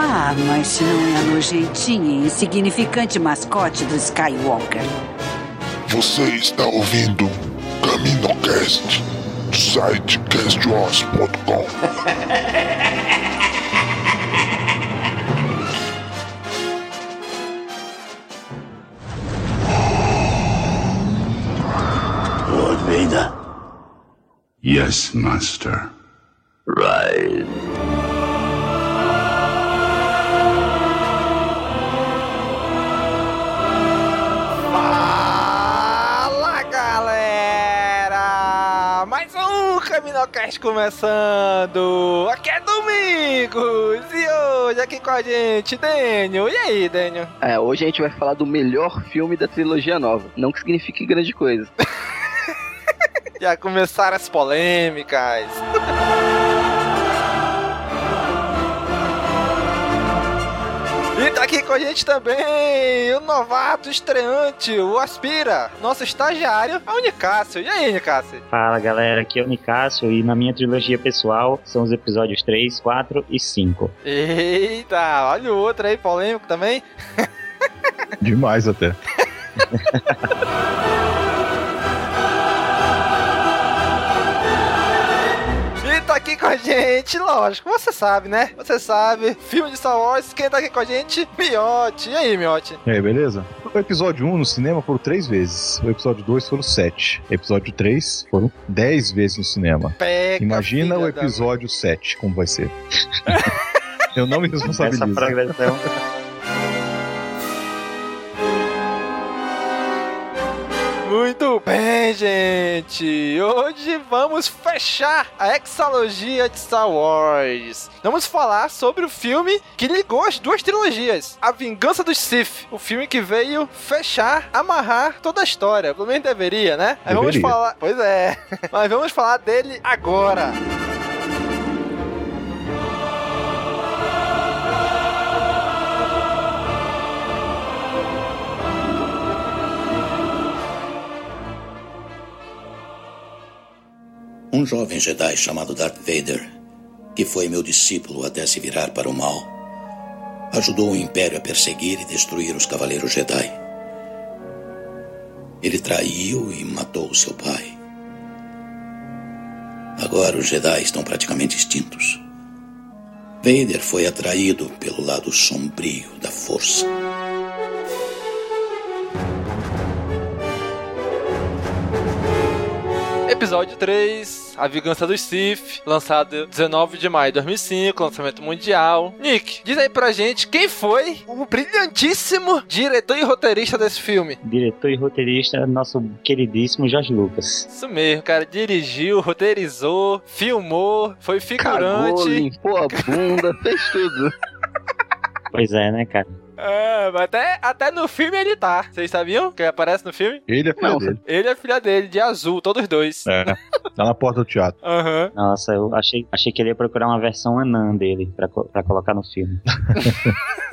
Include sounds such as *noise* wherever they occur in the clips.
Ah, mas se não é a nojentinha e insignificante mascote do Skywalker. Você está ouvindo CaminoCast do site castwars.com. Lord Vader. Yes, Master. Right. Caminocast começando! Aqui é Domingos! E hoje aqui com a gente, Daniel. E aí, Daniel? É, hoje a gente vai falar do melhor filme da trilogia nova. Não que signifique grande coisa. *laughs* Já começaram as polêmicas. *laughs* com a gente também o novato estreante, o Aspira, nosso estagiário, a Unicácio. E aí, Unicácio? Fala galera, aqui é o Nicásio e na minha trilogia pessoal são os episódios 3, 4 e 5. Eita, olha o outro aí, polêmico também. Demais até. *laughs* aqui com a gente, lógico, você sabe, né? Você sabe, filme de Star Wars, quem tá aqui com a gente? Miote. E aí, Miote? E aí, beleza? O episódio 1 no cinema foram três vezes. O episódio 2 foram sete. O episódio 3 foram dez vezes no cinema. Peca, Imagina o da- episódio 7, como vai ser. *laughs* Eu não me Essa responsabilizo. progressão. Muito bem, gente. Hoje vamos fechar a exalogia de Star Wars. Vamos falar sobre o filme que ligou as duas trilogias: A Vingança dos Sith, o filme que veio fechar, amarrar toda a história. Pelo menos deveria, né? Mas vamos Deveria. falar. Pois é. *laughs* Mas vamos falar dele agora. Um jovem Jedi chamado Darth Vader, que foi meu discípulo até se virar para o mal, ajudou o Império a perseguir e destruir os Cavaleiros Jedi. Ele traiu e matou seu pai. Agora os Jedi estão praticamente extintos. Vader foi atraído pelo lado sombrio da força. Episódio 3, A Vingança dos Sith, lançado 19 de maio de 2005, lançamento mundial. Nick, diz aí pra gente quem foi o brilhantíssimo diretor e roteirista desse filme. Diretor e roteirista, nosso queridíssimo Jorge Lucas. Isso mesmo, cara, dirigiu, roteirizou, filmou, foi Cagou, figurante. limpou a bunda, fez tudo. Pois é, né, cara? É, mas até, até no filme ele tá. Vocês sabiam que ele aparece no filme? Ele é filho Não, dele. Ele é filha dele, de azul, todos dois. É. Tá na porta do teatro. Aham. Nossa, eu achei, achei que ele ia procurar uma versão anã dele pra, pra colocar no filme. *laughs*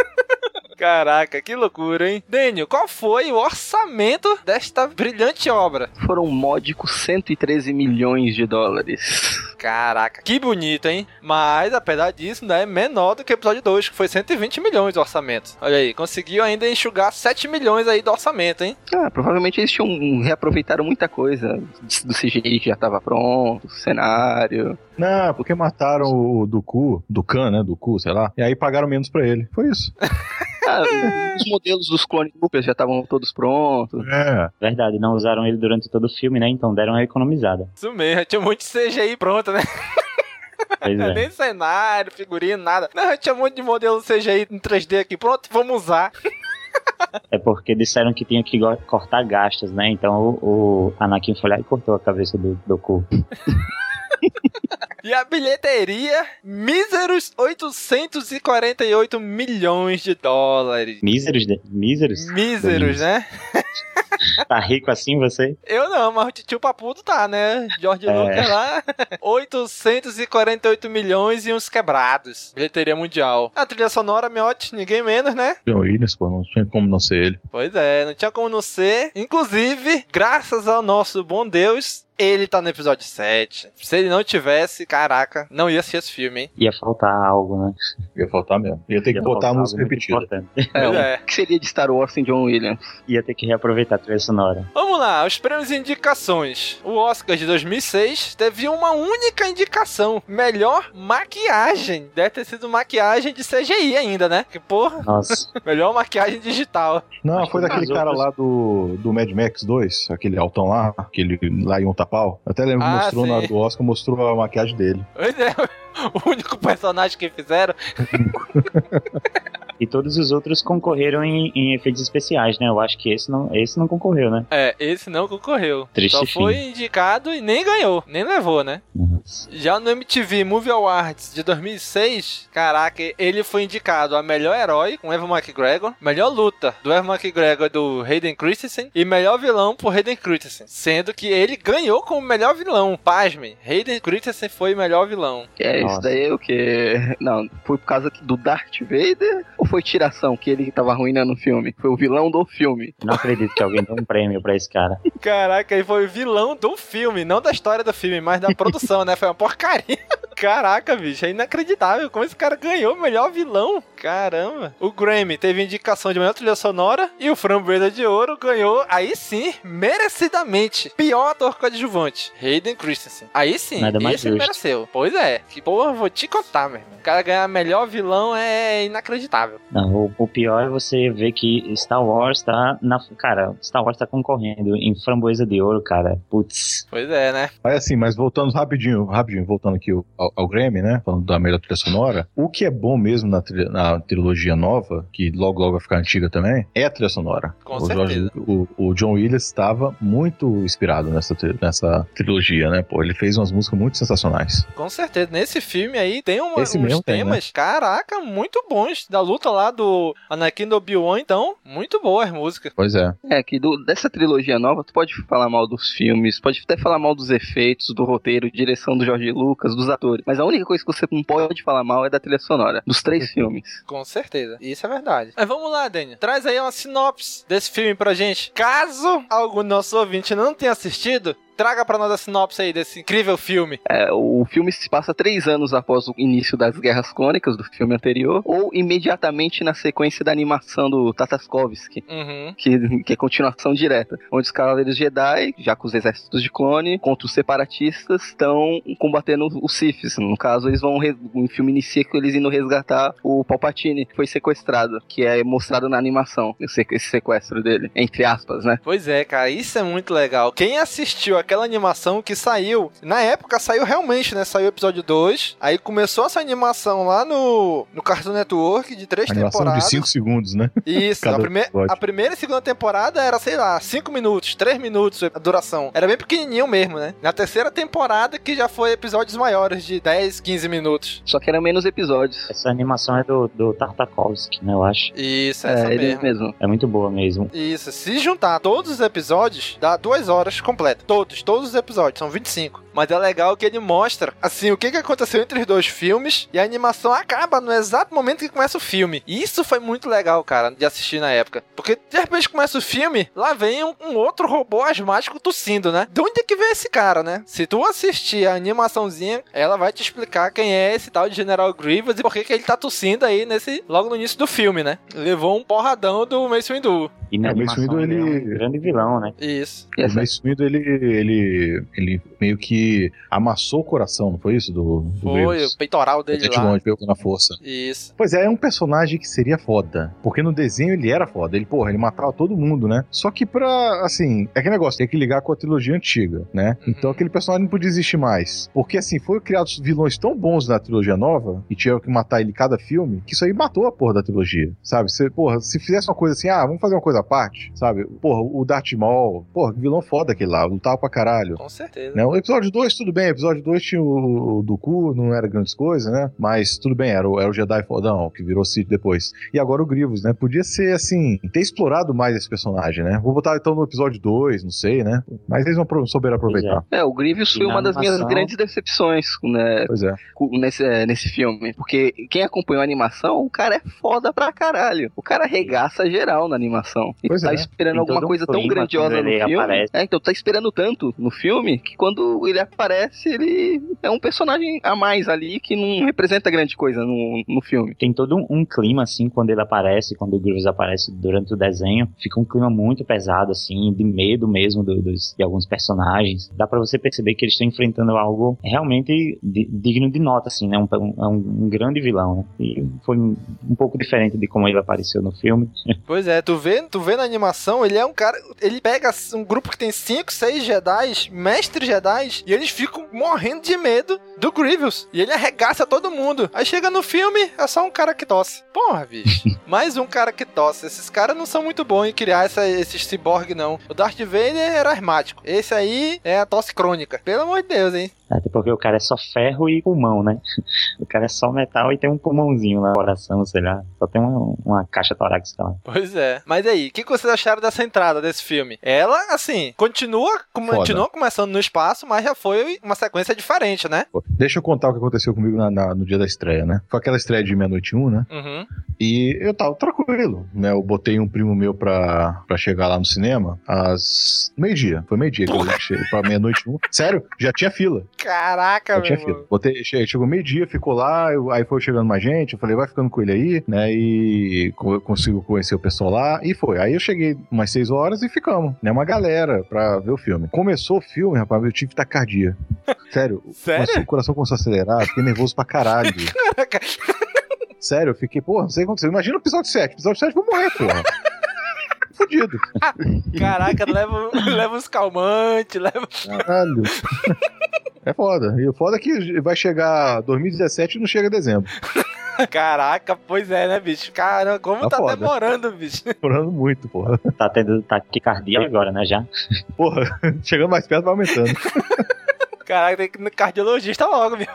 Caraca, que loucura, hein? Daniel, qual foi o orçamento desta brilhante obra? Foram módicos 113 milhões de dólares. Caraca, que bonito, hein? Mas, apesar disso, ainda é menor do que o episódio 2, que foi 120 milhões de orçamento. Olha aí, conseguiu ainda enxugar 7 milhões aí do orçamento, hein? Ah, provavelmente eles tinham reaproveitaram muita coisa do CGI que já tava pronto, cenário. Não, porque mataram o Duku, Dukan, né? Duku, sei lá. E aí pagaram menos pra ele. Foi isso. *laughs* Ah, os modelos dos clones Troopers já estavam todos prontos. É. Verdade, não usaram ele durante todo o filme, né? Então deram uma economizada. Isso mesmo, tinha um monte de CGI pronto, né? É. *laughs* Nem cenário, figurino, nada. Não, tinha um monte de modelo CGI em 3D aqui. Pronto, vamos usar. *laughs* É porque disseram que tinha que cortar gastos, né? Então o, o Anakin foi lá e cortou a cabeça do Goku. *laughs* E a bilheteria, míseros 848 milhões de dólares. Míseros, de- míseros? Míseros, né? *laughs* Tá rico assim você? Eu não, mas o tio Papudo tá, né? George É. Lucas lá. 848 milhões e uns quebrados. Bilheteria mundial. A trilha sonora, Miotti, ninguém menos, né? John Williams, pô, não tinha como não ser ele. Pois é, não tinha como não ser. Inclusive, graças ao nosso bom Deus, ele tá no episódio 7. Se ele não tivesse, caraca, não ia assistir esse filme, hein? Ia faltar algo, né? Ia faltar mesmo. Ia ter que Ia botar a música repetida. importante. *laughs* É, *laughs* o é. que seria de Star Wars sem John Williams? Ia ter que reaproveitar a trilha sonora. Vamos lá, os prêmios e indicações. O Oscar de 2006 teve uma única indicação: melhor maquiagem. Deve ter sido maquiagem de CGI ainda, né? Que porra, Nossa. *laughs* melhor maquiagem digital. Não, Acho foi que daquele cara outros- lá do, do Mad Max 2, aquele altão lá, aquele lá em Eu até lembro que Ah, mostrou sim. na do Oscar, mostrou a maquiagem dele. Pois é, *laughs* o único personagem que fizeram. *laughs* E todos os outros concorreram em, em efeitos especiais, né? Eu acho que esse não, esse não concorreu, né? É, esse não concorreu. Triste Só fim. foi indicado e nem ganhou, nem levou, né? Nossa. Já no MTV Movie Awards de 2006, caraca, ele foi indicado a melhor herói com Evan McGregor, melhor luta do Evan McGregor e do Hayden Christensen e melhor vilão por Hayden Christensen, sendo que ele ganhou como melhor vilão. Pasmem, Hayden Christensen foi o melhor vilão. É, isso Nossa. daí é o quê? Não, foi por causa do Darth Vader ou foi tiração que ele tava arruinando o filme? Foi o vilão do filme. Não acredito que alguém deu um prêmio pra esse cara. Caraca, ele foi o vilão do filme, não da história do filme, mas da produção, né? Foi uma porcaria. *laughs* Caraca, bicho, é inacreditável como esse cara ganhou o melhor vilão. Caramba. O Grammy teve indicação de melhor trilha sonora e o Framboesa de Ouro ganhou, aí sim, merecidamente, pior ator coadjuvante, Hayden Christensen. Aí sim, Nada mais esse justo. mereceu. Pois é, que porra, vou te contar, meu irmão. O cara ganhar melhor vilão é inacreditável. Não, o, o pior é você ver que Star Wars tá na. Cara, Star Wars tá concorrendo em framboesa de ouro, cara. Putz. Pois é, né? Mas assim, mas voltando rapidinho, rapidinho, voltando aqui ao, ao- ao Grammy, né? Falando da melhor trilha sonora. O que é bom mesmo na, trilha- na trilogia nova, que logo logo vai ficar antiga também, é a trilha sonora. Com o, certeza. o, o John Williams estava muito inspirado nessa, nessa trilogia, né? Pô, ele fez umas músicas muito sensacionais. Com certeza. Nesse filme aí tem uma, uns mesmo tem, né? temas, caraca, muito bons. Da luta lá do Anakin do Obi-Wan, então, muito boas músicas. Pois é. É, que do- dessa trilogia nova, tu pode falar mal dos filmes, pode até falar mal dos efeitos, do roteiro, direção do Jorge Lucas, dos atores. Mas a única coisa que você não pode falar mal é da trilha sonora, dos três filmes. Com certeza. Isso é verdade. Mas vamos lá, Daniel. Traz aí uma sinopse desse filme pra gente. Caso algum nosso ouvinte não tenha assistido, traga pra nós a sinopse aí desse incrível filme. É, o filme se passa três anos após o início das Guerras Clônicas do filme anterior, ou imediatamente na sequência da animação do Tataskovsky. Uhum. que, que é continuação direta, onde os Cavaleiros Jedi, já com os exércitos de clone, contra os separatistas, estão combatendo os Siths. No caso, eles vão. O filme inicia com eles indo resgatar o Palpatine, que foi sequestrado, que é mostrado na animação, esse, sequestro dele, entre aspas, né? Pois é, cara, isso é muito legal. Quem assistiu aquela animação que saiu, na época saiu realmente, né? Saiu o episódio 2, aí começou essa animação lá no, no Cartoon Network de três Animação temporadas. de 5 segundos, né? Isso, a, prime- episódio. a primeira e segunda temporada era, sei lá, 5 minutos, 3 minutos a duração. Era bem pequenininho mesmo, né? Na terceira temporada, que já foi episódios maiores, de 10, 15 minutos. Só que eram menos episódios. Essa animação é do, do Tartakovsky, né? Eu acho. Isso, essa É, mesmo. mesmo. É muito boa mesmo. Isso, se juntar todos os episódios, dá duas horas completas. Todos, todos os episódios, são 25. Mas é legal que ele mostra, assim, o que, que aconteceu entre os dois filmes e a animação acaba no exato momento que começa o filme. E isso foi muito legal, cara, de assistir na época. Porque de repente começa o filme, lá vem um, um outro robô asmático tossindo, né? De onde é que veio esse cara, né? Se tu assistir a animaçãozinha, ela vai te explicar quem é esse tal de General Grievous e por que, que ele tá tossindo aí nesse logo no início do filme, né? Levou um porradão do Mace Windu. E na É, o Mace Windu, ele... é um grande vilão, né? Isso. O Mace Windu, ele, ele, ele meio que amassou o coração, não foi isso? Do, do Foi Grievous? o peitoral dele lá. longe, pegou na força. Isso. Pois é, é um personagem que seria foda. Porque no desenho ele era foda. Ele, porra, ele matava todo mundo, né? Só que pra, assim, é aquele negócio, tem que ligar com a trilogia antiga, né? Então aquele personagem não podia existir mais. Porque, assim, foram criados vilões tão bons na trilogia nova, e tiveram que matar ele cada filme, que isso aí matou a porra da trilogia, sabe? Você, porra, se fizesse uma coisa assim, ah, vamos fazer uma coisa à parte, sabe? Porra, o Darth Maul, porra, que vilão foda aquele lá, lutava pra caralho. Com certeza. Né? O episódio 2, tudo bem. Episódio 2 tinha o, o Dooku, não era grandes coisas, né? Mas tudo bem, era o, era o Jedi fodão, que virou Sith depois. E agora o Grievous, né? Podia ser, assim, ter explorado mais esse personagem, né? Vou botar então no episódio 2, não sei, né? Mas eles vão pro- souberam aproveitar. É, o Grievous foi uma das minhas grandes decepções, né? Pois é. cu- Nesse, é, nesse filme. Porque quem acompanhou a animação, o cara é foda pra caralho. O cara arregaça geral na animação. E Pois tá é. esperando alguma um coisa tão grandiosa no filme. aparece. É, então tá esperando tanto no filme que quando ele aparece, ele é um personagem a mais ali que não representa grande coisa no, no filme. Tem todo um, um clima, assim, quando ele aparece, quando o Grievous aparece durante o desenho. Fica um clima muito pesado, assim, de medo mesmo do- dos, de alguns personagens. Dá pra você perceber que eles estão enfrentando algo realmente di- digno de nota, assim, né? Um, um, é um- grande vilão, né? E foi um, um pouco diferente de como ele apareceu no filme. *laughs* Pois é, tu vê, tu vê na animação, ele é um cara. Ele pega um grupo que tem 5, 6 Jedi, mestres Jedi, e eles ficam morrendo de medo do Grievous. E ele arregaça todo mundo. Aí chega no filme, é só um cara que tosse. Porra, bicho. *laughs* Mais um cara que tosse. Esses caras não são muito bons em criar essa, esses ciborgue, não. O Darth Vader era asmático. Esse aí é a tosse crônica. Pelo amor de Deus, hein? Até porque o cara é só ferro e pulmão, né? *laughs* O cara é só metal e tem um pulmãozinho lá, coração, sei lá. Só tem uma, uma caixa torácica lá. Pois é. Mas aí, o que que vocês acharam dessa entrada desse filme? Ela, assim, continua, continua começando no espaço, mas já foi uma sequência diferente, né? Deixa eu contar o que aconteceu comigo na- na- no dia da estreia, né? Foi aquela estreia de meia-noite e um, né? Uhum. E eu tava tranquilo, né? Eu botei um primo meu pra, pra chegar lá no cinema às meio-dia. Foi meio-dia que eu cheguei pra meia-noite e um. Sério, já tinha fila. Caraca, fila. Botei, che- chegou meio-dia, ficou lá, eu- aí foi chegando mais gente, eu falei, vai ficando com ele aí, né? E co- consigo conhecer o pessoal lá, e foi. Aí eu cheguei umas seis horas e ficamos, né? Uma galera pra ver o filme. Começou o filme, rapaz, eu tive taquicardia. *laughs* Sério, Sério? começou- o coração começou a acelerar, fiquei nervoso pra caralho. *laughs* Sério, eu fiquei, porra, não sei o que aconteceu. Imagina o episódio 7. Episódio 7 eu vou morrer, porra. *laughs* Fudido. *laughs* Caraca, leva, leva uns calmantes, leva. Caralho. É foda. E o foda é que vai chegar 2017 e não chega dezembro. Caraca, pois é, né, bicho? Caramba, como Tá tá, demorando, bicho. Demorando muito, porra. Tá tendo taquicardia agora, né, já? Porra, *laughs* chegando mais perto vai aumentando. Caraca, tem que ir no cardiologista logo, meu.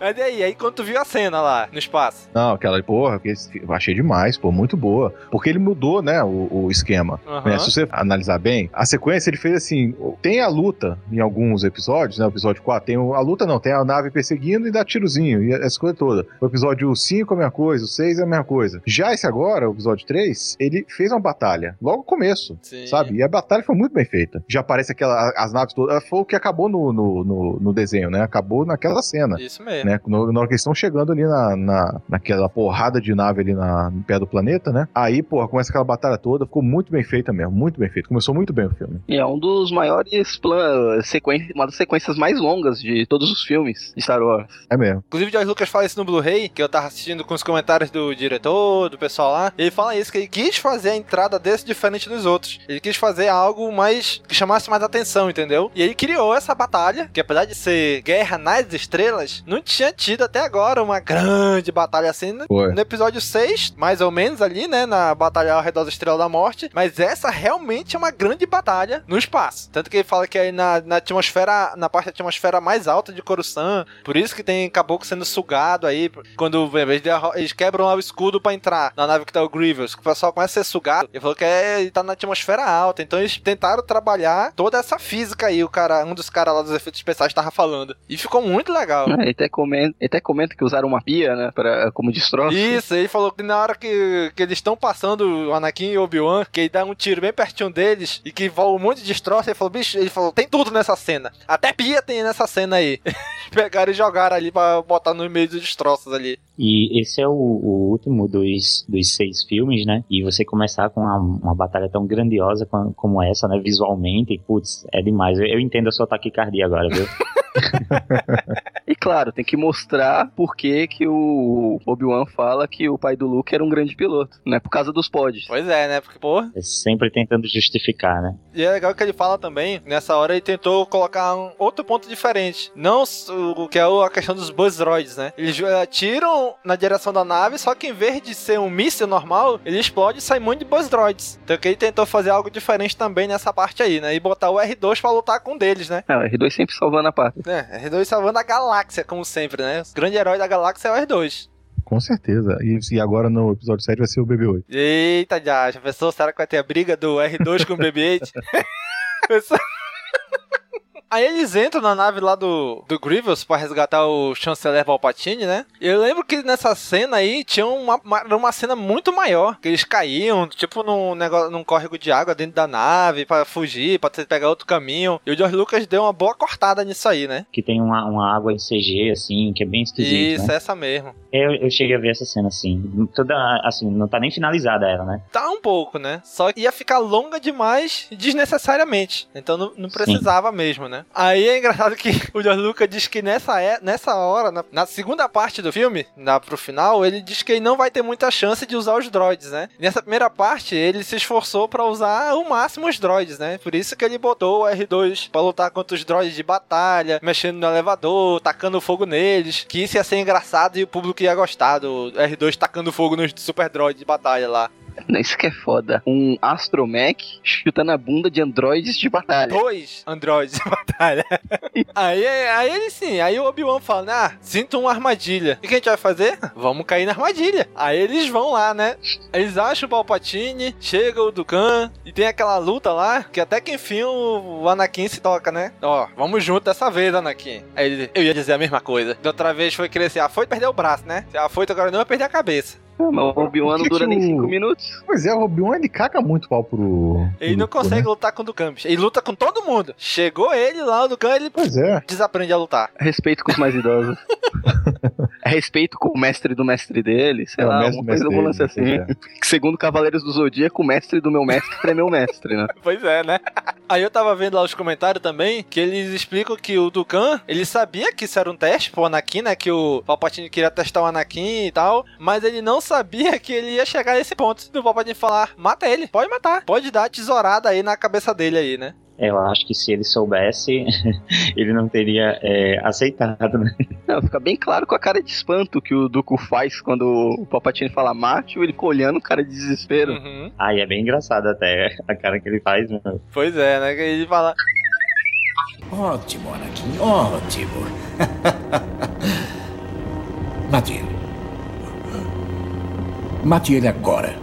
Mas e aí, aí quando tu viu a cena lá no espaço? Não, aquela, porra, eu achei demais, pô, muito boa. Porque ele mudou, né, o, o esquema. Aham. né? Se você analisar bem, a sequência ele fez assim: tem a luta em alguns episódios, né? O episódio 4 tem a luta, não, tem a nave perseguindo e dá tirozinho, e essa coisa toda. O episódio 5 é a mesma coisa, o 6 é a mesma coisa. Já esse agora, o episódio 3, ele fez uma batalha, logo no começo, Sim. sabe? E a batalha foi muito bem feita. Já aparece aquela, as naves todas, foi o que acabou no, no, no, no desenho, né? Acabou naquela cena. Isso mesmo. Né? No- Na hora que eles estão chegando ali na, na, naquela porrada de nave ali na, no pé do planeta, né? Aí, porra, começa aquela batalha toda, ficou muito bem feita mesmo, muito bem feita. Começou muito bem o filme. E é um dos maiores plan... sequen... uma das sequências mais longas de todos os filmes de Star Wars. É mesmo. Inclusive, o George Lucas fala isso no Blu-ray, que eu tava assistindo com os comentários do diretor, do pessoal lá. Ele fala isso, que ele quis fazer a entrada desse diferente dos outros. Ele quis fazer algo mais. que chamasse mais atenção, entendeu? E ele criou essa batalha, que apesar de ser guerra nas estrelas, não tinha tinha tido até agora uma grande batalha assim no, Foi. no episódio 6, mais ou menos ali, né, na batalha ao redor da Estrela da Morte, mas essa realmente é uma grande batalha no espaço. Tanto que ele fala que aí na, na atmosfera, na parte da atmosfera mais alta de Coruscant, por isso que tem caboclo sendo sugado aí, quando em vez de arro- eles quebram lá o escudo pra entrar na nave que tá o Grievous, que o pessoal começa a ser sugado, ele falou que é, ele tá na atmosfera alta, então eles tentaram trabalhar toda essa física aí, o cara, um dos caras lá dos efeitos especiais tava falando. E ficou muito legal. É, Ele até, comenta, ele até comenta que usaram uma pia, né, pra, como destroço. Isso, ele falou que na hora que, que eles estão passando o Anakin e o Obi-Wan, que ele dá um tiro bem pertinho deles e que voa um monte de destroço, ele falou, bicho, ele falou, tem tudo nessa cena. Até pia tem nessa cena aí. *laughs* Pegaram e jogaram ali pra botar no meio dos destroços ali. E esse é o, o último dos, dos seis filmes, né? E você começar com uma, uma batalha tão grandiosa com- como essa, né? Visualmente, putz, é demais. Eu, eu entendo a sua taquicardia agora, viu? *laughs* E claro, tem que mostrar por que, que o Obi-Wan fala que o pai do Luke era um grande piloto, né? Por causa dos pods. Pois é, né? Porque, pô. É sempre tentando justificar, né? E é legal que ele fala também, nessa hora ele tentou colocar um outro ponto diferente. Não o que é a questão dos Buzz Droids, né? Eles eh, atiram na direção da nave, só que em vez de ser um míssil normal, ele explode e sai muito de Buzz Droids. Então que ele tentou fazer algo diferente também nessa parte aí, né? E botar o R2 pra lutar com um deles, né? É, o R2 sempre salvando a pátria. É, R2 salvando a galáxia, como sempre, né? O grande herói da galáxia é o R2. Com certeza. E, e agora no episódio 7 vai ser o BB-8. Eita, já, já pensou? Será que vai ter a briga do R2 com o BB-8? *laughs* Aí eles entram na nave lá do, do Grievous pra resgatar o chanceler Palpatine, né? E eu lembro que nessa cena aí tinha uma, uma, uma cena muito maior. Que eles caíam, tipo, num, negócio, num córrego de água dentro da nave pra fugir, pra ter- pegar outro caminho. E o George Lucas deu uma boa cortada nisso aí, né? Que tem uma, uma água em CG, assim, que é bem esquisito, Isso, né? essa mesmo. Eu, eu cheguei a ver essa cena, assim. Toda, assim, não tá nem finalizada ela, né? Tá um pouco, né? Só que ia ficar longa demais desnecessariamente. Então não, não precisava mesmo, né? Aí é engraçado que *laughs* o George Lucas diz que nessa, é- nessa hora, na, na segunda parte do filme, na, pro final, ele diz que ele não vai ter muita chance de usar os droids, né? Nessa primeira parte, ele se esforçou pra usar o máximo os droids, né? Por isso que ele botou o R2 pra lutar contra os droids de batalha, mexendo no elevador, tacando fogo neles, que isso ia ser engraçado e o público ia gostar do R2 tacando fogo nos super droids de batalha lá. *laughs* Isso que é foda. Um astromech chutando a bunda de androides de batalha. dois androides de batalha. Aí, aí ele sim, aí o Obi-Wan fala, ah, sinto uma armadilha. O que a gente vai fazer? Vamos cair na armadilha. Aí eles vão lá, né? Eles acham o Palpatine, chega o Dukan, e tem aquela luta lá, que até que enfim o Anakin se toca, né? Ó, vamos junto dessa vez, Anakin. Aí ele, eu ia dizer a mesma coisa. Da outra vez foi ser, ah, foi perder o braço, né? Se ah, foi agora não, vai perder a cabeça. Mas o Obi-Wan não dura que nem o- 5 minutos. Pois é, o Obi-Wan ele caga muito pau pro. Ele não pro- consegue né? lutar com o Dukan, bicho. Ele luta com todo mundo. Chegou ele lá, o Dukan, ele Pois é. desaprende a lutar. Respeito com os mais idosos. *laughs* é respeito com o mestre do mestre dele, sei É, o lá, mestre uma coisa do lance assim. Que segundo Cavaleiros do Zodíaco, o mestre do meu mestre é meu mestre, né? *laughs* Pois é, né? Aí eu tava vendo lá os comentários também, que eles explicam que o Dukan, ele sabia que isso era um teste pro Anakin, né? Que o Palpatine queria testar o Anakin e tal, mas ele não sabia que ele ia chegar nesse ponto do Palpatine falar, mata ele, pode matar, pode dar a tesourada aí na cabeça dele aí, né? Eu acho que se ele soubesse, *laughs* ele não teria é, aceitado, né? Não, fica bem claro com a cara de espanto que o Dooku faz quando o Palpatine fala mate, ele fica olhando o cara de desespero. Uhum. Aí é bem engraçado até a cara que ele faz, meu. Pois é, né? Que ele fala, Ótimo, Anakin, ótimo. *laughs* Mate ele. Mate ele agora.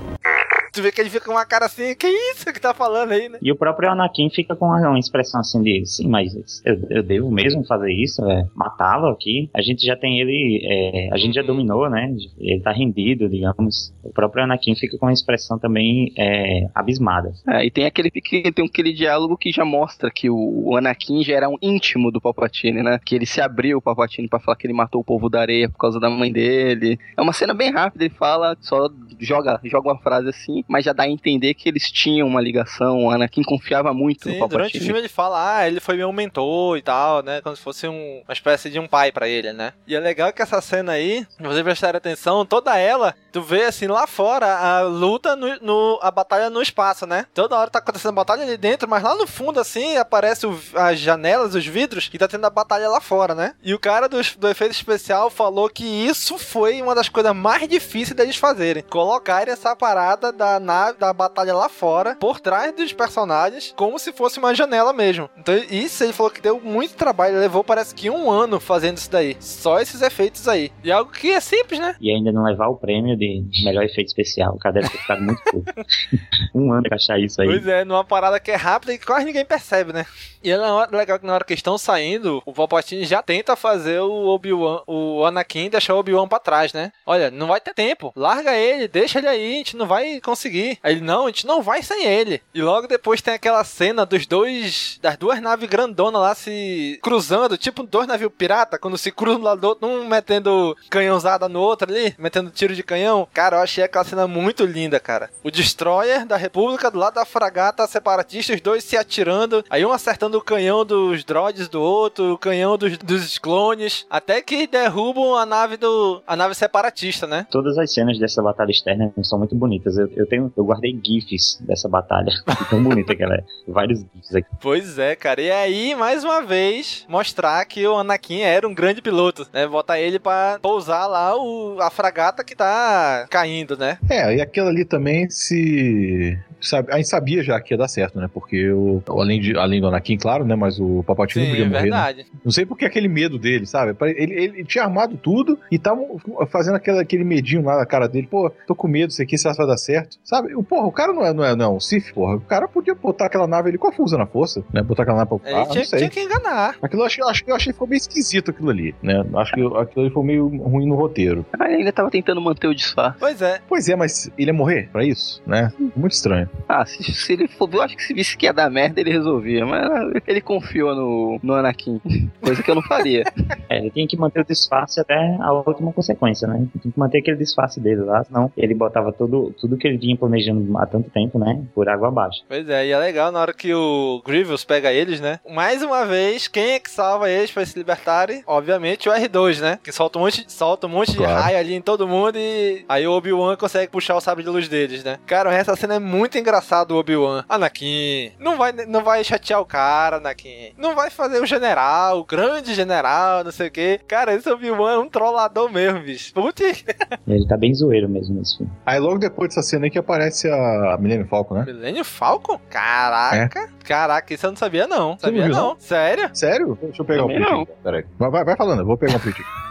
Tu vê que ele fica com uma cara assim, que isso que tá falando aí, né? E o próprio Anakin fica com uma, uma expressão assim de, sim, mas eu, eu devo mesmo fazer isso? É, Matá-lo aqui? A gente já tem ele, é, a gente já dominou, né? Ele tá rendido, digamos. O próprio Anakin fica com uma expressão também é, abismada. É, e tem aquele que tem aquele diálogo que já mostra que o, o Anakin já era um íntimo do Palpatine, né? Que ele se abriu o Palpatine pra falar que ele matou o povo da areia por causa da mãe dele. É uma cena bem rápida, ele fala, só joga, joga uma frase assim, mas já dá a entender que eles tinham uma ligação. O Anakin confiava muito Sim, no Palpatine. durante o filme ele fala, ah, ele foi meu mentor e tal, né? Como se fosse um- uma espécie de um pai pra ele, né? E é legal que essa cena aí, se vocês prestarem atenção, toda ela, tu vê assim lá fora a luta no, no- a batalha no espaço, né? Toda hora tá acontecendo batalha ali dentro, mas lá no fundo assim aparece o- as janelas, os vidros e tá tendo a batalha lá fora, né? E o cara do, do efeito especial falou que isso foi uma das coisas mais difíceis deles fazerem, colocarem essa parada da nave da batalha lá fora por trás dos personagens como se fosse uma janela mesmo. Então isso ele falou que deu muito trabalho, levou parece que um ano fazendo isso daí, só esses efeitos aí. E algo que é simples, né? E ainda não levar o prêmio de melhor efeito especial. O cara deve ter ficado muito puto. *laughs* um ano pra achar isso aí. Pois é, numa parada que é rápida e que quase ninguém percebe, né? E é legal que na hora que estão saindo, o Palpatine já tenta fazer o Obi-Wan, o Anakin deixar o Obi-Wan pra trás, né? Olha, não vai ter tempo. Larga ele, deixa ele aí, a gente não vai conseguir. Aí ele, não, a gente não vai sem ele. E logo depois tem aquela cena dos dois, das duas naves grandonas lá se cruzando, tipo dois navios pirata, quando se cruzam um do lado do outro, um metendo canhãozada no outro ali, metendo tiro de canhão. Cara, eu achei aquela cena muito linda, cara. O Destroyer da República do lado da fragata separatista, os dois se atirando, aí um acertando o canhão dos droids do outro, o canhão dos, dos clones, até que derrubam a nave do a nave separatista, né? Todas as cenas dessa batalha externa são muito bonitas. Eu, eu tenho, eu guardei gifs dessa batalha. *laughs* Tão bonita que ela é. Vários gifs aqui. Pois é, cara. E aí, mais uma vez, mostrar que o Anakin era um grande piloto, né? Botar ele pra pousar lá o, a fragata que tá caindo, né? É, e aquilo ali também se. Sabe, a gente sabia já que ia dar certo, né? Porque o, além, de, além do Anakin, claro, né? Mas o Palpatine não Sim, podia é morrer. né? verdade. Não sei porque aquele medo dele, sabe? Ele, ele tinha armado tudo e tava fazendo aquele, aquele medinho lá na cara dele. Pô, tô com medo, isso aqui, se vai dar certo. Sabe? O- Porra, o cara não é, não é, não é um Sith, porra. O cara podia botar aquela nave ali com a fusa na força, né? Botar aquela nave pra Ele ah, tinha, não sei. tinha que enganar. Aquilo eu achei, eu achei, eu achei que ficou meio esquisito aquilo ali, né? Acho que aquilo ali foi meio ruim no roteiro. Ah, ele ainda tava tentando manter o disfarce. Pois é. Pois é, mas ele ia morrer pra isso, né? Muito estranho. Ah, se, se ele for. Eu acho que se visse que ia dar merda, ele resolvia. Mas ele confiou no, no Anakin. Coisa que eu não faria. *laughs* É, ele tinha que manter o disfarce até a última consequência, né? Tinha que manter aquele disfarce dele lá, senão ele botava tudo, tudo que ele vinha planejando há tanto tempo, né? Por água abaixo. Pois é, e é legal na hora que o Grievous pega eles, né? Mais uma vez, quem é que salva eles pra se libertarem? Obviamente o R2, né? Que solta um monte, solta um monte Claro. de raio ali em todo mundo e aí o Obi-Wan consegue puxar o sabre de luz deles, né? Cara, essa cena é muito engraçada, o Obi-Wan. Anakin, não vai, não vai chatear o cara, Anakin. Não vai fazer o general, o grande general, não sei o quê. Cara, esse Obi-Wan é um trollador mesmo, bicho. Putz. *laughs* Ele tá bem zoeiro mesmo nesse filme. Aí logo depois dessa cena aí que aparece a Millennium Falcon, né? Millennium Falcon? Caraca. Caraca, isso eu não sabia não. Você Sabia não. não? Sério? Sério? Deixa eu pegar Também um print não. aqui. Peraí. Vai, vai, vai falando, eu vou pegar um print aqui.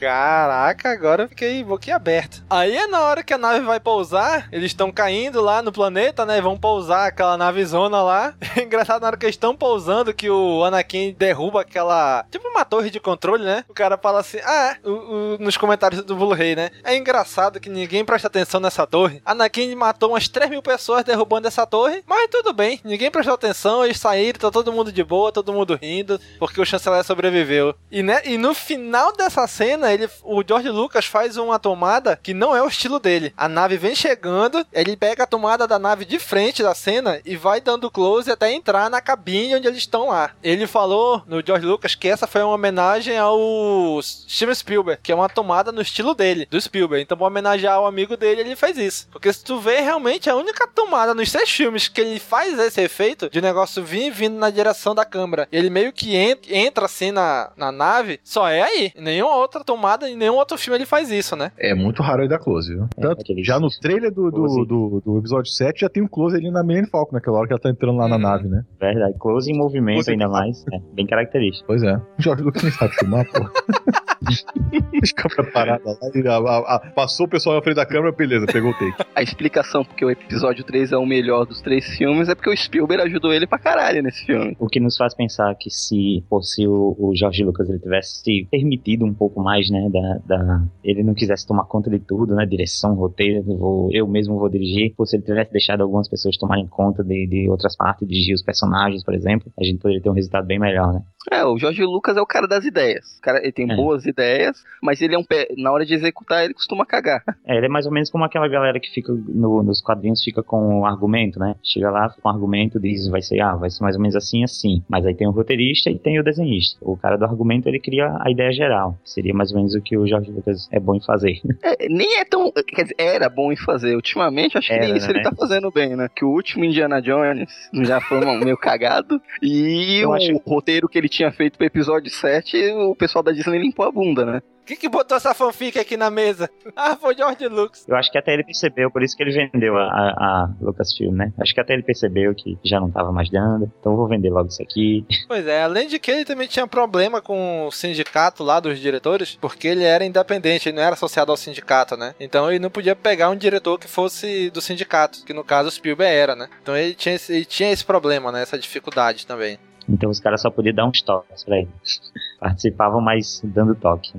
Caraca, agora eu fiquei boquiaberto. Aí é na hora que a nave vai pousar, eles estão caindo lá no planeta, né? Vão pousar aquela navezona lá. *laughs* É engraçado na hora que eles estão pousando que o Anakin derruba aquela. Tipo uma torre de controle, né? O cara fala assim: Ah, é, o- o- nos comentários do Blu-ray, né? É engraçado que ninguém presta atenção nessa torre. Anakin matou umas 3 mil pessoas derrubando essa torre, mas tudo bem, ninguém prestou atenção, eles saíram, tá todo mundo de boa, todo mundo rindo, porque o chanceler sobreviveu. E, né, e no final dessa cena, ele, o George Lucas faz uma tomada que não é o estilo dele. A nave vem chegando, ele pega a tomada da nave de frente da cena e vai dando close até entrar na cabine onde eles estão lá. Ele falou no George Lucas que essa foi uma homenagem ao Steven Spielberg, que é uma tomada no estilo dele, do Spielberg. Então, pra homenagear o amigo dele, ele fez isso. Porque se tu vê, realmente, a única tomada nos seis filmes que ele faz esse efeito de negócio vir vindo na direção da câmera. Ele meio que en- entra assim na, na nave, só é aí. Nenhuma outra tomada, em nenhum outro filme ele faz isso, né? É muito raro ele dar close, viu? Tanto, já no trailer do, do, do, do episódio 7 já tem um close ali na Millennium Falcon, naquela hora que ela tá entrando lá na nave, né? Verdade, close em movimento Close ainda mais. É, bem característico. Pois é. Jorge Lucas nem sabe filmar, pô. *laughs* *laughs* Câmera parada lá. e a- a- a- passou o pessoal na frente da câmera, beleza, pegou o take. *laughs* A explicação porque o episódio 3 é o melhor dos três filmes é porque o Spielberg ajudou ele pra caralho nesse filme. O que nos faz pensar que se fosse o, o Jorge Lucas ele tivesse se permitido um pouco mais, né, da, da- ele não quisesse tomar conta de tudo, né, direção, roteiro, vou- eu mesmo vou dirigir, ou se ele tivesse deixado algumas pessoas tomarem conta de, de outras partes, dirigir os personagens, por exemplo, a gente poderia ter um resultado bem melhor, né. É, o Jorge Lucas é o cara das ideias. O cara, ele tem É. boas ideias, mas ele é um pé. Na hora de executar, ele costuma cagar. *laughs* É, ele é mais ou menos como aquela galera que fica no- nos quadrinhos, fica com o argumento, né? Chega lá, fica com o argumento, diz, vai ser, ah, vai ser mais ou menos assim, assim. Mas aí tem o roteirista e tem o desenhista. O cara do argumento, ele cria a ideia geral. Seria mais ou menos o que o Jorge Lucas é bom em fazer. *laughs* É, nem é tão. Quer dizer, era bom em fazer. Ultimamente, acho que Era, nem isso né? ele tá fazendo bem, né? Que o último Indiana Jones já foi um meio cagado. E Eu o acho- roteiro que ele tinha feito pro episódio 7, o pessoal da Disney limpou a bunda, né? Quem que botou essa fanfic aqui na mesa? Ah, foi o George Lucas. Eu acho que até ele percebeu, por isso que ele vendeu a, a, a Lucasfilm, né? Acho que até ele percebeu que já não tava mais dando. Então eu vou vender logo isso aqui. *laughs* Pois é, além de que ele também tinha problema com o sindicato lá dos diretores, porque ele era independente, ele não era associado ao sindicato, né? Então ele não podia pegar um diretor que fosse do sindicato, que no caso o Spielberg era, né? Então ele tinha esse, ele tinha esse problema, né? Essa dificuldade também. Então os caras só podiam dar uns toques pra ele. *laughs* Participavam, mas dando toque.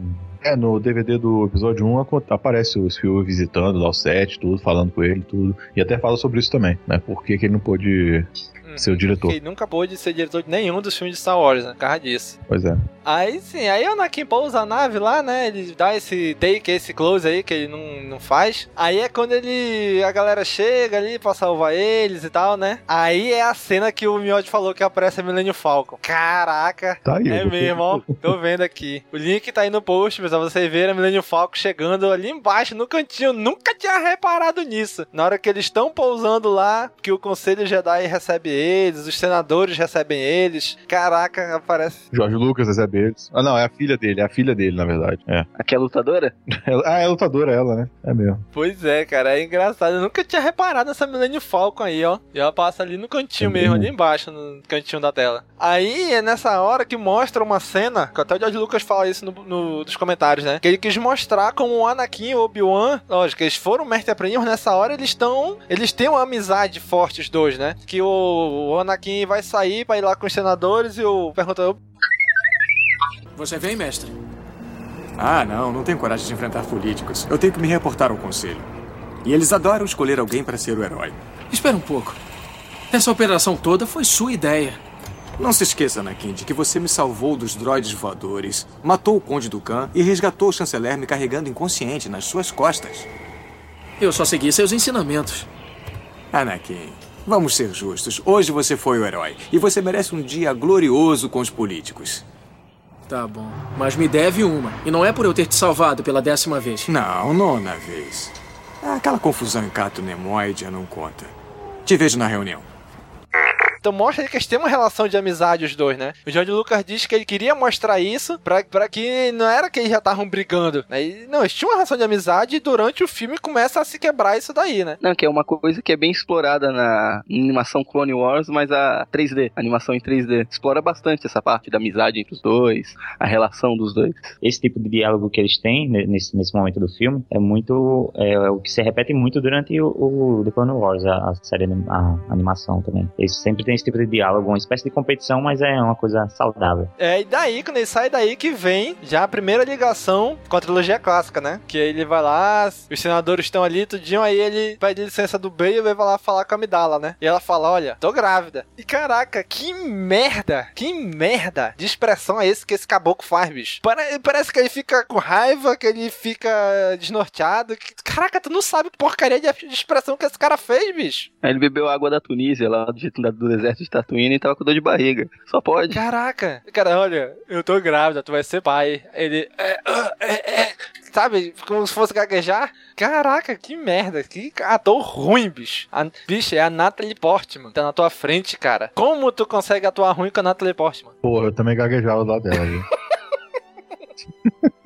É, no DVD do episódio 1 aco- aparece o Spielberg visitando lá o set, tudo, falando com ele, tudo. E até fala sobre isso também, né? Por que, que ele não pôde ser o diretor. Ele nunca pôde ser diretor de nenhum dos filmes de Star Wars, né? Por causa disso. Pois é. Aí sim, aí o Anakin pousa a nave lá, né? Ele dá esse take, esse close aí que ele não, não faz. Aí é quando ele. a galera chega ali pra salvar eles e tal, né? Aí é a cena que o Miotti falou que aparece a Millennium Falcon. Caraca! Tá aí, É mesmo, ó. Tô vendo aqui. O link tá aí no post, pessoal. Você vê a Millennium Falcon chegando ali embaixo, no cantinho. Nunca tinha reparado nisso. Na hora que eles estão pousando lá, que o Conselho Jedi recebe eles, os senadores recebem eles. Caraca, aparece. Jorge Lucas recebe eles. Ah, não, é a filha dele, é a filha dele, na verdade. É. Aqui é lutadora? *laughs* Ah, é lutadora ela, né? É mesmo. Pois é, cara, é engraçado. Eu nunca tinha reparado nessa Millennium Falcon aí, ó. E ela passa ali no cantinho É mesmo, mesmo? ali embaixo, no cantinho da tela. Aí é nessa hora que mostra uma cena, que até o George Lucas fala isso no, no- nos comentários, né? Que ele quis mostrar como o Anakin e o Obi-Wan, lógico, eles foram mestre aprendiz, mas nessa hora eles estão. Eles têm uma amizade forte, os dois, né? Que o, o Anakin vai sair pra ir lá com os senadores e o pergunta. Você vem, mestre? Ah, não, não tenho coragem de enfrentar políticos. Eu tenho que me reportar ao conselho. E eles adoram escolher alguém para ser o herói. Espera um pouco. Essa operação toda foi sua ideia. Não se esqueça, Anakin, de que você me salvou dos droides voadores, matou o Conde Dukan e resgatou o chanceler me carregando inconsciente nas suas costas. Eu só segui seus ensinamentos. Anakin, vamos ser justos. Hoje você foi o herói e você merece um dia glorioso com os políticos. Tá bom. Mas me deve uma. E não é por eu ter te salvado pela décima vez. Não, nona vez. Aquela confusão em Cato Nemoidia não conta. Te vejo na reunião. Então mostra que eles têm uma relação de amizade os dois, né? O George Lucas diz que ele queria mostrar isso pra, pra que não era que eles já estavam brigando. Né? E, não, eles tinham uma relação de amizade e durante o filme começa a se quebrar isso daí, né? Não, que é uma coisa que é bem explorada na animação Clone Wars, mas a 3D, animação em 3D. Explora bastante essa parte da amizade entre os dois, a relação dos dois. Esse tipo de diálogo que eles têm ne- nesse, nesse momento do filme é muito. É, é o que se repete muito durante o, o The Clone Wars, a, a série, anim- a animação também. Eles sempre têm esse tipo de diálogo, uma espécie de competição, mas é uma coisa saudável. É, e daí, quando ele sai daí que vem já a primeira ligação com a trilogia clássica, né? Que ele vai lá, os senadores estão ali, tudinho, aí ele pede licença do Bale e vai lá falar com a Amidala, né? E ela fala, olha, tô grávida. E caraca, que merda, que merda de expressão é esse que esse caboclo faz, bicho? Pare- parece que ele fica com raiva, que ele fica desnorteado. Que- Caraca, tu não sabe que porcaria de de expressão que esse cara fez, bicho. Aí ele bebeu água da Tunísia, lá do, jeito- do deserto de Tatooine, e tava com dor de barriga. Só pode. Caraca, cara, olha, eu tô grávida, tu vai ser pai. Ele. É, ah, é, é, sabe, como se fosse gaguejar. Caraca, que merda, que ator ruim, bicho. A, bicho, é a Natalie Portman, tá na tua frente, cara. Como tu consegue atuar ruim com a Natalie Portman? Porra, eu também gaguejava lá dela, viu? *laughs*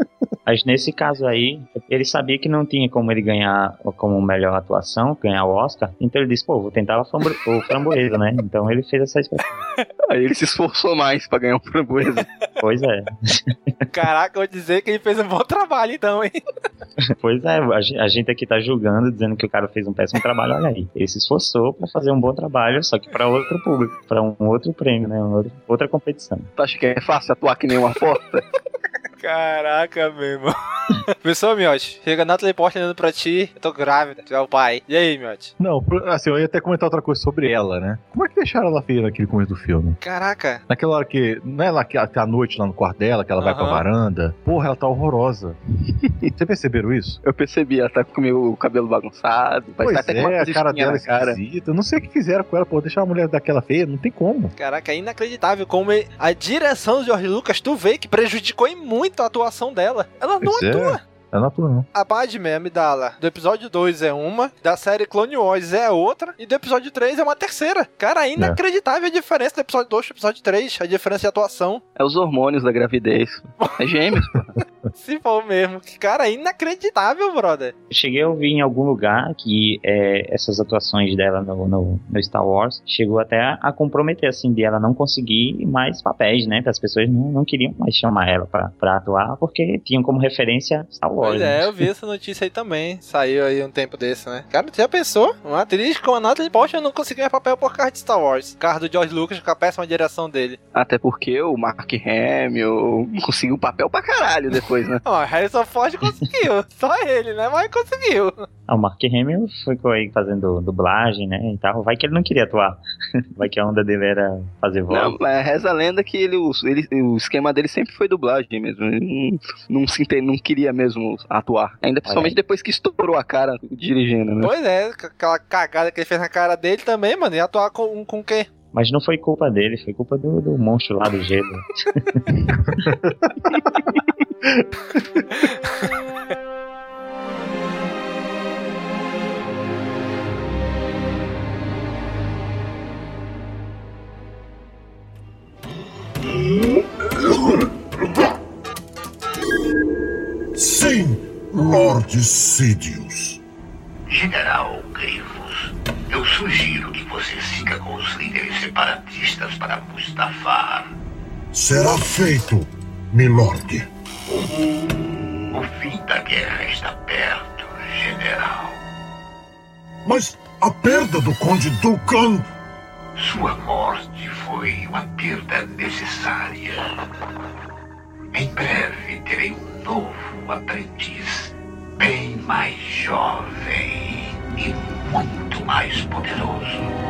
Mas nesse caso aí, ele sabia que não tinha como ele ganhar como melhor atuação, ganhar o Oscar, então ele disse, pô, vou tentar o o framboesa, né? Então ele fez essa expressão. *laughs* Aí ele se esforçou mais pra ganhar um framboesa. Pois é. Caraca, eu vou dizer que ele fez um bom trabalho então, hein? *laughs* Pois é, a gen- a gente aqui tá julgando, dizendo que o cara fez um péssimo trabalho, olha aí. Ele se esforçou pra fazer um bom trabalho, só que pra outro público, pra um outro prêmio, né? Outra competição. Tu acha que é fácil atuar que nem uma porta? *laughs* Caraca, mesmo. *laughs* Pensou, Miotti? Chega a Natalie Portman olhando pra ti, eu tô grávida, tu é o pai. E aí, Miotti? Não, assim, eu ia até comentar outra coisa sobre ela, né? Como é que deixaram ela feia naquele começo do filme? Caraca. Naquela hora que. Não é lá que até a noite lá no quarto dela, que ela vai pra varanda. Porra, ela tá horrorosa. *laughs* Vocês perceberam isso? Eu percebi, ela tá com o meu cabelo bagunçado. Pois estar até com uma é, a cara dela na cara. esquisita. Eu não sei o que fizeram com ela, pô. Deixar uma mulher daquela feia, não tem como. Caraca, é inacreditável como a direção do George Lucas, tu vê que prejudicou em muito a atuação dela. Ela não Pois é. atua. É não. A Padme Amidala do episódio 2 é uma, da série Clone Wars é outra, e do episódio 3 é uma terceira. Cara, é inacreditável a diferença do episódio 2 pro episódio 3, a diferença de atuação. É os hormônios da gravidez. É gêmeos, *laughs* pô. Se for mesmo. Cara, é inacreditável, brother. Cheguei a ouvir em algum lugar que é, essas atuações dela no, no, no Star Wars chegou até a, comprometer, assim, de ela não conseguir mais papéis, né? Que as pessoas não, não queriam mais chamar ela pra, pra atuar porque tinham como referência Star Wars. Pois né? é, eu vi essa notícia aí também. Saiu aí um tempo desse, né? Cara, já pensou? Uma atriz com a Natalie Portman não conseguiu mais papel por causa de Star Wars. Carro do George Lucas com a péssima direção dele. Até porque o Mark Hamill conseguiu papel pra caralho depois, né? Ó, Harrison Ford conseguiu. *laughs* Só ele, né? Mas conseguiu. Ah, o Mark Hamill ficou aí fazendo dublagem, né? E tal. Vai que ele não queria atuar. *laughs* Vai que a onda dele era fazer voz. Não, mas reza a lenda que ele, o, ele- o esquema dele sempre foi dublagem mesmo. Ele não, não, se não queria mesmo atuar. Ainda principalmente depois que estourou a cara dirigindo, né? Pois é, aquela cagada que ele fez na cara dele também, mano. Ia atuar com, com quem? Mas não foi culpa dele, foi culpa do, do monstro lá do gelo. Sim, Lord Sidious. General Grievous, eu sugiro que você siga com os líderes separatistas para Mustafar. Será feito, Milord. O fim da guerra está perto, general. Mas a perda do Conde Dukan. Sua morte foi uma perda necessária. Em breve terei um novo aprendiz, bem mais jovem e muito mais poderoso.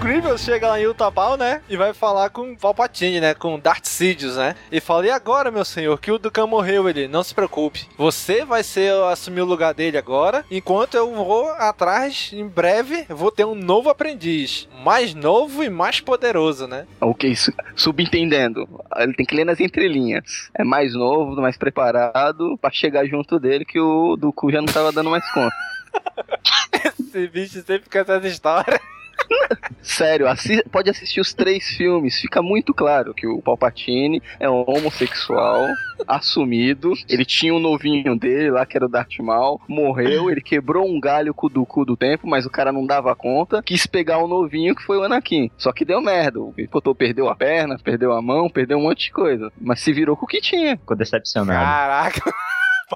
Grievous chega lá em Utapau, né? E vai falar com Palpatine, né? Com Darth Sidious, né? E fala, e agora, meu senhor, que o Dukan morreu, ele, não se preocupe. Você vai ser, assumir o lugar dele agora, enquanto eu vou atrás, em breve, vou ter um novo aprendiz. Mais novo e mais poderoso, né? O que isso? Subentendendo. Ele tem que ler nas entrelinhas. É mais novo, mais preparado pra chegar junto dele que o Dooku já não tava dando mais conta. *laughs* Esse bicho sempre com essa história. Sério, assi- pode assistir os três filmes, fica muito claro que o Palpatine é um homossexual assumido. Ele tinha um novinho dele lá, que era o Darth Maul, morreu, ele quebrou um galho com o Dooku do tempo, mas o cara não dava conta, quis pegar o novinho que foi o Anakin. Só que deu merda, o Pipotou perdeu a perna, perdeu a mão, perdeu um monte de coisa, mas se virou com o que tinha. Ficou decepcionado. Caraca.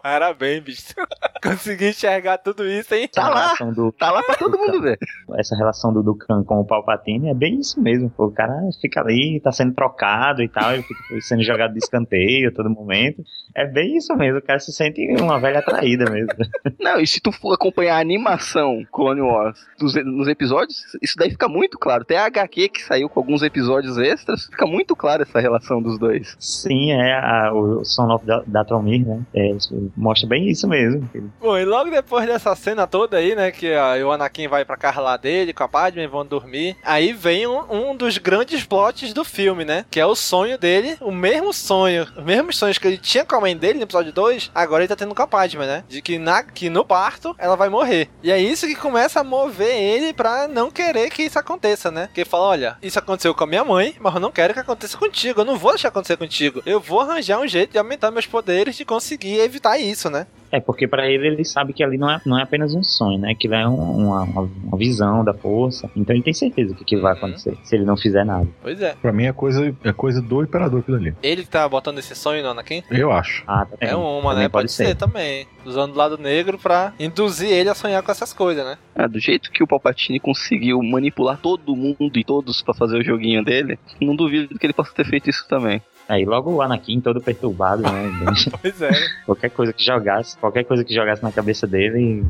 Parabéns, bicho. *laughs* Consegui enxergar tudo isso, hein? Tá lá, do- tá lá pra todo mundo ver. Essa relação do Dukan com o Palpatine é bem isso mesmo. O cara fica ali, tá sendo trocado e tal, ele fica sendo jogado de escanteio a todo momento. É bem isso mesmo, o cara se sente uma velha traída mesmo. Não, e se tu for acompanhar a animação Clone Wars dos, nos episódios, isso daí fica muito claro. Até a HQ que saiu com alguns episódios extras, fica muito claro essa relação dos dois. Sim, é a- o Son of Da- Datromir, né? É, mostra bem isso mesmo. Bom, e logo depois dessa cena toda aí, né, que o Anakin vai pra casa lá dele, com a Padme, vão dormir, aí vem um, um dos grandes plots do filme, né, que é o sonho dele, o mesmo sonho, os mesmos sonhos que ele tinha com a mãe dele no episódio 2, agora ele tá tendo com a Padme, né, de que, na, que no parto ela vai morrer. E é isso que começa a mover ele pra não querer que isso aconteça, né, que ele fala, olha, isso aconteceu com a minha mãe, mas eu não quero que aconteça contigo, eu não vou deixar acontecer contigo, eu vou arranjar um jeito de aumentar meus poderes de conseguir evitar isso, né. É, porque pra ele ele sabe que ali não é, não é apenas um sonho, né? Que é um- uma, uma, visão da força. Então ele tem certeza que aquilo vai acontecer, se ele não fizer nada. Pois é. Pra mim é coisa, é coisa do imperador aquilo ali. Ele tá botando esse sonho no Anakin? Eu acho. Ah, tá É uma, né? Pode, ser. também. Usando o lado negro pra induzir ele a sonhar com essas coisas, né? Ah, do jeito que o Palpatine conseguiu manipular todo mundo e todos pra fazer o joguinho dele, não duvido que ele possa ter feito isso também. Aí logo o Anakin todo perturbado, né? *laughs* pois é. qualquer coisa que jogasse, qualquer coisa que jogasse na cabeça dele,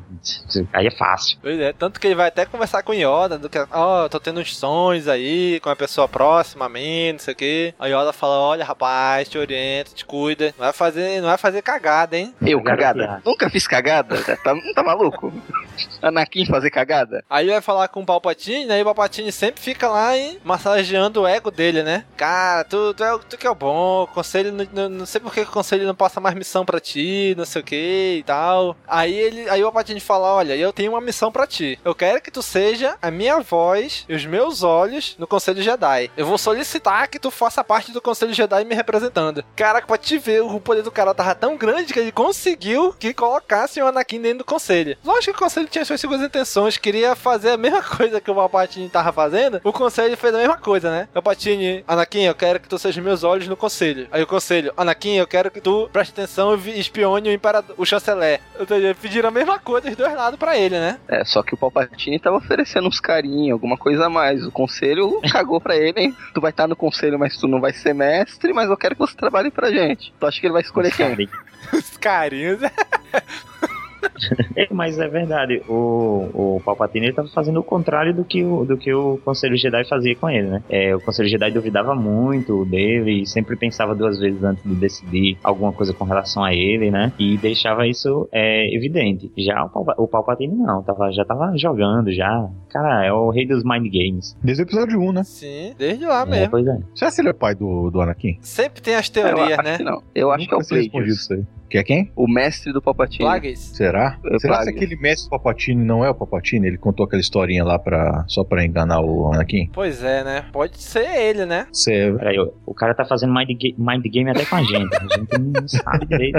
aí é fácil. Pois é, tanto que ele vai até conversar com o Yoda, do que, ó, oh, tô tendo uns sonhos aí, com uma pessoa próxima a mim, não sei o quê. Aí Yoda fala, olha, rapaz, te orienta, te cuida, não vai fazer, não vai fazer cagada, hein? Eu, cagada? Nunca fiz cagada? Tá, tá maluco? Anakin fazer cagada? Aí ele vai falar com o Palpatine, né? E o Palpatine sempre fica lá, hein, massageando o ego dele, né? Cara, tu, tu, é, tu que é o bom, conselho, não, não sei por que o conselho não passa mais missão pra ti, não sei o que e tal. Aí ele, aí o Palpatine fala, olha, eu tenho uma missão pra ti. Eu quero que tu seja a minha voz e os meus olhos no Conselho Jedi. Eu vou solicitar que tu faça parte do Conselho Jedi me representando. Caraca, pra te ver, o poder do cara tava tão grande que ele conseguiu que colocasse o Anakin dentro do Conselho. Lógico que o Conselho tinha suas segundas intenções, queria fazer a mesma *laughs* coisa que o Palpatine tava fazendo. O Conselho fez a mesma coisa, né? Palpatine, Anakin, eu quero que tu seja meus olhos no Conselho. Aí o Conselho, Anakin, eu quero que tu preste atenção e espione o Imperador, o Chanceler. Ou seja, pediram a mesma coisa dos dois lados pra ele, né? É, só que o Palpatine tava oferecendo uns carinhos, alguma coisa a mais. O Conselho *laughs* cagou pra ele, hein? Tu vai estar no Conselho, mas tu não vai ser mestre, mas eu quero que você trabalhe pra gente. Tu acha que ele vai escolher quem? *laughs* Os carinhos. *laughs* é, mas é verdade, o, o Palpatine estava fazendo o contrário do que o, do que o Conselho Jedi fazia com ele, né? É, o Conselho Jedi duvidava muito dele e sempre pensava duas vezes antes de decidir alguma coisa com relação a ele, né? E deixava isso é, evidente. Já o, Palpa, o Palpatine não, tava, já tava jogando, já. Cara, é o rei dos mind games. Desde o episódio 1, né? Sim, desde lá mesmo. É, pois é. Será que ele é pai do, do Anakin? Sempre tem as teorias, eu né? não. Eu acho que é o Plagueis. Que é quem? O mestre do Palpatine. Plagueis. Será? É Será Plagueis. que aquele mestre do Palpatine não é o Palpatine? Ele contou aquela historinha lá pra, só pra enganar o Anakin? Pois é, né? Pode ser ele, né? Cê... Peraí, o, cara tá fazendo mind, ga mind game até com a gente. A gente não *laughs* sabe direito.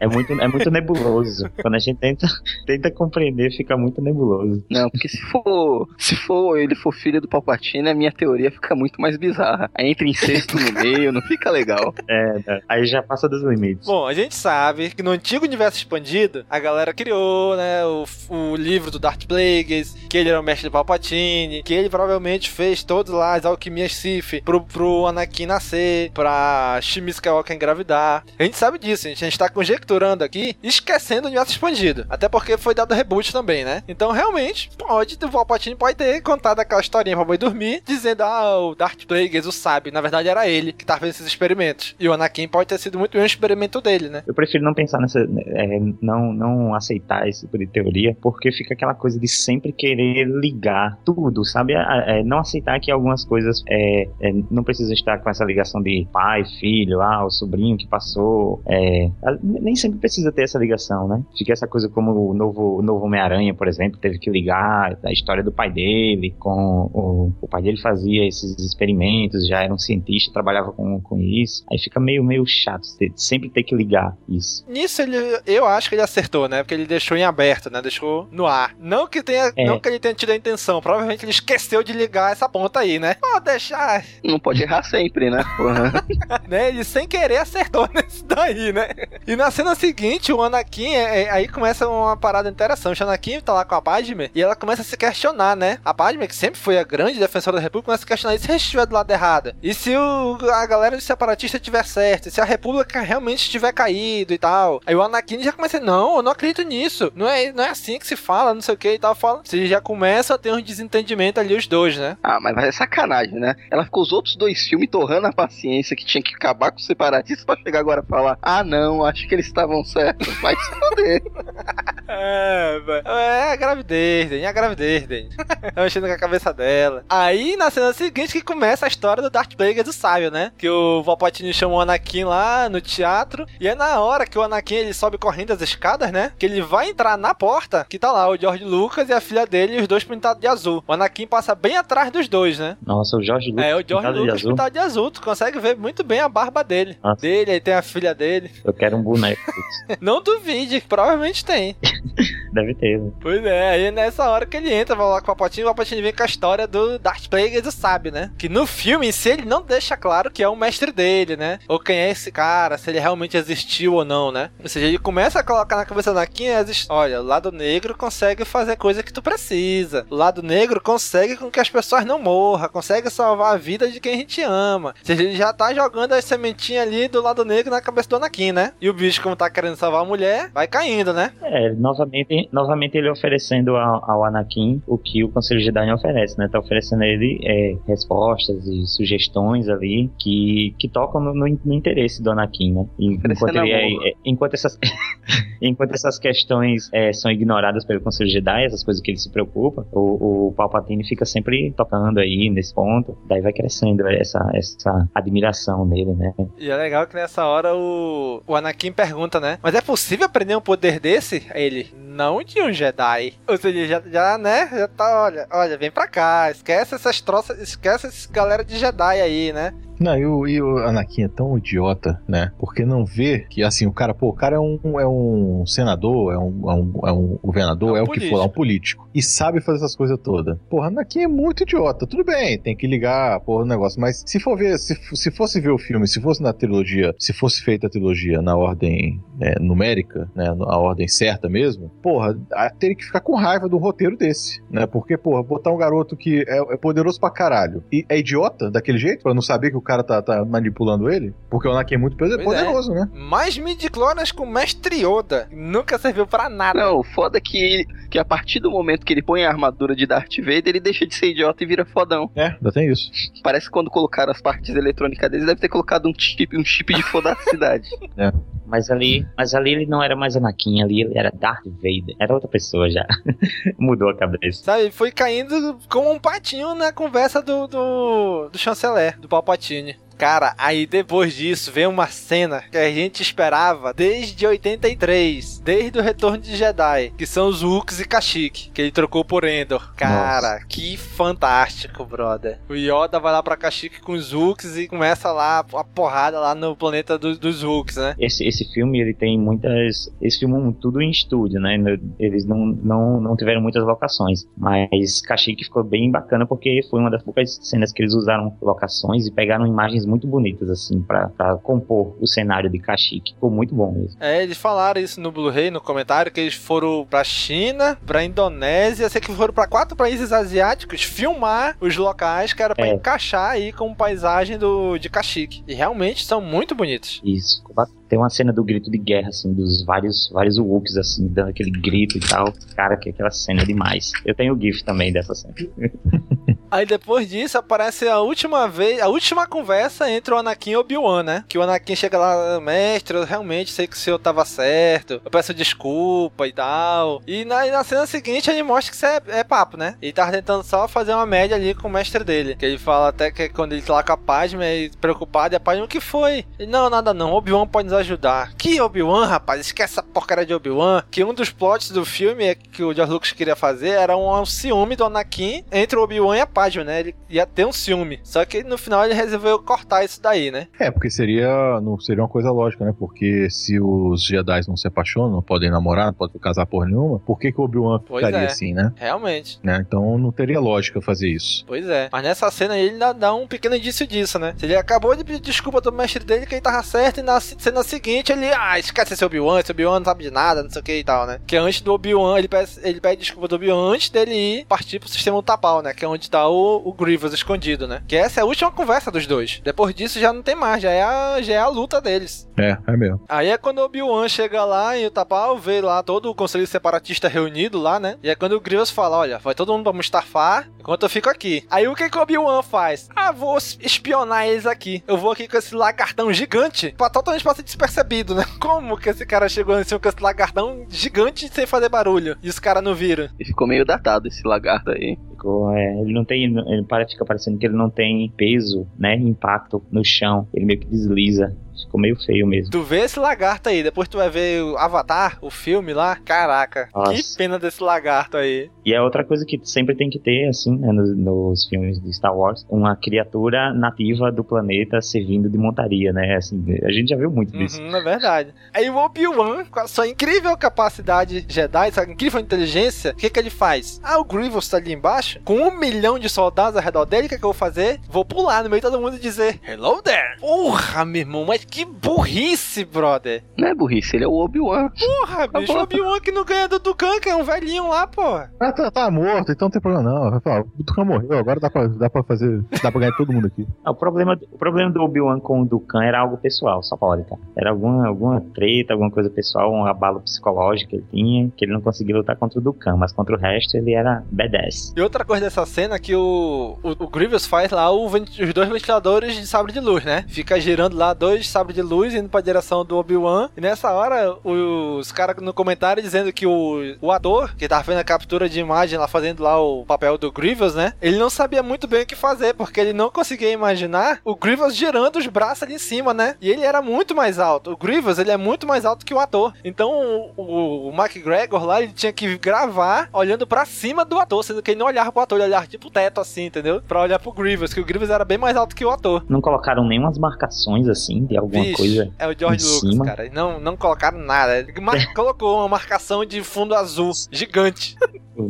É muito, é muito nebuloso. Quando a gente tenta, *laughs* tenta compreender, fica muito nebuloso. Não, porque se for, se for ele for filho do Palpatine, a minha teoria fica muito mais bizarra. Aí entra incesto no meio, não fica legal. É, é, aí já passa dos limites. Bom, a gente sabe que no antigo universo expandido, a galera criou, né, o, o livro do Darth Plagueis, que ele era o mestre do Palpatine, que ele provavelmente fez todas lá as alquimias Sith pro, pro Anakin nascer, pra Shmi Skywalker engravidar. A gente sabe disso, a gente, a gente tá conjecturando aqui, esquecendo o universo expandido. Até porque foi dado reboot também, né? Então, realmente, pode, o Palpatine pode ter contado aquela historinha pra boi dormir, dizendo, ah, o Darth Plagueis, o sábio, na verdade era ele que tava fazendo esses experimentos. E o Anakin pode ter sido muito um experimento dele, né? Eu prefiro não pensar nessa. É, não, não aceitar esse tipo de teoria, porque fica aquela coisa de sempre querer ligar tudo, sabe? É, não aceitar que algumas coisas é, é, não precisam estar com essa ligação de pai, filho, ah, o sobrinho que passou. É, nem sempre precisa ter essa ligação, né? Fica essa coisa como o novo, novo Homem-Aranha, por exemplo, teve que ligar a história do pai dele com. O, o pai dele fazia esses experimentos, já era um cientista, trabalhava com, com isso. Aí fica meio, meio chato sempre ter que ligar isso. Nisso ele, eu acho que ele acertou, né? Porque ele deixou em aberto, né? Deixou no ar. Não que tenha, é. não que ele tenha tido a intenção, provavelmente ele esqueceu de ligar essa ponta aí, né? Pode deixar. Não pode errar sempre, né? *laughs* né? Ele sem querer acertou *laughs* nesse daí, né? E na cena seguinte, o Anakin, é, é, aí começa uma parada interessante. O Anakin tá lá com a Padme e ela começa a se questionar, né? A Padme, que sempre foi a grande defensora da República, começa a se questionar e se a gente estiver do lado errado? E se o, a galera dos separatistas estiver certa? Se a República realmente estiver caído e tal? Aí o Anakin já começa, não, eu não acredito nisso. Não é, não é assim que se fala, não sei o que e tal. Fala. Você já começa a ter um desentendimento ali, os dois, né? Ah, mas é sacanagem, né? Ela ficou os outros dois filmes torrando a paciência que tinha que acabar com os separatistas pra chegar agora e falar: ah, não, acho que eles estavam certos. Vai se foder. *laughs* é, é a gravidez, é a gravidez, Den. tá mexendo com a cabeça dela. Aí, na cena seguinte, que começa a história do Darth Plagueis do sábio, né? Que o Palpatine chamou o Anakin lá no teatro. E é na hora que o Anakin ele sobe correndo as escadas, né? Que ele vai entrar na porta, que tá lá o George Lucas e a filha dele, e os dois pintados de azul. O Anakin passa bem atrás dos dois, né? Nossa, o George Lucas. É, o George pintado Lucas de pintado de azul. Tu consegue ver muito bem a barba dele. Nossa. Dele, aí tem a filha dele. Eu quero um boneco. *laughs* Não duvide, provavelmente tem. *laughs* Deve ter. Né? Pois é, aí nessa hora que ele entra, vai lá com o Palpatine, o Palpatine vem com a história do Darth Plagueis e sabe, né? Que no filme si ele não deixa claro que é o mestre dele, né? Ou quem é esse cara, se ele realmente existiu ou não, né? Ou seja, ele começa a colocar na cabeça da Anakin, olha, o lado negro consegue fazer coisa que tu precisa. O lado negro consegue com que as pessoas não morram, consegue salvar a vida de quem a gente ama. Ou seja, ele já tá jogando as sementinhas ali do lado negro na cabeça do Anakin, né? E o bicho, como tá querendo salvar a mulher, vai caindo, né? É, novamente, novamente ele oferecendo ao, ao Anakin o que o Conselho Jedi oferece, né? Tá oferecendo a ele é, respostas e sugestões ali que, que tocam no, no, no interesse do Anakin, né? Enquanto, ele é, é, enquanto, essas, *laughs* enquanto essas questões é, são ignoradas pelo Conselho Jedi, essas coisas que ele se preocupa, o, o Palpatine fica sempre tocando aí nesse ponto, daí vai crescendo essa, essa admiração dele, né? E é legal que nessa hora o, o Anakin pergunta, né? Mas é possível aprender um poder desse? Ele, não de um Jedi. Ou seja, já, já né? Já tá, olha, olha, vem pra cá, esquece essas troças, esquece essa galera de Jedi aí, né? Não, e o, e o Anakin é tão idiota, né? Porque não vê que, assim, o cara, pô, o cara é um, é um senador, é um, é um, é um governador, é, um é o que for, é um político. E sabe fazer essas coisas todas. Porra, Anakin é muito idiota. Tudo bem, tem que ligar, porra, o negócio. Mas se for ver, se, se fosse ver o filme, se fosse na trilogia, se fosse feita a trilogia na ordem né, numérica, né? A ordem certa mesmo, porra, teria que ficar com raiva do roteiro desse, né? Porque, porra, botar um garoto que é, é poderoso pra caralho e é idiota daquele jeito, pra não saber que o cara tá, tá manipulando ele? Porque o Anakin é muito é. poderoso, é. né? Mais midi-clonas com o Mestre Yoda. Nunca serviu para nada. Não, foda que, que a partir do momento que ele põe a armadura de Darth Vader, ele deixa de ser idiota e vira fodão. É, ainda tem isso. Parece que quando colocaram as partes eletrônicas dele, deve ter colocado um chip, um chip de fodacidade. *laughs* é. Mas ali, mas ali ele não era mais Anakin, ali ele era Darth Vader. Era outra pessoa já. *laughs* Mudou a cabeça. Sabe, foi caindo como um patinho na conversa do, do, do chanceler, do Palpatine. день. Cara, aí depois disso vem uma cena que a gente esperava desde 83, desde o Retorno de Jedi, que são os Hooks e Kashyyyk, que ele trocou por Endor. Cara, Nossa. que fantástico, brother. O Yoda vai lá pra Kashyyyk com os Hooks e começa lá a porrada lá no planeta do, dos Hooks, né? Esse, esse filme, ele tem muitas... Esse filme tudo em estúdio, né? Eles não, não, não tiveram muitas locações, mas Kashyyyk ficou bem bacana porque foi uma das poucas cenas que eles usaram locações e pegaram imagens muito bonitas, assim, para compor o cenário de Kashyyyk. Ficou muito bom mesmo. É, eles falaram isso no Blu-ray, no comentário, que eles foram pra China, pra Indonésia, sei que foram para quatro países asiáticos filmar os locais que era pra é. encaixar aí com paisagem do, de Kashyyyk. E realmente são muito bonitos. Isso, tem uma cena do grito de guerra, assim, dos vários, vários Wooks, assim, dando aquele grito e tal. Cara, que aquela cena é demais. Eu tenho o GIF também dessa cena. *laughs* Aí depois disso aparece a última vez, a última conversa entre o Anakin e o Obi-Wan, né? Que o Anakin chega lá, mestre, eu realmente sei que o senhor tava certo, eu peço desculpa e tal. E na, e na cena seguinte ele mostra que isso é, é, papo, né? Ele tava tentando só fazer uma média ali com o mestre dele. Que ele fala até que quando ele tá lá com a Padme, ele preocupado, e a Padme, o que foi? Ele, não, nada não, Obi-Wan pode nos ajudar. Que Obi-Wan, rapaz? Esquece essa porcaria de Obi-Wan. Que um dos plots do filme é que o George Lucas queria fazer era um, um ciúme do Anakin entre o Obi-Wan e a Padme, né? Ele ia ter um ciúme. Só que no final ele resolveu cortar isso daí, né? É, porque seria, não seria uma coisa lógica, né? Porque se os Jedi não se apaixonam, não podem namorar, não podem casar por nenhuma, por que, que o Obi-Wan ficaria é. assim, né? Realmente. Né? Então não teria lógica fazer isso. Pois é. Mas nessa cena ele ainda dá um pequeno indício disso, né? Ele acabou de pedir desculpa do mestre dele que ele tava certo e na cena seguinte ele, ah, esquece esse Obi-Wan, esse Obi-Wan não sabe de nada, não sei o que e tal, né? Que antes do Obi-Wan, ele pede, ele pede desculpa do Obi-Wan antes dele ir partir pro sistema Tapal, né? Que é onde tá o, o Grievous escondido, né? Que essa é a última conversa dos dois. Depois disso já não tem mais, já é a, já é a luta deles. É, é mesmo. Aí é quando o Obi-Wan chega lá e o Tapal vê lá todo o conselho separatista reunido lá, né? E é quando o Grievous fala, olha, vai todo mundo pra Mustafar enquanto eu fico aqui. Aí o que que o Obi-Wan faz? Ah, vou espionar eles aqui. Eu vou aqui com esse lagartão gigante pra totalmente passar despercebido, né? *laughs* Como que esse cara chegou em cima com esse lagartão gigante sem fazer barulho? E os caras não viram? E ficou meio datado esse lagarto aí. Ficou, é, ele não tem, ele para, fica parecendo que ele não tem peso, né, impacto no chão. Ele meio que desliza. Ficou meio feio mesmo. Tu vê esse lagarto aí, depois tu vai ver o Avatar, o filme lá. Caraca, Nossa. que pena desse lagarto aí. E é outra coisa que sempre tem que ter, assim, né, nos, nos filmes de Star Wars, uma criatura nativa do planeta servindo de montaria, né? Assim, a gente já viu muito disso. Uhum, é verdade. Aí o Obi-Wan, com a sua incrível capacidade Jedi, essa incrível inteligência, o que que ele faz? Ah, o Grievous tá ali embaixo, com um milhão de soldados ao redor dele, o que que eu vou fazer? Vou pular no meio de todo mundo e dizer, Hello there! Porra, meu irmão, mas que burrice, brother! Não é burrice, ele é o Obi-Wan. Porra, bicho, o Obi-Wan que não ganha do Dukan, que é um velhinho lá, porra. Ah, tá, tá morto, então não tem problema não. Vai falar, o Tucano morreu, agora dá pra, dá pra fazer. Dá pra ganhar todo mundo aqui. Ah, o, problema, o problema do Obi-Wan com o Dukan era algo pessoal, só pode, cara. Era alguma, alguma treta, alguma coisa pessoal, um abalo psicológico que ele tinha, que ele não conseguia lutar contra o Dukan, mas contra o resto ele era B10. E outra coisa dessa cena é que o, o, o Grievous faz lá o os dois ventiladores de sabre de luz, né? Fica girando lá dois sabres de luz indo pra direção do Obi-Wan. E nessa hora, os caras no comentário dizendo que o, o ator, que tava vendo a captura de imagem lá, fazendo lá o papel do Grievous, né? Ele não sabia muito bem o que fazer, porque ele não conseguia imaginar o Grievous girando os braços ali em cima, né? E ele era muito mais alto. O Grievous, ele é muito mais alto que o ator. Então, o, o, McGregor lá, ele tinha que gravar olhando pra cima do ator, sendo que ele não olhava pro ator, ele olhava tipo teto assim, entendeu? Pra olhar pro Grievous, que o Grievous era bem mais alto que o ator. Não colocaram nenhumas marcações assim de alguma Vixe, coisa. É o George em Lucas, cima. cara. Não, não colocaram nada. Ele *laughs* colocou uma marcação de fundo azul gigante.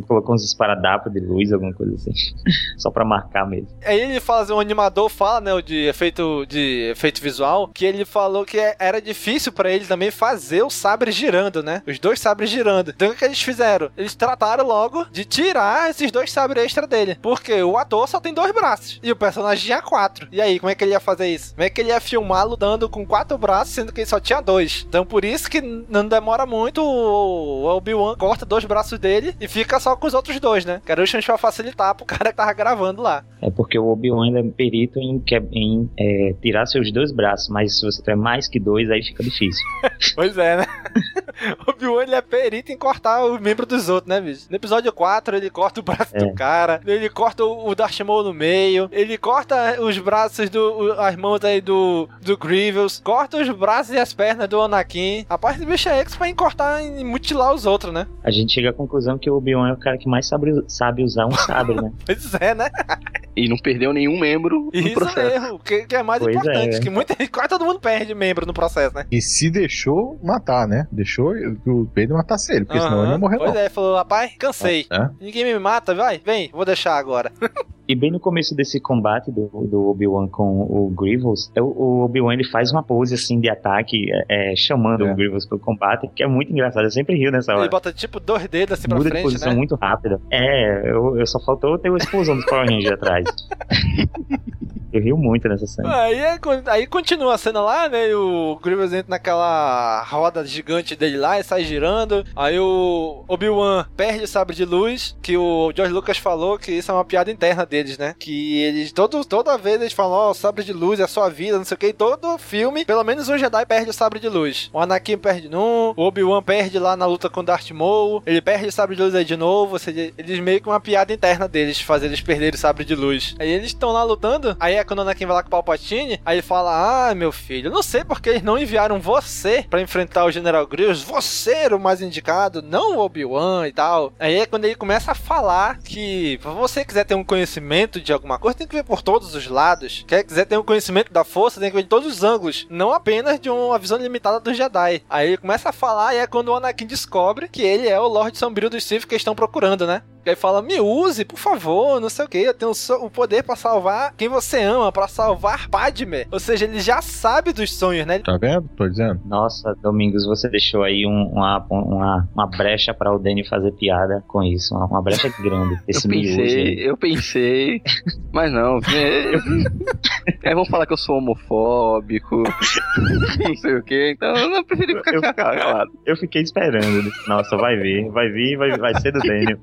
Colocou uns esparadrapos de luz, alguma coisa assim. *laughs* Só pra marcar mesmo. Aí ele fala, o animador fala, né, o de efeito, de efeito visual, que ele falou que é- era difícil pra ele também fazer o sabre girando, né? Os dois sabres girando. Então o que eles fizeram? Eles trataram logo de tirar esses dois sabres extra dele. Porque o ator só tem dois braços e o personagem tinha quatro. E aí, como é que ele ia fazer isso? Como é que ele ia filmar lutando com quatro braços, sendo que ele só tinha dois? Então por isso que não demora muito, o Obi-Wan corta dois braços dele e fica só com os outros dois, né? Que era justamente pra facilitar pro *laughs* cara que tava gravando lá. É porque o Obi-Wan é perito em, que- em é, tirar seus dois braços, mas se você tiver mais que dois, aí fica difícil. *laughs* Pois é, né? O *laughs* Obi-Wan ele é perito em cortar o membro dos outros, né, bicho? No episódio 4, ele corta o braço É. do cara, ele corta o Darth Maul no meio, ele corta os braços do. as mãos aí do, do Grievous, corta os braços e as pernas do Anakin. Rapaz, esse bicho é expert em cortar e mutilar os outros, né? A gente chega à conclusão que o Obi-Wan é o cara que mais sabe, sabe usar um sabre, né? *laughs* Pois é, né? *laughs* E não perdeu nenhum membro no Isso processo. mesmo, que, que é mais Pois importante, é. que muita *laughs* quase todo mundo perde membro no processo, né? E se deixou matar, né? Deixou que o Pedro matasse ele, porque senão ele ia morrer Pois não. é, falou, rapaz, cansei. É? Ninguém me mata, vai, vem, vou deixar agora. *laughs* E bem no começo desse combate do, do Obi-Wan com o Grievous, é o, o Obi-Wan ele faz uma pose assim de ataque, é, é, chamando É. o Grievous pro combate, que é muito engraçado. Eu sempre rio nessa Ele hora. bota tipo dois dedos assim pra Muda de frente, posição né? muito rápida. É, eu, eu só faltou ter o explosão dos Power Rangers *laughs* atrás. *laughs* Eu rio muito nessa cena. Aí, é aí continua a cena lá, né? E o Grievous entra naquela roda gigante dele lá e sai girando. Aí o Obi-Wan perde o sabre de luz, que o George Lucas falou que isso é uma piada interna deles, né? Que eles, todo, toda vez eles falam, ó, o sabre de luz é a sua vida, não sei o que. E todo filme, pelo menos um Jedi perde o sabre de luz. O Anakin perde num, o Obi-Wan perde lá na luta com o Darth Maul, ele perde o sabre de luz aí de novo, ou seja, eles meio que uma piada interna deles, fazer eles perderem o sabre de luz. Aí eles estão lá lutando, aí é quando o Anakin vai lá com o Palpatine, aí ele fala, ah, meu filho, não sei porque eles não enviaram você pra enfrentar o General Grievous, você era o mais indicado, não o Obi-Wan e tal. Aí é quando ele começa a falar que, se você quiser ter um conhecimento de alguma coisa, tem que ver por todos os lados. Quer quiser ter um conhecimento da força, tem que ver de todos os ângulos, não apenas de uma visão limitada do Jedi. Aí ele começa a falar e é quando o Anakin descobre que ele é o Lorde Sombrio dos Sith que estão procurando, né? E aí fala, me use, por favor, não sei o que, eu tenho o poder pra salvar quem você ama, pra salvar Padme. Ou seja, ele já sabe dos sonhos, né? Tá vendo? Tô dizendo. Nossa, Domingos, você deixou aí um- uma, uma, uma brecha para o Danny fazer piada com isso. Uma, uma brecha grande. Esse eu pensei, eu pensei, mas não. eu- Aí vão falar que eu sou homofóbico, não sei o que, então eu não preferi ficar calado. Eu fiquei esperando. Nossa, vai vir, vai vir, vai, vai ser do Daniel.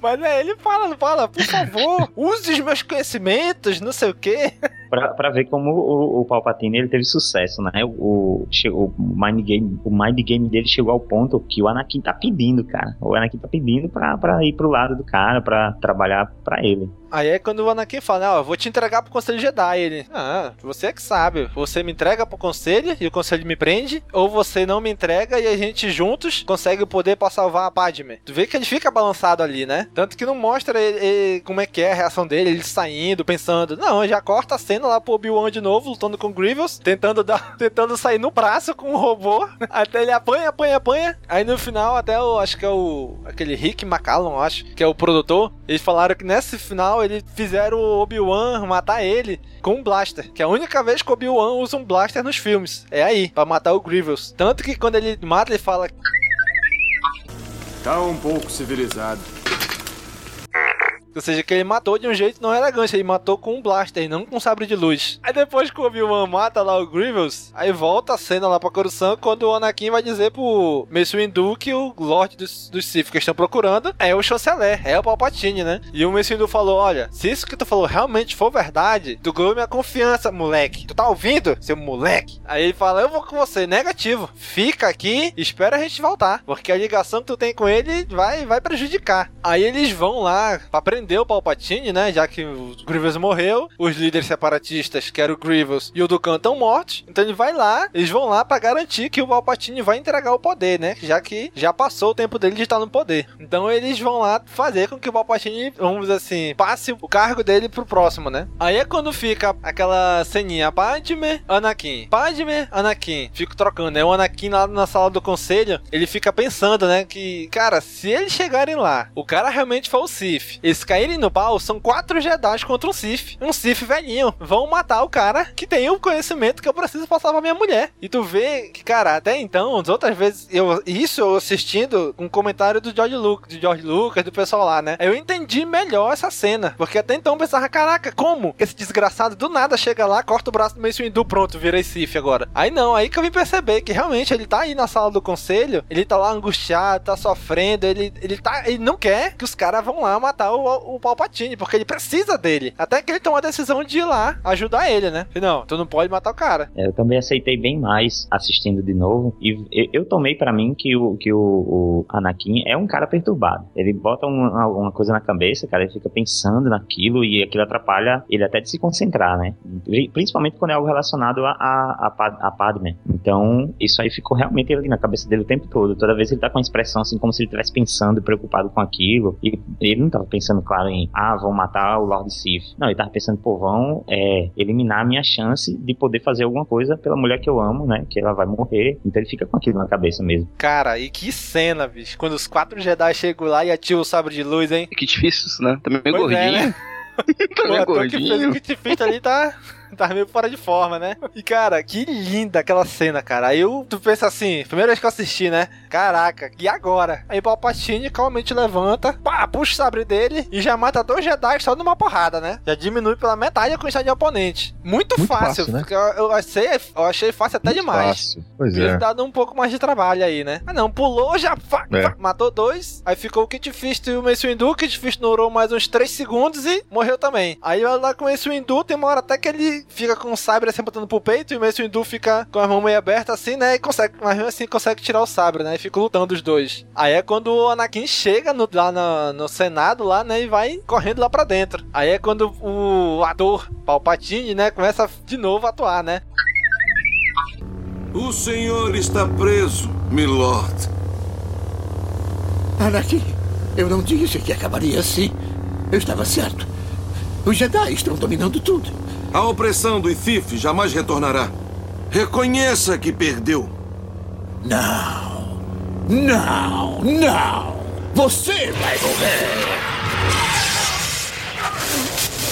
Mas é, ele fala, não fala, por favor, *laughs* use os meus conhecimentos, não sei o quê. Pra ver como o, o Palpatine ele teve sucesso, né? O, o, mind game, o mind game dele chegou ao ponto que o Anakin tá pedindo, cara. O Anakin tá pedindo pra, pra ir pro lado do cara, pra trabalhar pra ele. Aí é quando o Anakin fala, ó, vou te entregar pro Conselho Jedi. Ele, ah, você é que sabe. Você me entrega pro Conselho e o Conselho me prende, ou você não me entrega e a gente juntos consegue o poder pra salvar a Padme. Tu vê que ele fica balançado ali, né? Tanto que não mostra ele, ele, como é que é a reação dele, ele saindo, pensando. Não, já corta a cena lá pro Obi-Wan de novo, lutando com o Grievous, tentando dar, *laughs* tentando sair no braço com o robô, *laughs* até ele apanha, apanha, apanha. Aí no final, até o, acho que é o, aquele Rick McCallum, acho, que é o produtor, eles falaram que nesse final eles fizeram o Obi-Wan matar ele com um blaster, que é a única vez que o Obi-Wan usa um blaster nos filmes. É aí, para matar o Grievous. Tanto que quando ele mata, ele fala Tá um pouco civilizado. Ou seja, que ele matou de um jeito não elegante, ele matou com um blaster, não com um sabre de luz. Aí depois que o Obi-Wan mata lá o Grievous, aí volta a cena lá pra Coruscant, quando o Anakin vai dizer pro Mace Windu que o Lorde dos, dos Sith que estão procurando é o chanceler, é o Palpatine, né? E o Mace Windu falou, olha, se isso que tu falou realmente for verdade, tu ganhou minha confiança, moleque. Tu tá ouvindo, seu moleque? Aí ele fala, eu vou com você, negativo. Fica aqui, espera a gente voltar, porque a ligação que tu tem com ele vai, vai prejudicar. Aí eles vão lá pra prender o Palpatine, né? Já que o Grievous morreu, os líderes separatistas, que era o Grievous e o Dukan, estão mortos. Então ele vai lá, eles vão lá para garantir que o Palpatine vai entregar o poder, né? Já que já passou o tempo dele de estar no poder. Então eles vão lá fazer com que o Palpatine, vamos dizer assim, passe o cargo dele pro próximo, né? Aí é quando fica aquela ceninha Padme, Anakin. Padme, Anakin. Fico trocando, né? O Anakin lá na sala do conselho, ele fica pensando, né? Que, cara, se eles chegarem lá, o cara realmente foi o Sith. Eles caírem no pau, são quatro Jedi contra um Sith. Um Sith velhinho. Vão matar o cara que tem o conhecimento que eu preciso pra salvar minha mulher. E tu vê que, cara, até então, as outras vezes, eu, isso eu assistindo um comentário do George Lucas, de George Lucas, do pessoal lá, né? Eu entendi melhor essa cena. Porque até então eu pensava, caraca, como esse desgraçado do nada chega lá, corta o braço do Mace Windu, pronto, virei Sith agora. Aí não, aí que eu vim perceber que realmente ele tá aí na sala do conselho, ele tá lá angustiado, tá sofrendo, ele, ele tá, ele não quer que os caras vão lá matar o, o Palpatine, porque ele precisa dele. Até que ele toma a decisão de ir lá ajudar ele, né? Não, tu não pode matar o cara. É, eu também aceitei bem mais assistindo de novo. E eu, tomei para mim que, o, que o, o, Anakin é um cara perturbado. Ele bota uma, uma coisa na cabeça, cara, ele fica pensando naquilo e aquilo atrapalha ele até de se concentrar, né? Principalmente quando é algo relacionado a, a, a, a Padme. Então, isso aí ficou realmente ali na cabeça dele o tempo todo. Toda vez ele tá com uma expressão assim, como se ele estivesse pensando preocupado com aquilo. E ele não tava pensando, claro, em ah, vão matar o Lord Sif. Não, ele tava pensando, pô, vão é, eliminar a minha chance de poder fazer alguma coisa pela mulher que eu amo, né? Que ela vai morrer. Então ele fica com aquilo na cabeça mesmo. Cara, e que cena, bicho. Quando os quatro Jedi chegam lá e ativam o sabre de luz, hein? Que difícil isso, né? Também pois gordinho. *laughs* É, né? Também o gordinho. que fez o Kit Fit ali tá *laughs* tá meio fora de forma, né? E, cara, que linda aquela cena, cara. Aí eu, tu pensa assim, primeira vez que eu assisti, né? Caraca, e agora? Aí Palpatine calmamente levanta, pá, puxa o sabre dele e já mata dois Jedi só numa porrada, né? Já diminui pela metade a quantidade de oponente. Muito, Muito fácil, fácil né? eu, eu, achei, eu achei fácil até Muito demais. Fácil. Pois é. dado um pouco mais de trabalho aí, né? Ah, não, pulou, já fa, é. fa, matou dois, aí ficou o Kit Fist e o Mace Windu, o Kit Fist durou mais uns 3 segundos e morreu também. Aí lá com esse Windu, tem uma hora até que ele fica com o sabre assim botando pro peito e o Mace Windu fica com a mão meio aberta assim, né? E consegue, mas mesmo assim consegue tirar o sabre, né? E fica lutando os dois. Aí é quando o Anakin chega no, lá no, no Senado lá, né? E vai correndo lá pra dentro. Aí é quando o ator Palpatine, né? Começa de novo a atuar, né? O senhor está preso, milord. Anakin, eu não disse que acabaria assim. Eu estava certo. Os Jedi estão dominando tudo. A opressão do Ifif jamais retornará. Reconheça que perdeu. Não. Não, não. Você vai morrer.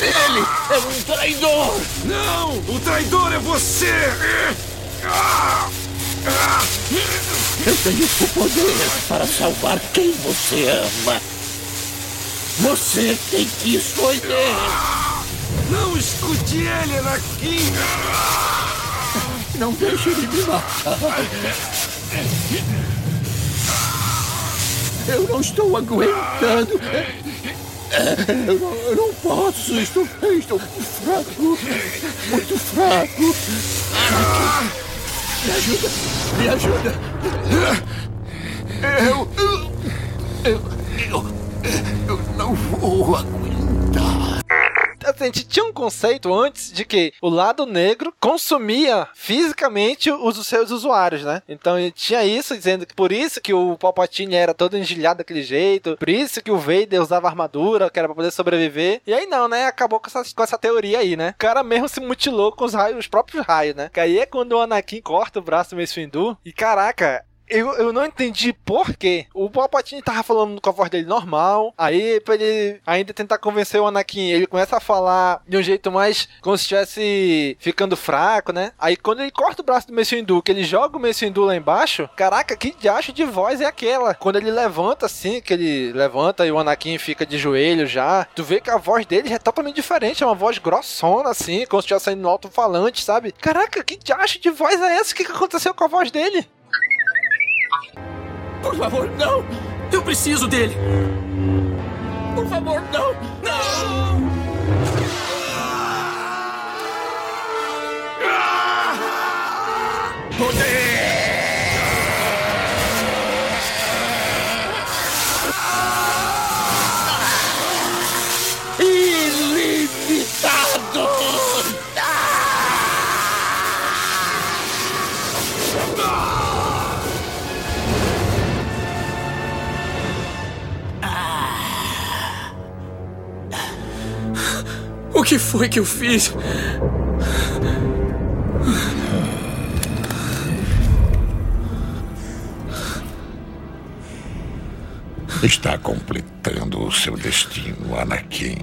Ele é um traidor. Não, o traidor é você. Eu tenho o poder para salvar quem você ama. Você tem que escolher. Não escute ele, Anakin! Não deixe ele me matar. Eu não estou aguentando. Eu não, eu não posso, estou, estou fraco, muito fraco. Me ajuda, me ajuda. Eu, eu, eu, eu não vou aguentar. Assim, a gente tinha um conceito antes de que o lado negro consumia fisicamente os seus usuários, né? Então tinha isso, dizendo que por isso que o Palpatine era todo engilhado daquele jeito, por isso que o Vader usava armadura, que era pra poder sobreviver. E aí não, né? Acabou com essa, com essa teoria aí, né? O cara mesmo se mutilou com os raios, os próprios raios, né? Que aí é quando o Anakin corta o braço do Mace Windu. E caraca, eu, eu não entendi por quê. O Palpatine tava falando com a voz dele normal. Aí, pra ele ainda tentar convencer o Anakin, ele começa a falar de um jeito mais como se estivesse ficando fraco, né? Aí, quando ele corta o braço do Mace Windu, que ele joga o Mace Windu lá embaixo, caraca, que diacho de voz é aquela? Quando ele levanta assim, que ele levanta e o Anakin fica de joelho já, tu vê que a voz dele já é totalmente diferente. É uma voz grossona, assim, como se estivesse saindo no alto-falante, sabe? Caraca, que diacho de voz é essa? O que, que aconteceu com a voz dele? Por favor, não! Eu preciso dele! Por favor, não! Não! Ilimitado! O que foi que eu fiz? Está completando o seu destino, Anakin.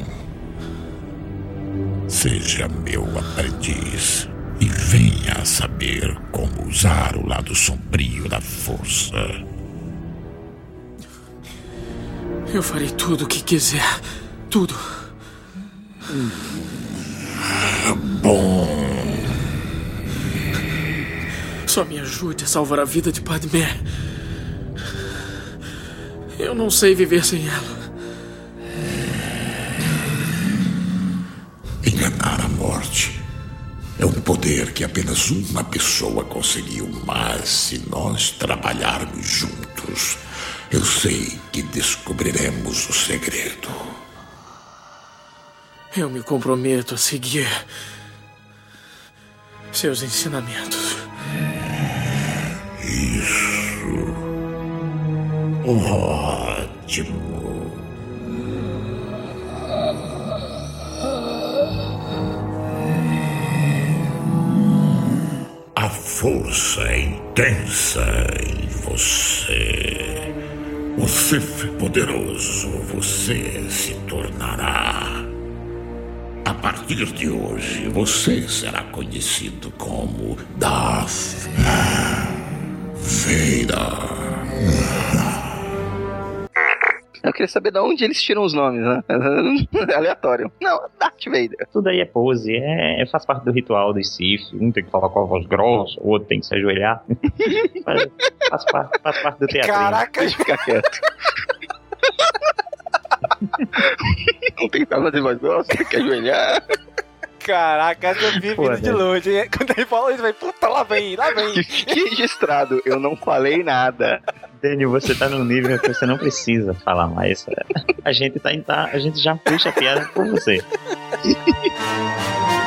Seja meu aprendiz e venha a saber como usar o lado sombrio da força. Eu farei tudo o que quiser. Tudo. Bom. Só me ajude a salvar a vida de Padmé. Eu não sei viver sem ela. Enganar a morte é um poder que apenas uma pessoa conseguiu, mas se nós trabalharmos juntos, eu sei que descobriremos o segredo. Eu me comprometo a seguir seus ensinamentos. Isso. Ótimo. A força é intensa em você. O Sith poderoso você se tornará. A partir de hoje, você será conhecido como Darth Vader. Eu queria saber de onde eles tiram os nomes, né? *laughs* Aleatório. Não, Darth Vader. Tudo aí é pose, é, faz parte do ritual dos Sith. Um tem que falar com a voz grossa, o outro tem que se ajoelhar. *laughs* faz, faz, parte, faz parte do teatro. Caraca, ficar quieto. *laughs* Não tem que fazer voz grossa, tem que ajoelhar. Caraca, essa eu vi Pô, vindo de velho. longe. hein? Quando ele fala isso, vai, puta, lá vem, lá vem. *laughs* Fique registrado, eu não falei nada. Daniel, você tá num nível que você não precisa falar mais. A gente, tá, em- tá, a gente já puxa a piada por você. *laughs*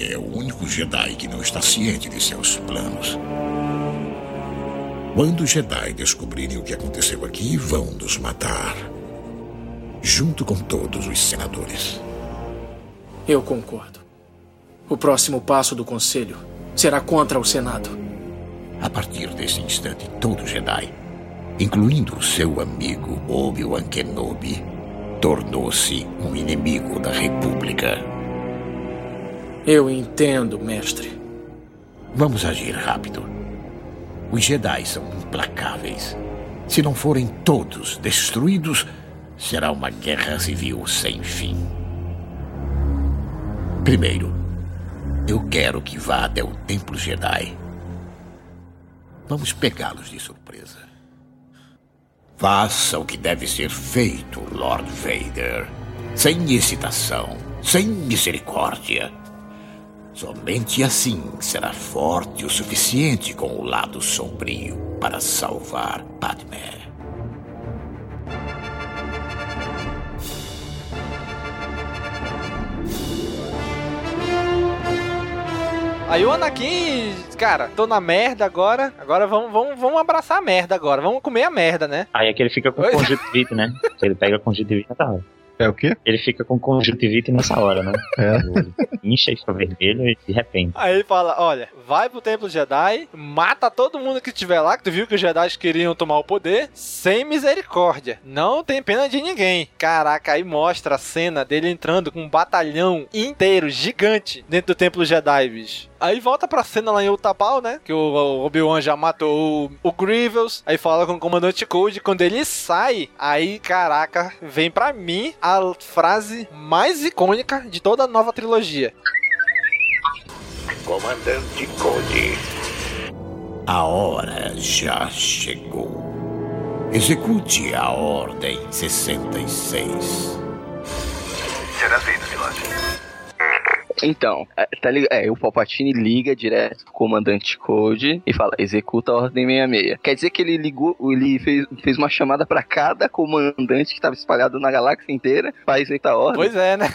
você é o único Jedi que não está ciente de seus planos. Quando os Jedi descobrirem o que aconteceu aqui, vão nos matar. Junto com todos os senadores. Eu concordo. O próximo passo do Conselho será contra o Senado. A partir desse instante, todo Jedi, incluindo o seu amigo Obi-Wan Kenobi, tornou-se um inimigo da República. Eu entendo, mestre. Vamos agir rápido. Os Jedi são implacáveis. Se não forem todos destruídos, será uma guerra civil sem fim. Primeiro, eu quero que vá até o Templo Jedi. Vamos pegá-los de surpresa. Faça o que deve ser feito, Lord Vader. Sem hesitação, sem misericórdia. Somente assim será forte o suficiente com o lado sombrio para salvar Padmé. Aí o Anakin, cara, tô na merda agora. Agora vamos, vamos, vamos abraçar a merda agora. Vamos comer a merda, né? Aí é que ele fica com conjuntivite, né? *laughs* ele pega conjuntivite hora. É o quê? Ele fica com conjuntivite nessa hora, né? É. Incha e fica vermelho e de repente. Aí ele fala: olha, vai pro Templo Jedi, mata todo mundo que estiver lá, que tu viu que os Jedi queriam tomar o poder, sem misericórdia. Não tem pena de ninguém. Caraca, aí mostra a cena dele entrando com um batalhão inteiro, gigante, dentro do Templo Jedi, bicho. Aí volta pra cena lá em Utapau, né? Que o Obi-Wan já matou o, o Grievous. Aí fala com o comandante Code. Quando ele sai, aí, caraca, vem pra mim a frase mais icônica de toda a nova trilogia. Comandante Code. A hora já chegou. Execute a Ordem 66. Será feito, Milord. Então, é, tá ligado? É, o Palpatine liga direto pro comandante Code e fala: executa a ordem 66. Quer dizer que ele ligou, ele fez, fez uma chamada pra cada comandante que tava espalhado na galáxia inteira pra executar a ordem. Pois é, né?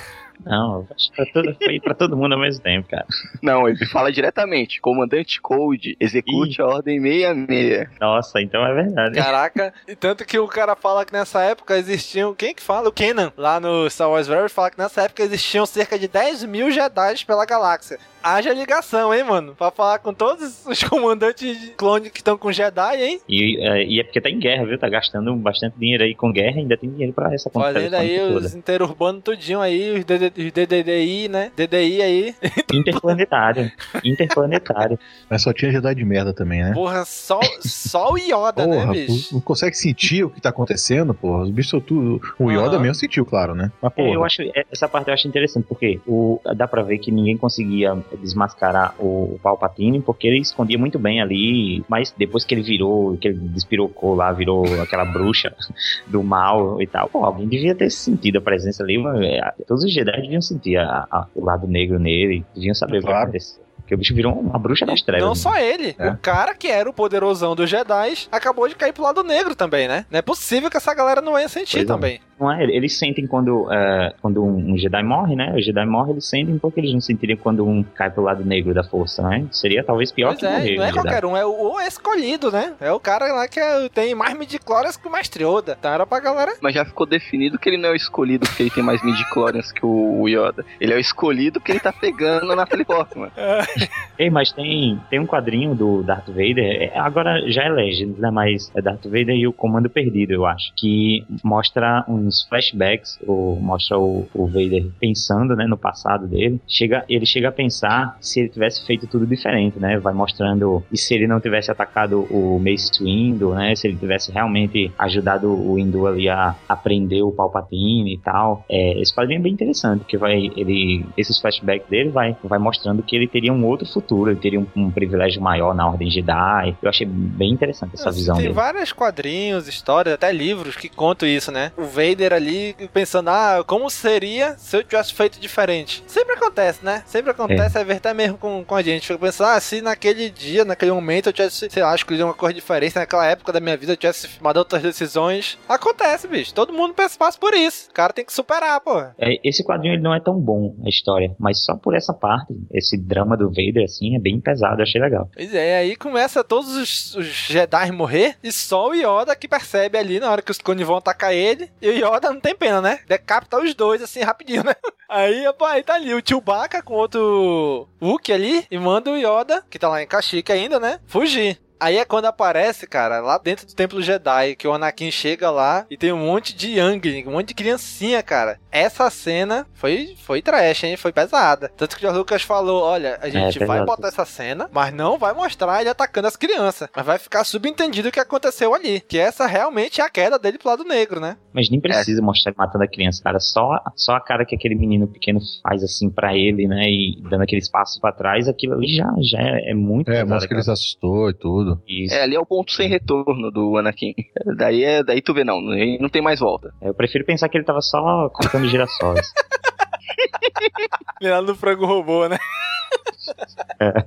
Não, acho que pra todo, foi pra todo mundo ao mesmo tempo, cara. Não, ele fala diretamente: comandante Code, execute Ih. a ordem 66. Nossa, então é verdade. Caraca, e tanto que o cara fala que nessa época existiam. Quem que fala? O Kenan, lá no Star Wars Very, fala que nessa época existiam cerca de 10 mil Jedi pela galáxia. Haja ligação, hein, mano? Pra falar com todos os *laughs* comandantes de clone que estão com Jedi, hein? E, é, e é porque tá em guerra, viu? Tá gastando bastante dinheiro aí com guerra e ainda tem dinheiro pra essa conta Fazendo aí telefônica os interurbanos tudinho aí, os DD os DDI, né? DDI aí. toda. *laughs* Interplanetário. Interplanetário. Mas só tinha Jedi de merda também, né? Porra, só, só o Yoda, Porra, né, bicho? não consegue sentir o que tá acontecendo, porra. Os bichos são tudo. O Yoda Aham. mesmo sentiu, claro, né? Mas, porra. É, eu acho, é, essa parte eu acho interessante, porque o, dá pra ver que ninguém conseguia desmascarar o Palpatine, porque ele escondia muito bem ali, mas depois que ele virou, que ele despirocou lá, virou aquela bruxa *laughs* do mal e tal, pô, alguém devia ter sentido a presença ali, mas, é, todos os Jedi deviam sentir a- a- o lado negro nele, deviam saber o que Claro. aconteceu. Porque o bicho virou uma bruxa das trevas. Não só ele. É. O cara que era o poderosão dos Jedi acabou de cair pro lado negro também, né? Não é possível que essa galera não ia sentir Pois é. Não é? Eles sentem quando, é, quando um um Jedi morre, né? O Jedi morre, eles sentem porque eles não sentiriam quando um cai pro lado negro da força, né? Seria talvez pior Pois que é, morrer. não é um Jedi. qualquer um, é o, o escolhido, né? É o cara lá que é- tem mais midichlorians que o Mestre Yoda. Então era pra galera... Mas já ficou definido que ele não é o escolhido porque ele tem mais midi-chlorians que o Yoda. Ele é o escolhido porque ele tá pegando na Teleporte, mano. Ei, mas tem, tem um quadrinho do Darth Vader, é, agora já é Legends, né? Mas é Darth Vader e o Comando Perdido, eu acho. Que mostra uns flashbacks, mostra o, o Vader pensando, né, no passado dele. Chega, ele chega a pensar se ele tivesse feito tudo diferente, né? Vai mostrando. E se ele não tivesse atacado o Mace Windu, né? Se ele tivesse realmente ajudado o Windu ali a aprender o Palpatine e tal. É, esse quadrinho é bem interessante, porque vai, ele, esses flashbacks dele vai, vai mostrando que ele teria um outro futuro, ele teria um, um privilégio maior na Ordem Jedi. Eu achei bem interessante essa visão Tem dele. vários quadrinhos, histórias, até livros que contam isso, né? O Vader ali pensando, ah, como seria se eu tivesse feito diferente? Sempre acontece, né? Sempre acontece, é, ver até mesmo com, com a gente. Fica pensando, ah, se naquele dia, naquele momento eu tivesse, sei lá, escolhido uma cor diferente, naquela época da minha vida eu tivesse tomado outras decisões. Acontece, bicho. Todo mundo passa por isso. O cara tem que superar, pô. É, esse quadrinho ele não é tão bom, a história, mas só por essa parte, esse drama do Vader, assim, é bem pesado, achei legal. Pois é, aí começa todos os, os Jedi morrer e só o Yoda que percebe ali na hora que os clones vão atacar ele. E o Yoda não tem pena, né? Decapita os dois assim rapidinho, né? *laughs* Aí, opa, aí tá ali o Chewbacca com outro Wookie ali e manda o Yoda, que tá lá em Kashyyyk ainda, né? Fugir. Aí é quando aparece, cara, lá dentro do Templo Jedi, que o Anakin chega lá e tem um monte de Young, um monte de criancinha, cara. Essa cena foi, foi trash, hein? Foi pesada. Tanto que o Lucas falou: olha, a gente É, vai pesado. botar essa cena, mas não vai mostrar ele atacando as crianças. Mas vai ficar subentendido o que aconteceu ali. Que essa realmente é a queda dele pro lado negro, né? Mas nem precisa mostrar ele matando a criança, cara. Só, só a cara que aquele menino pequeno faz assim pra ele, né? E dando aquele espaço pra trás, aquilo ali já, já é, é muito. É, pesado, mostra que ele se assustou e tudo. Isso. É, ali é o ponto sem retorno do Anakin. *laughs* Daí, é, daí tu vê, não, não tem mais volta. Eu prefiro pensar que ele tava só cortando girassóis. *laughs* Mirando no frango robô, né? *laughs* É.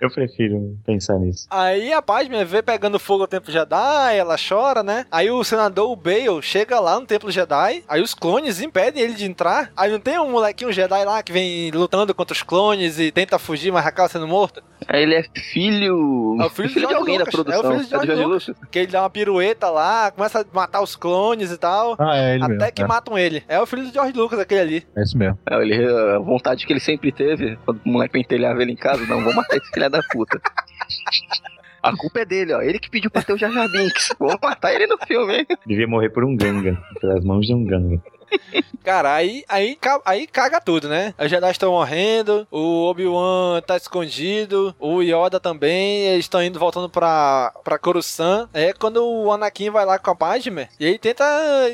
Eu prefiro pensar nisso. Aí a Padme vê pegando fogo o Templo Jedi, ela chora, né? Aí o senador o Bale chega lá no Templo Jedi, aí os clones impedem ele de entrar. Aí não tem um molequinho Jedi lá que vem lutando contra os clones e tenta fugir, mas acaba sendo morto? Ele é filho. É o filho, de, de George alguém Lucas. da produção. É o filho de George Lucas. Que ele dá uma pirueta lá, começa a matar os clones e tal. Ah, é ele até mesmo, que é. matam ele. É o filho de George Lucas, aquele ali. É isso mesmo. É, ele, a vontade que ele sempre teve, quando o moleque pentelhava ele em casa, não, vou matar esse filho da puta. A culpa é dele, ó. Ele que pediu pra ter o Jar Jar Binks. Vou matar ele no filme, hein? Devia morrer por um ganga, pelas mãos de um ganga. Cara, aí, aí, aí caga tudo, né? Os Jedi estão morrendo, o Obi-Wan tá escondido, o Yoda também, eles estão indo voltando pra, pra Coruscant. É quando o Anakin vai lá com a Padme e ele tenta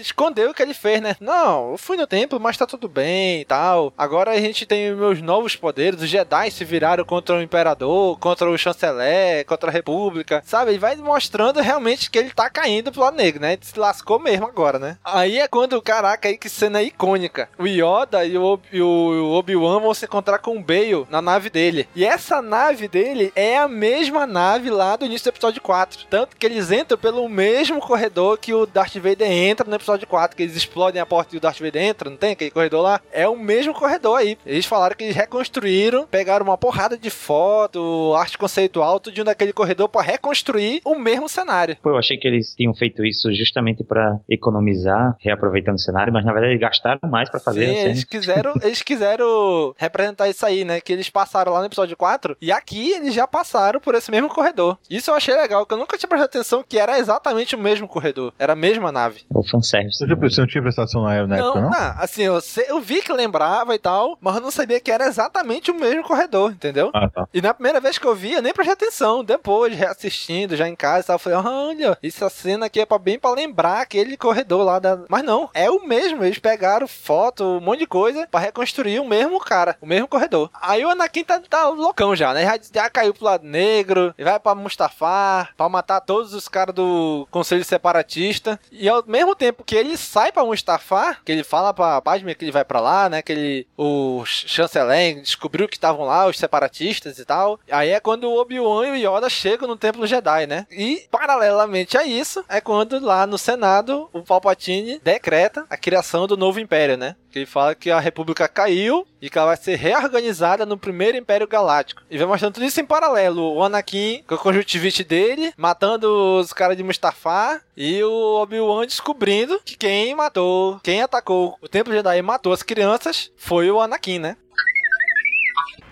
esconder o que ele fez, né? Não, eu fui no templo, mas tá tudo bem e tal. Agora a gente tem meus novos poderes, os Jedi se viraram contra o Imperador, contra o Chanceler, contra a República, sabe? Ele vai mostrando realmente que ele tá caindo pro lado negro, né? Ele se lascou mesmo agora, né? Aí é quando, caraca, aí que cena icônica. O Yoda e o, o Obi-Wan vão se encontrar com o Bale na nave dele. E essa nave dele é a mesma nave lá do início do episódio 4. Tanto que eles entram pelo mesmo corredor que o Darth Vader entra no episódio 4, que eles explodem a porta e o Darth Vader entra, não tem aquele corredor lá? É o mesmo corredor aí. Eles falaram que eles reconstruíram, pegaram uma porrada de foto, arte conceitual, tudo naquele corredor pra reconstruir o mesmo cenário. Pô, eu achei que eles tinham feito isso justamente pra economizar, reaproveitando o cenário, mas na verdade eles gastaram mais pra fazer Sim, a cena. eles quiseram, *laughs* eles quiseram representar isso aí, né? Que eles passaram lá no episódio 4 e aqui eles já passaram por esse mesmo corredor. Isso eu achei legal, que eu nunca tinha prestado atenção que era exatamente o mesmo corredor. Era a mesma nave. É o fanservice. Você, já- você não tinha prestado atenção na, na época, não? assim, eu, eu vi que lembrava e tal, mas eu não sabia que era exatamente o mesmo corredor, entendeu? Ah, tá. E na primeira vez que eu vi, eu nem prestei atenção. Depois, reassistindo, já em casa, e tal, eu falei, olha, essa cena aqui é pra, bem pra lembrar aquele corredor lá da. Mas não, é o mesmo. Eles pegaram foto, um monte de coisa, pra reconstruir o mesmo cara, o mesmo corredor. Aí o Anakin tá, tá loucão já, né? Já, já caiu pro lado negro, vai pra Mustafar, pra matar todos os caras do Conselho Separatista. E ao mesmo tempo que ele sai pra Mustafar, que ele fala pra Padme que ele vai pra lá, né? Que ele, o chanceler descobriu que estavam lá, os separatistas e tal. Aí é quando o Obi-Wan e o Yoda chegam no Templo Jedi, né? E, paralelamente a isso, é quando lá no Senado, o Palpatine decreta a criação do novo Império, né? Que ele fala que a República caiu e que ela vai ser reorganizada no primeiro Império Galáctico. E vai mostrando tudo isso em paralelo. O Anakin, com a conjuntivite dele, matando os caras de Mustafar, e o Obi-Wan descobrindo que quem matou, quem atacou o Templo Jedi matou as crianças foi o Anakin, né?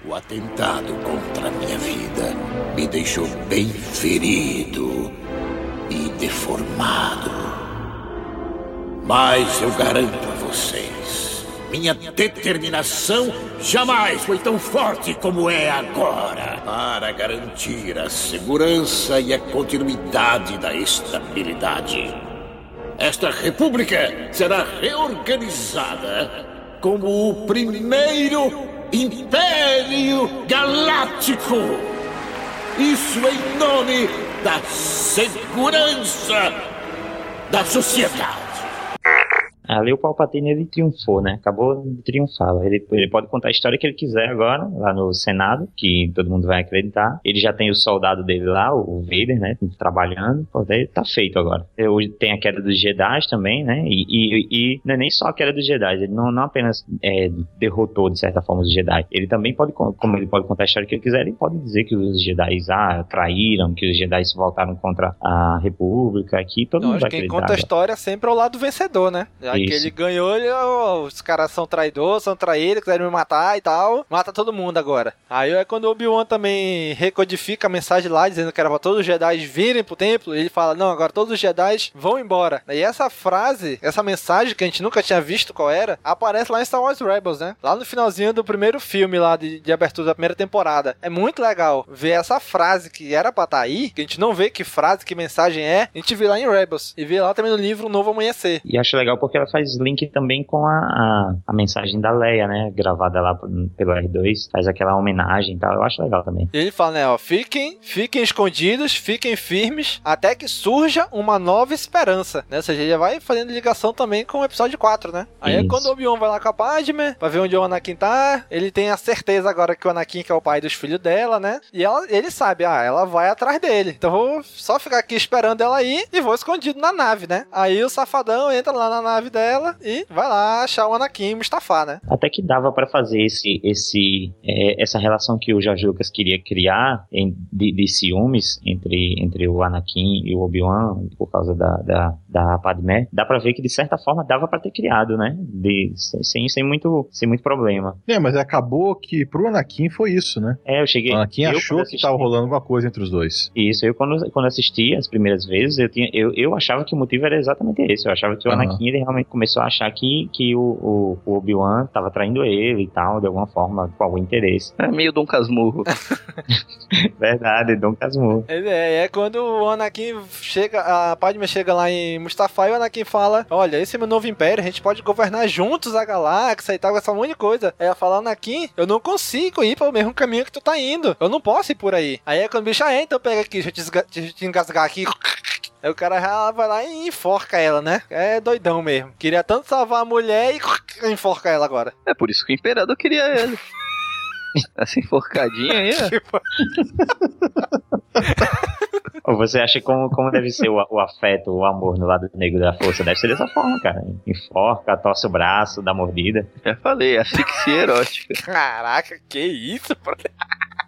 O atentado contra a minha vida me deixou bem ferido e deformado. Mas eu garanto a vocês, minha determinação jamais foi tão forte como é agora para garantir a segurança e a continuidade da estabilidade. Esta república será reorganizada como o primeiro Império Galáctico. Isso em nome da segurança da sociedade. Ali o Palpatine ele triunfou, né? Acabou de triunfar. Ele, ele pode contar a história que ele quiser agora, lá no Senado, que todo mundo vai acreditar. Ele já tem o soldado dele lá, o Vader, né? Trabalhando. Pô, daí tá feito agora. Hoje tem a queda dos Jedi também, né? E, e, e não é nem só a queda dos Jedi. Ele não, não apenas é, derrotou, de certa forma, os Jedi. Ele também pode, como ele pode contar a história que ele quiser, ele pode dizer que os Jedi ah, traíram, que os Jedi se voltaram contra a República, aqui todo Eu mundo acho vai que quem acreditar. conta a história sempre é o lado vencedor, né? A que ele ganhou, ele, ó, os caras são traidores, são traídos, quiserem me matar e tal. Mata todo mundo agora. Aí é quando o Obi-Wan também recodifica a mensagem lá, dizendo que era pra todos os Jedi virem pro templo. Ele fala: Não, agora todos os Jedi vão embora. E essa frase, essa mensagem que a gente nunca tinha visto qual era, aparece lá em Star Wars Rebels, né? Lá no finalzinho do primeiro filme lá de, de abertura da primeira temporada. É muito legal ver essa frase que era pra estar tá aí, que a gente não vê que frase, que mensagem é, a gente vê lá em Rebels. E vê lá também no livro O Novo Amanhecer. E acho legal porque ela faz link também com a, a, a mensagem da Leia, né? Gravada lá pelo R2. Faz aquela homenagem e tal. Eu acho legal também. Ele fala, né? Ó, fiquem, fiquem escondidos, fiquem firmes, até que surja uma nova esperança, né? Ou seja, ele vai fazendo ligação também com o episódio 4, né? Aí é quando o Obi-Wan vai lá com a Padme, pra ver onde o Anakin tá, ele tem a certeza agora que o Anakin que é o pai dos filhos dela, né? E ela, ele sabe, ah, ela vai atrás dele. Então vou só ficar aqui esperando ela ir e vou escondido na nave, né? Aí o safadão entra lá na nave dela e vai lá achar o Anakin e Mustafa, né? Até que dava para fazer esse, esse, é, essa relação que o George Lucas queria criar em, de, de ciúmes entre, entre o Anakin e o Obi-Wan por causa da, da, da Padmé. Dá pra ver que de certa forma dava para ter criado, né? De, sem, sem, muito, sem muito problema. É, mas acabou que pro Anakin foi isso, né? É, eu cheguei. O Anakin achou que tava rolando alguma coisa entre os dois. Isso, eu quando, quando assisti as primeiras vezes, eu, tinha, eu, eu achava que o motivo era exatamente esse. Eu achava que o uhum. Anakin ele realmente começou a achar que, que o, o, o Obi-Wan tava traindo ele e tal, de alguma forma, com algum interesse. É meio Dom Casmurro. *laughs* Verdade, Dom Casmurro. É, é quando o Anakin chega, a Padme chega lá em Mustafa e o Anakin fala: Olha, esse é meu novo império, a gente pode governar juntos a galáxia e tal, essa monte de coisa. Aí ela fala: Anakin, eu não consigo ir pelo mesmo caminho que tu tá indo. Eu não posso ir por aí. Aí é quando o bicho, ah, é, então pega aqui, deixa eu te, deixa eu te engasgar aqui. Aí o cara já vai lá e enforca ela, né? É doidão mesmo. Queria tanto salvar a mulher e *laughs* enforca ela agora. É por isso que o imperador queria ele. *laughs* Essa enforcadinha aí, ó. *laughs* Ou você acha como, como deve ser o, o, afeto, o amor no lado negro da força? Deve ser dessa forma, cara. Enforca, torce o braço, dá mordida. Já falei, asfixia erótica. Caraca, que isso,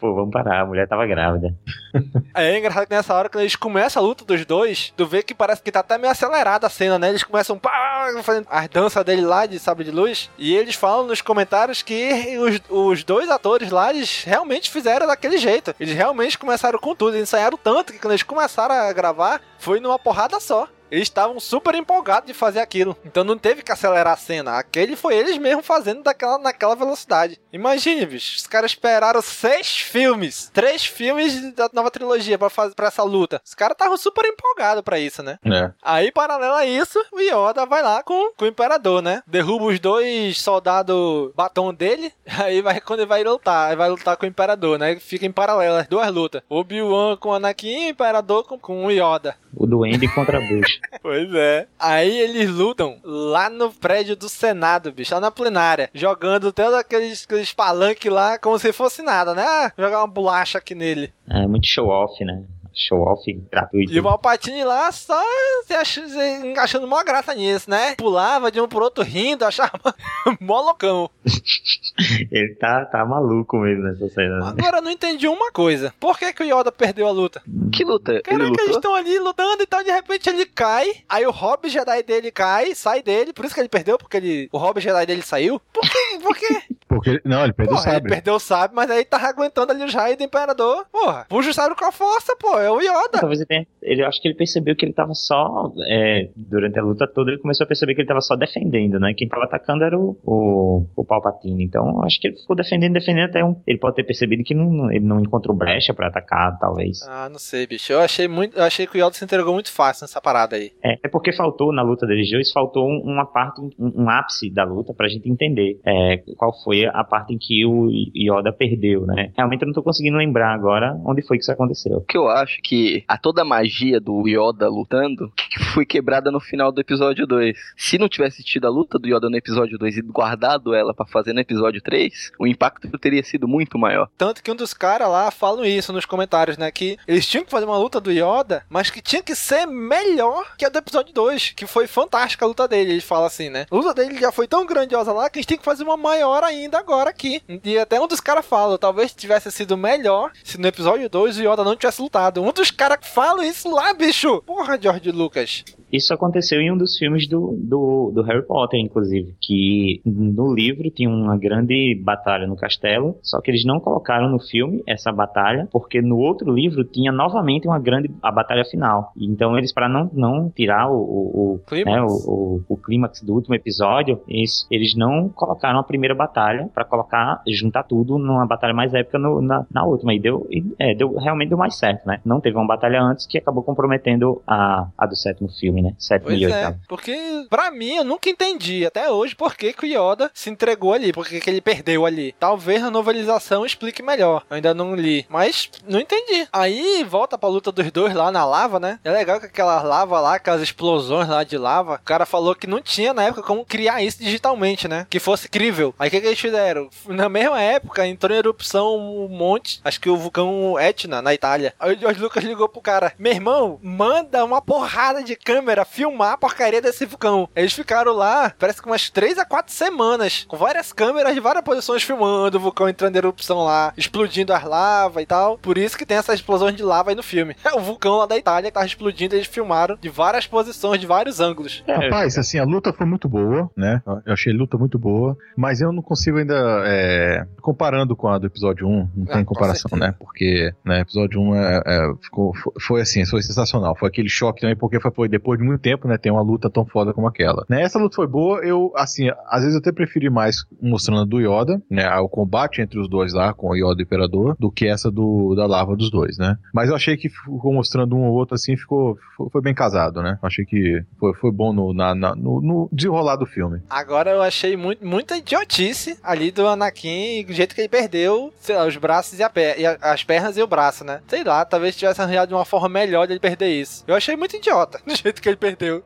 Pô, vamos parar, a mulher tava grávida. *laughs* É engraçado que nessa hora, quando eles começam a luta dos dois, tu vê que parece que tá até meio acelerada a cena, né? Eles começam pá, fazendo as danças dele lá de sabre de luz. E eles falam nos comentários que os, os dois atores lá, eles realmente fizeram daquele jeito. Eles realmente começaram com tudo. Eles ensaiaram tanto que quando eles começaram a gravar, foi numa porrada só. Eles estavam super empolgados de fazer aquilo. Então não teve que acelerar a cena. Aquele foi eles mesmos fazendo daquela, naquela velocidade. Imagine, bicho. Os caras esperaram seis filmes. Três filmes da nova trilogia pra, fazer, pra essa luta. Os caras estavam super empolgados pra isso, né? É. Aí, paralelo a isso, o Yoda vai lá com, com o Imperador, né? Derruba os dois soldados batom dele. *laughs* Aí vai quando ele vai lutar. Aí vai lutar com o Imperador, né? Fica em paralelo as duas lutas. Obi-Wan com o Anakin e o Imperador com, com o Yoda. O Duende contra Bush. Pois é. Aí eles lutam lá no prédio do Senado, bicho, lá na plenária, jogando todos aqueles, aqueles palanques lá como se fosse nada, né? Ah, jogar uma bolacha aqui nele. É muito show off, né? Show off gratuito. E o Malpatine lá só se achando, mó graça nisso, né? Pulava de um pro outro rindo, achava *laughs* mó loucão. *laughs* Ele tá, tá maluco mesmo nessa cena. Né? Agora eu não entendi uma coisa. Por que, que o Yoda perdeu a luta? Que luta? Caraca, ele eles estão ali lutando e então de repente ele cai. Aí o Hobbit Jedi dele cai, sai dele. Por isso que ele perdeu, porque ele, o Hobbit Jedi dele saiu. Por quê? Por quê? *laughs* Porque, não, ele perdeu Porra, o sabre. Ele perdeu o sabre, mas aí tava aguentando ali os raios do Imperador. Porra, puxa o sabre com a força, pô. É o Yoda. Talvez ele tenha. Ele, acho que ele percebeu que ele tava só. É, durante a luta toda, ele começou a perceber que ele tava só defendendo, né? Quem tava atacando era o, o, o Palpatine. Então, acho que ele ficou defendendo, defendendo até um. Ele pode ter percebido que não, ele não encontrou brecha pra atacar, talvez. Ah, não sei, bicho. Eu achei muito. Eu achei que o Yoda se entregou muito fácil nessa parada aí. É, é porque faltou na luta deles dois, faltou uma parte, um, um ápice da luta pra gente entender é, qual foi a parte em que o Yoda perdeu, né? Realmente eu não tô conseguindo lembrar agora onde foi que isso aconteceu. O que eu acho que a toda a magia do Yoda lutando foi quebrada no final do episódio 2. Se não tivesse tido a luta do Yoda no episódio 2 e guardado ela para fazer no episódio 3, o impacto teria sido muito maior. Tanto que um dos caras lá falam isso nos comentários, né? Que eles tinham que fazer uma luta do Yoda, mas que tinha que ser melhor que a do episódio 2, que foi fantástica a luta dele. Ele fala assim, né? A luta dele já foi tão grandiosa lá que a gente tem que fazer uma maior ainda agora aqui. E até um dos caras fala, talvez tivesse sido melhor se no episódio 2 o Yoda não tivesse lutado errado. Um dos caras fala isso lá, bicho. Porra, George Lucas. Isso aconteceu em um dos filmes do, do, do, Harry Potter, inclusive, que no livro tinha uma grande batalha no castelo, só que eles não colocaram no filme essa batalha, porque no outro livro tinha novamente uma grande a batalha final. Então eles, para não, não tirar o, o, o, clímax. Né, o, o, o, clímax do último episódio, eles, eles não colocaram a primeira batalha para colocar, juntar tudo numa batalha mais épica no, na, na última. E deu, e, é, deu, realmente deu mais certo, né? Não teve uma batalha antes que acabou comprometendo a, a do sétimo filme, né? Sétimo pois e é, porque pra mim eu nunca entendi até hoje por que, que o Yoda se entregou ali, por que, que ele perdeu ali. Talvez na novelização explique melhor. Eu ainda não li, mas não entendi. Aí volta pra luta dos dois lá na lava, né? É legal que aquela lava lá, aquelas explosões lá de lava, o cara falou que não tinha na época como criar isso digitalmente, né? Que fosse crível. Aí o que, que eles fizeram? Na mesma época entrou em erupção um monte, acho que o vulcão Etna, na Itália. Aí o George Lucas ligou pro cara: Meu irmão, manda uma porrada de câmera filmar a porcaria desse vulcão. Eles ficaram lá, parece que umas 3 a 4 semanas, com várias câmeras de várias posições filmando o vulcão entrando em erupção lá, explodindo as lavas e tal. Por isso que tem essas explosões de lava aí no filme. *laughs* É o vulcão lá da Itália que tava explodindo, eles filmaram de várias posições, de vários ângulos. É. Rapaz, assim, a luta foi muito boa, né? Eu achei a luta muito boa, mas eu não consigo ainda. É, comparando com a do episódio 1, não tem ah, comparação, né? Porque, né, episódio 1 é, é, ficou, foi, assim, foi sensacional. Foi aquele choque também, porque foi, foi depois de muito tempo, né? Tem uma luta tão foda como aquela. Né, essa luta foi boa, eu, assim, às vezes eu até preferi mais mostrando a do Yoda, né? O combate entre os dois lá, com o Yoda e o Imperador, do que essa do, da lava dos dois, né? Mas eu achei que ficou mostrando um ou outro assim, ficou, foi, bem casado, né? Achei que foi, foi bom no, na, na, no, no desenrolar do filme. Agora eu achei muito, muita idiotice ali do Anakin, do jeito que ele perdeu lá, os braços e, a a, as pernas e o braço, né? Sei lá, talvez tivesse arranjado de uma forma melhor de ele perder isso. Eu achei muito idiota *laughs* do jeito que ele perdeu.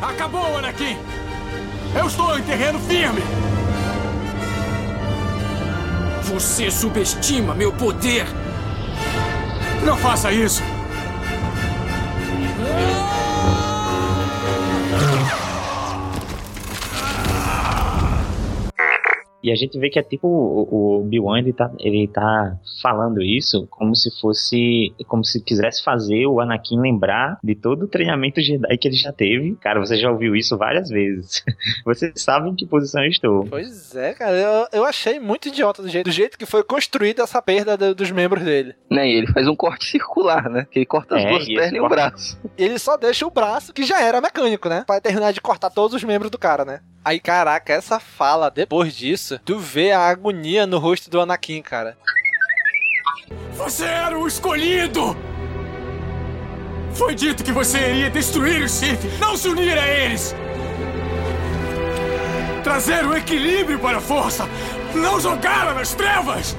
Acabou, Anakin! Eu estou em terreno firme! Você subestima meu poder! Não faça isso! *laughs* E a gente vê que é tipo o, o Obi-Wan, ele tá, ele tá falando isso como se fosse, como se quisesse fazer o Anakin lembrar de todo o treinamento Jedi que ele já teve. Cara, você já ouviu isso várias vezes. *laughs* Você sabe em que posição eu estou. Pois é, cara, eu, eu achei muito idiota do jeito, do jeito que foi construída essa perda do, dos membros dele. Né, e ele faz um corte circular, né? Que ele corta as é, duas pernas e o braço. Ele só deixa o braço, que já era mecânico, né? Pra terminar de cortar todos os membros do cara, né? Aí, caraca, essa fala, depois disso, tu vê a agonia no rosto do Anakin, cara. Você era o escolhido! Foi dito que você iria destruir os Sith, não se unir a eles! Trazer o equilíbrio para a força, não jogá-la nas trevas!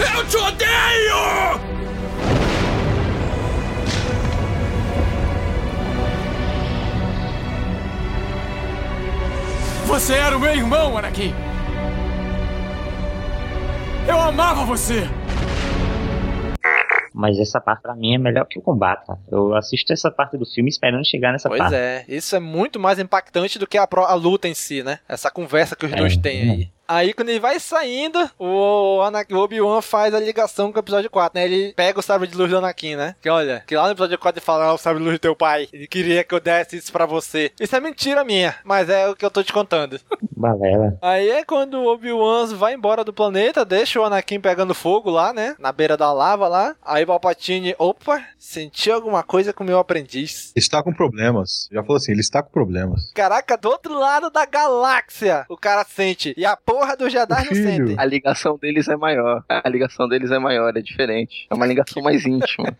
Eu te odeio! Você era o meu irmão, Anakin! Eu amava você! Mas essa parte pra mim é melhor que o combate. Eu assisto essa parte do filme esperando chegar nessa pois parte. Pois é, isso é muito mais impactante do que a, a luta em si, né? Essa conversa que os é, dois têm aí. Aí quando ele vai saindo, o, Anakin, o Obi-Wan faz a ligação com o episódio 4, né? Ele pega o sabre de luz do Anakin, né? Que olha, que lá no episódio 4 ele fala, ah, o sabre de luz do teu pai. Ele queria que eu desse isso pra você. Isso é mentira minha, mas é o que eu tô te contando. Balela. Aí é quando o Obi-Wan vai embora do planeta, deixa o Anakin pegando fogo lá, né? Na beira da lava lá. Aí o Palpatine, opa, senti alguma coisa com o meu aprendiz. Está com problemas. Já falou assim, ele está com problemas. Caraca, do outro lado da galáxia, o cara sente. E a porra porra do Jedi não sentem. A ligação deles é maior. A ligação deles é maior, é diferente. É uma ligação mais íntima.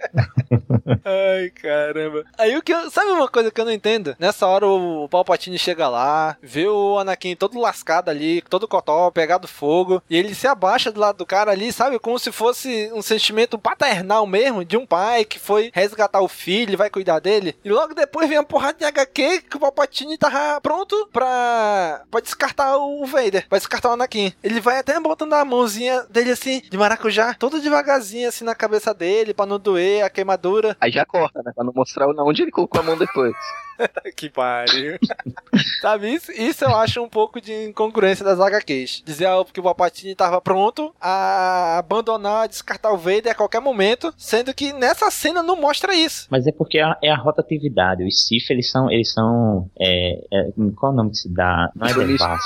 *laughs* Ai, caramba. Aí o que eu, Sabe uma coisa que eu não entendo? Nessa hora o Palpatine chega lá, vê o Anakin todo lascado ali, todo cotó, pegado fogo, e ele se abaixa do lado do cara ali, sabe? Como se fosse um sentimento paternal mesmo, de um pai que foi resgatar o filho, vai cuidar dele. E logo depois vem a porrada de HQ que o Palpatine tava pronto pra, pra descartar o Vader. Pra descartar o Anakin. Ele vai até botando a mãozinha dele assim, de maracujá, todo devagarzinho assim na cabeça dele, pra não doer a queimadura. Aí já corta, né? Pra não mostrar onde ele colocou a mão depois. *laughs* que pariu. *laughs* Sabe, isso, isso eu acho um pouco de incongruência das HQs. Dizer ah, que o Palpatine tava pronto a abandonar, a descartar o Vader a qualquer momento, sendo que nessa cena não mostra isso. Mas é porque é, é a rotatividade. Os Sith, eles são, eles são, é, é, qual é o nome que se dá? Não é Promíscuos.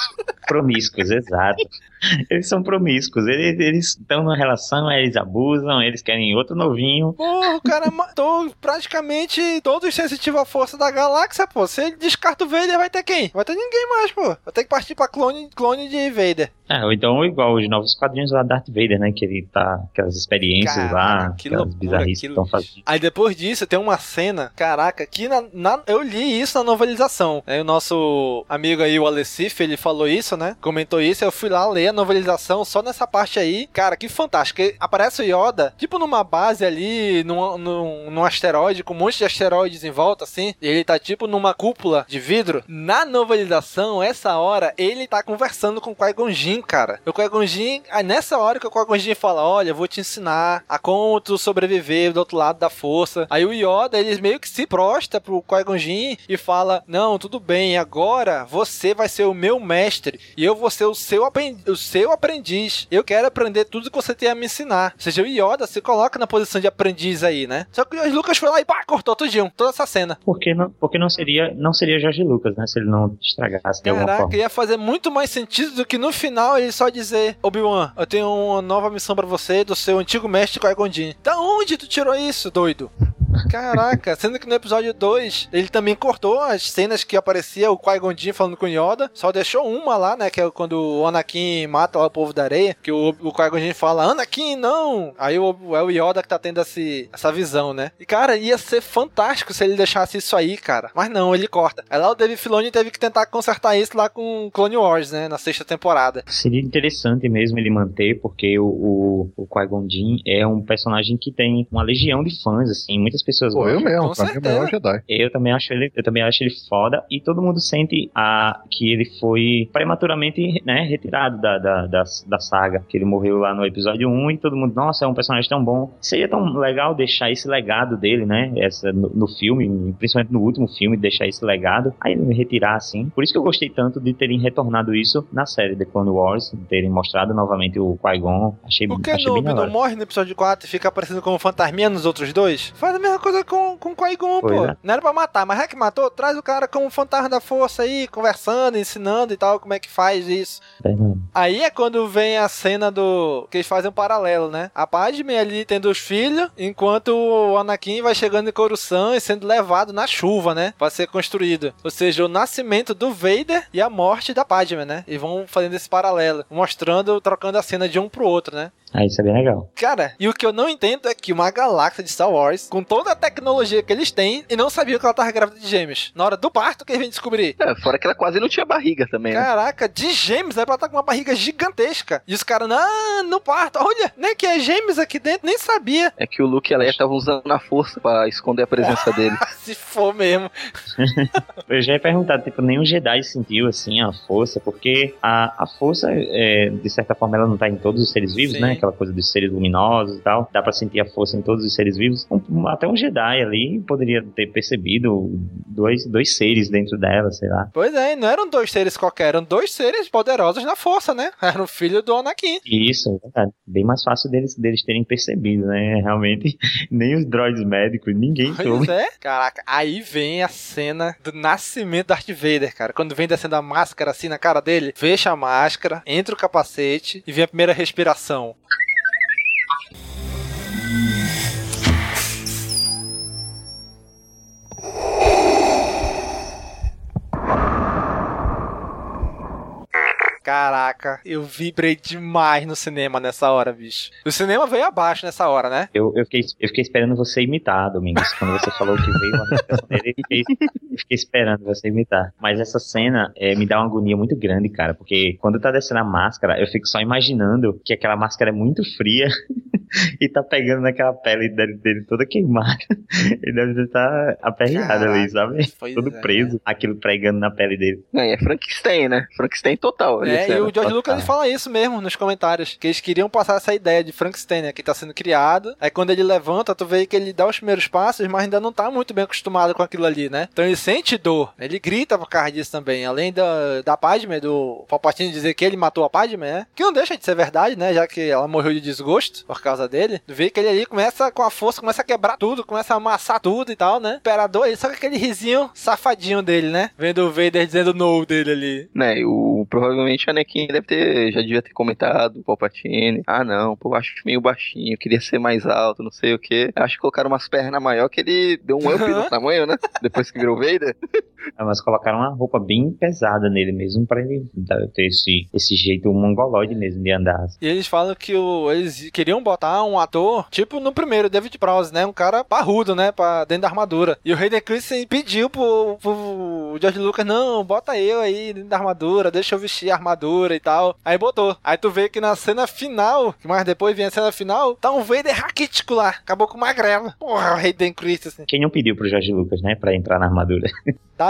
Promíscuos, exato. *laughs* Eles são promíscuos. Eles estão numa relação, eles abusam, eles querem outro novinho. Porra, o cara matou praticamente todos sensitivos à força da galáxia, pô. Se ele descarta o Vader, vai ter quem? Vai ter ninguém mais, pô. Vai ter que partir pra clone, clone de Vader. É, ou então igual os novos quadrinhos lá Darth Vader, né? Que ele tá. Aquelas experiências Caraca, lá, que aquelas loucura, bizarrices que estão fazendo. Aí depois disso tem uma cena, caraca, que na, na- eu li isso na novelização. Aí o nosso amigo aí, o Alecif, ele falou isso, né? Comentou isso, eu fui lá ler novelização só nessa parte aí. Cara, que fantástico. Aparece o Yoda, tipo numa base ali, num, num, num asteroide, com um monte de asteroides em volta, assim. Ele tá tipo numa cúpula de vidro. Na novelização, essa hora, ele tá conversando com o Qui-Gon Jinn, cara. O Qui-Gon Jinn, nessa hora que o Qui-Gon Jinn fala, olha, eu vou te ensinar a como tu sobreviver do outro lado da força. Aí o Yoda, ele meio que se prostra pro Qui-Gon Jinn e fala, não, tudo bem, agora você vai ser o meu mestre e eu vou ser o seu, apren- o seu aprendiz. Eu quero aprender tudo que você tem a me ensinar. Ou seja, o Yoda se coloca na posição de aprendiz aí, né? Só que o George Lucas foi lá e pá, cortou tudinho, toda essa cena. Porque não, porque não seria, não seria Jorge Lucas, né? Se ele não estragasse de alguma forma. ia fazer muito mais sentido do que no final ele só dizer: Obi-Wan, eu tenho uma nova missão pra você do seu antigo mestre Qui-Gon. Da onde tu tirou isso, doido? Caraca, sendo que no episódio 2 ele também cortou as cenas que aparecia o Qui-Gon Jinn falando com Yoda, só deixou uma lá, né, que é quando o Anakin mata o povo da areia, que o, o Qui-Gon Jinn fala, Anakin, não! Aí o, é o Yoda que tá tendo esse, essa visão, né? E cara, ia ser fantástico se ele deixasse isso aí, cara. Mas não, ele corta. Aí lá o Dave Filoni teve que tentar consertar isso lá com Clone Wars, né, na sexta temporada. Seria interessante mesmo ele manter, porque o, o, o Qui-Gon Jinn é um personagem que tem uma legião de fãs, assim, muitas pessoas Pô, eu gostam. mesmo, pra mim é o melhor Jedi. Eu também acho ele, eu também acho ele foda e todo mundo sente a, que ele foi prematuramente, né, retirado da, da, da, da saga, que ele morreu lá no episódio 1 e todo mundo, nossa, é um personagem tão bom. Seria tão legal deixar esse legado dele, né, essa, no, no filme, principalmente no último filme, deixar esse legado, aí ele retirar assim. Por isso que eu gostei tanto de terem retornado isso na série The Clone Wars, de terem mostrado novamente o Qui-Gon. Achei, que achei Noob bem não morre no episódio 4 e fica aparecendo como fantasminha nos outros dois? Faz a mesma coisa com, com Qui-Gon, pô. é. Não era pra matar, mas é que matou, traz o cara como fantasma da força aí, conversando, ensinando e tal, como é que faz isso. Aí é quando vem a cena do. que eles fazem um paralelo, né? A Padme ali tendo os filhos, enquanto o Anakin vai chegando em Coruscant e sendo levado na chuva, né? Pra ser construído. Ou seja, o nascimento do Vader e a morte da Padme, né? E vão fazendo esse paralelo, mostrando, trocando a cena de um pro outro, né? Ah, isso é bem legal. Cara, e o que eu não entendo é que uma galáxia de Star Wars, com toda a tecnologia que eles têm, e não sabiam que ela tava grávida de gêmeos. Na hora do parto que eles vêm descobrir. É, fora que ela quase não tinha barriga também, né? Caraca, de gêmeos, era pra estar com uma barriga gigantesca. E os caras, não, no parto, olha, né, que é gêmeos aqui dentro, nem sabia. É que o Luke e a Leia estavam usando a força pra esconder a presença *laughs* dele. Se for mesmo. *laughs* Eu já ia perguntar, tipo, nenhum Jedi sentiu, assim, a força, porque a, a força, é, de certa forma, ela não tá em todos os seres vivos, Sim. né? Aquela coisa dos seres luminosos e tal. Dá pra sentir a força em todos os seres vivos. Um- até um Jedi ali poderia ter percebido dois, dois seres dentro dela, sei lá. Pois é, não eram dois seres qualquer, eram dois seres poderosos na força, né? *laughs* Era o filho do Anakin. Isso, é. Bem mais fácil deles, deles terem percebido, né? *laughs* Realmente, nem os droids médicos, ninguém soube. Pois é. Caraca, aí vem a cena do nascimento do Darth Vader, cara. Quando vem descendo a máscara assim na cara dele, fecha a máscara, entra o capacete e vem a primeira respiração. Caraca, eu vibrei demais no cinema nessa hora, bicho. O cinema veio abaixo nessa hora, né? Eu, eu, fiquei, eu fiquei esperando você imitar, Domingos. Quando você falou que veio a respiração dele, eu fiquei, eu fiquei esperando você imitar. Mas essa cena é, me dá uma agonia muito grande, cara. Porque quando tá descendo a máscara, eu fico só imaginando que aquela máscara é muito fria *laughs* e tá pegando naquela pele dele, dele toda queimada. Ele deve estar aperreado ali, sabe? Todo é. preso, aquilo pregando na pele dele. Não, e é Frankenstein, né? Frankenstein total. ali, É, e o George Lucas ele fala isso mesmo nos comentários, que eles queriam passar essa ideia de Frankenstein, né, que tá sendo criado. Aí quando ele levanta, tu vê que ele dá os primeiros passos, mas ainda não tá muito bem acostumado com aquilo ali, né? Então ele sente dor, ele grita por causa disso também. Além da, da Padme, do Palpatine dizer que ele matou a Padme, né? Que não deixa de ser verdade, né? Já que ela morreu de desgosto por causa dele. Tu vê que ele ali começa com a força, começa a quebrar tudo, começa a amassar tudo e tal, né? Imperador, ele só com aquele risinho safadinho dele, né? Vendo o Vader dizendo no dele ali. Né, o, provavelmente a Anakin deve ter, já devia ter comentado, o Palpatine, ah não, pô, acho meio baixinho, queria ser mais alto, não sei o que. Acho que colocaram umas pernas maior que ele deu um up no tamanho, né? Depois que virou Vader. Ah, mas colocaram uma roupa bem pesada nele mesmo, pra ele ter esse, esse jeito mongoloide mesmo de andar. E eles falam que o, eles queriam botar um ator, tipo no primeiro, David Prowse, né? Um cara parrudo, né? Pra, dentro da armadura. E o Hayden Christensen pediu pro, pro George Lucas, não, bota eu aí dentro da armadura, deixa eu vestir a armadura e tal. Aí botou. Aí tu vê que na cena final, que mais depois vem a cena final, tá um Vader raquítico lá. Acabou com magrela. Porra, o Hayden Christensen. Quem não pediu pro Jorge Lucas, né, pra entrar na armadura?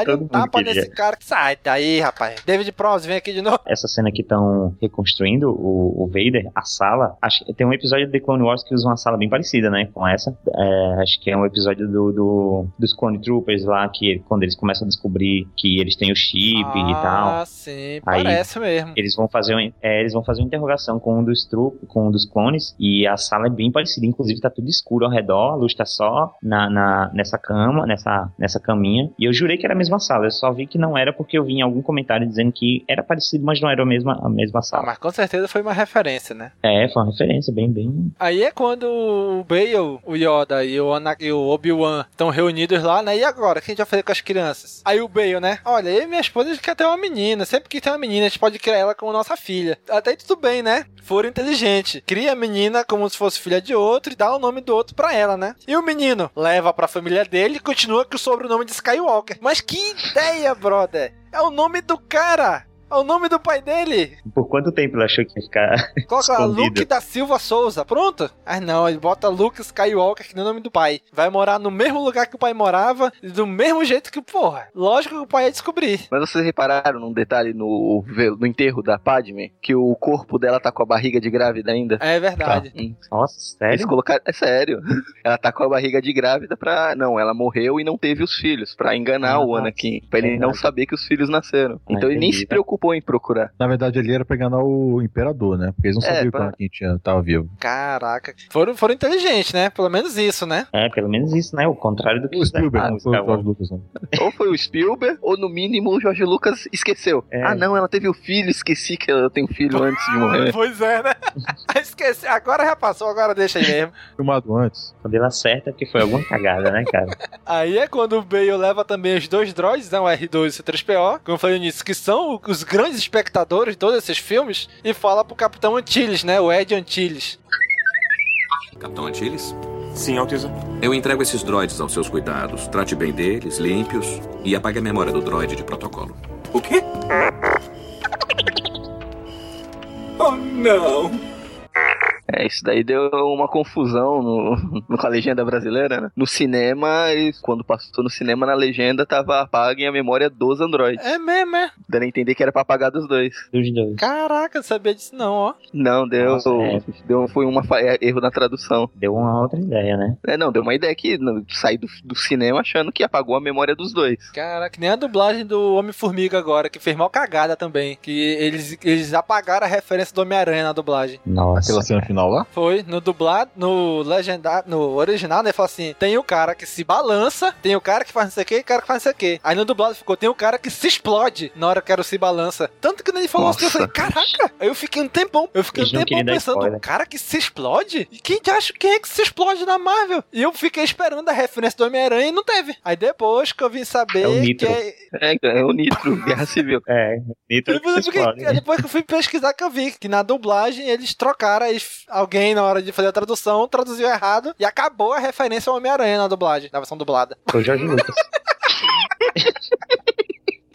Dá-lhe um tapa nesse cara que sai daí, rapaz. David Prowse, vem aqui de novo. Essa cena que estão reconstruindo o, o Vader, a sala, acho que tem um episódio de The Clone Wars que usa uma sala bem parecida, né, com essa. É, acho que é um episódio do, do- dos Clone Troopers lá, que quando eles começam a descobrir que eles têm o chip e tal. Ah, sim, Aí, parece mesmo. Eles vão fazer um, é, eles vão fazer uma interrogação com um dos tru, com um dos clones e a sala é bem parecida, inclusive tá tudo escuro ao redor, a luz tá só na, na- nessa cama, nessa nessa caminha. E eu jurei que era a mesma sala, eu só vi que não era porque eu vi em algum comentário dizendo que era parecido, mas não era a mesma a mesma Ah, sala. mas com certeza foi uma referência, né? É, foi uma referência bem bem Aí é quando o Bale, o Yoda e o, Ana- e o Obi-Wan estão reunidos lá, né? E agora? O que a gente vai fazer com as crianças? Aí o Bale, né? Olha, eu e minha esposa quer ter uma menina. Sempre que tem uma menina, a gente pode criar ela como nossa filha. Até aí tudo bem, né? Foram inteligente. Cria a menina como se fosse filha de outro e dá o nome do outro pra ela, né? E o menino leva pra família dele e continua com o sobrenome de Skywalker. Mas que ideia, brother! É o nome do cara! É o nome do pai dele! Por quanto tempo ele achou que ia ficar *laughs* Coloca escondido? Luke da Silva Souza, pronto? Ah não, ele bota Luke Skywalker que nem o nome do pai. Vai morar no mesmo lugar que o pai morava, do mesmo jeito que, porra, lógico que o pai ia descobrir. Mas vocês repararam num detalhe no, no enterro da Padme? Que o corpo dela tá com a barriga de grávida ainda? É verdade. Hum. Nossa, sério? Eles colocaram. É sério. *laughs* Ela tá com a barriga de grávida pra. Não, ela morreu e não teve os filhos. Pra enganar o Ah, Anakin. Pra ele não verdade. saber que os filhos nasceram. Então ele nem se preocupou em procurar. Na verdade, ele era pra enganar o Imperador, né? Porque eles não É, sabiam pra- que Anakin tinha, tava vivo. Caraca. Foram, foram inteligentes, né? Pelo menos isso, né? É, pelo menos isso, né? O contrário do que O Spielberg, não com foi o. George Lucas, não. *laughs* ou foi o Spielberg, ou no mínimo o Jorge Lucas esqueceu. É. Ah, não, ela teve o filho, esqueci que ela tem um filho *laughs* antes de morrer. Pois é, né? *laughs* Esqueci, agora já passou, agora deixa aí mesmo. Filmado antes. Quando ele acerta, porque foi alguma cagada, né, cara? Aí é quando o Bale leva também os dois droids, né, o R2 e o C3PO, como eu falei nisso, que são os grandes espectadores de todos esses filmes, e fala pro Capitão Antilles, né, o Ed Antilles. Capitão Antilles? Sim, Alteza. Eu entrego esses droids aos seus cuidados. Trate bem deles, limpe-os e apague a memória do droid de protocolo. O quê? Oh, não. É, isso daí deu uma confusão no, *laughs* no- com a legenda brasileira, né? No cinema, e quando passou no cinema, na legenda tava apaguem a memória dos androides. É mesmo, é? Dando a entender que era pra apagar dos dois. Dos dois. Caraca, não sabia disso não, ó. Não, deu. Nossa, é. deu foi uma fa- é, erro na tradução. Deu uma outra ideia, né? É, não, deu uma ideia que saí do, do cinema achando que apagou a memória dos dois. Caraca, nem a dublagem do Homem-Formiga agora, que fez mal cagada também. Que eles, eles apagaram a referência do Homem-Aranha na dublagem. Nossa. Aquela cena final lá? Foi, no dublado, no legendário, no original, né? Fala assim: tem o cara que se balança, tem o cara que faz não sei o que e o cara que faz não sei o que. Aí no dublado ficou: tem o cara que se explode na hora que era o se balança. Tanto que ele falou assim, eu Nossa. falei: caraca! Aí eu fiquei um tempão, eu fiquei um Eles não tempão pensando: spoiler. cara que se explode? E quem acha quem é que se explode na Marvel? E eu fiquei esperando a referência do Homem-Aranha e não teve. Aí depois que eu vim saber É o que Nitro. é. É, é o Nitro, *laughs* Guerra Civil. É, Nitro Depois, explode. é depois que eu fui pesquisar que eu vi que na dublagem eles trocaram, eles- alguém na hora de fazer a tradução traduziu errado e acabou a referência ao Homem-Aranha na dublagem, na versão dublada. Foi o Jorge Lucas. *laughs*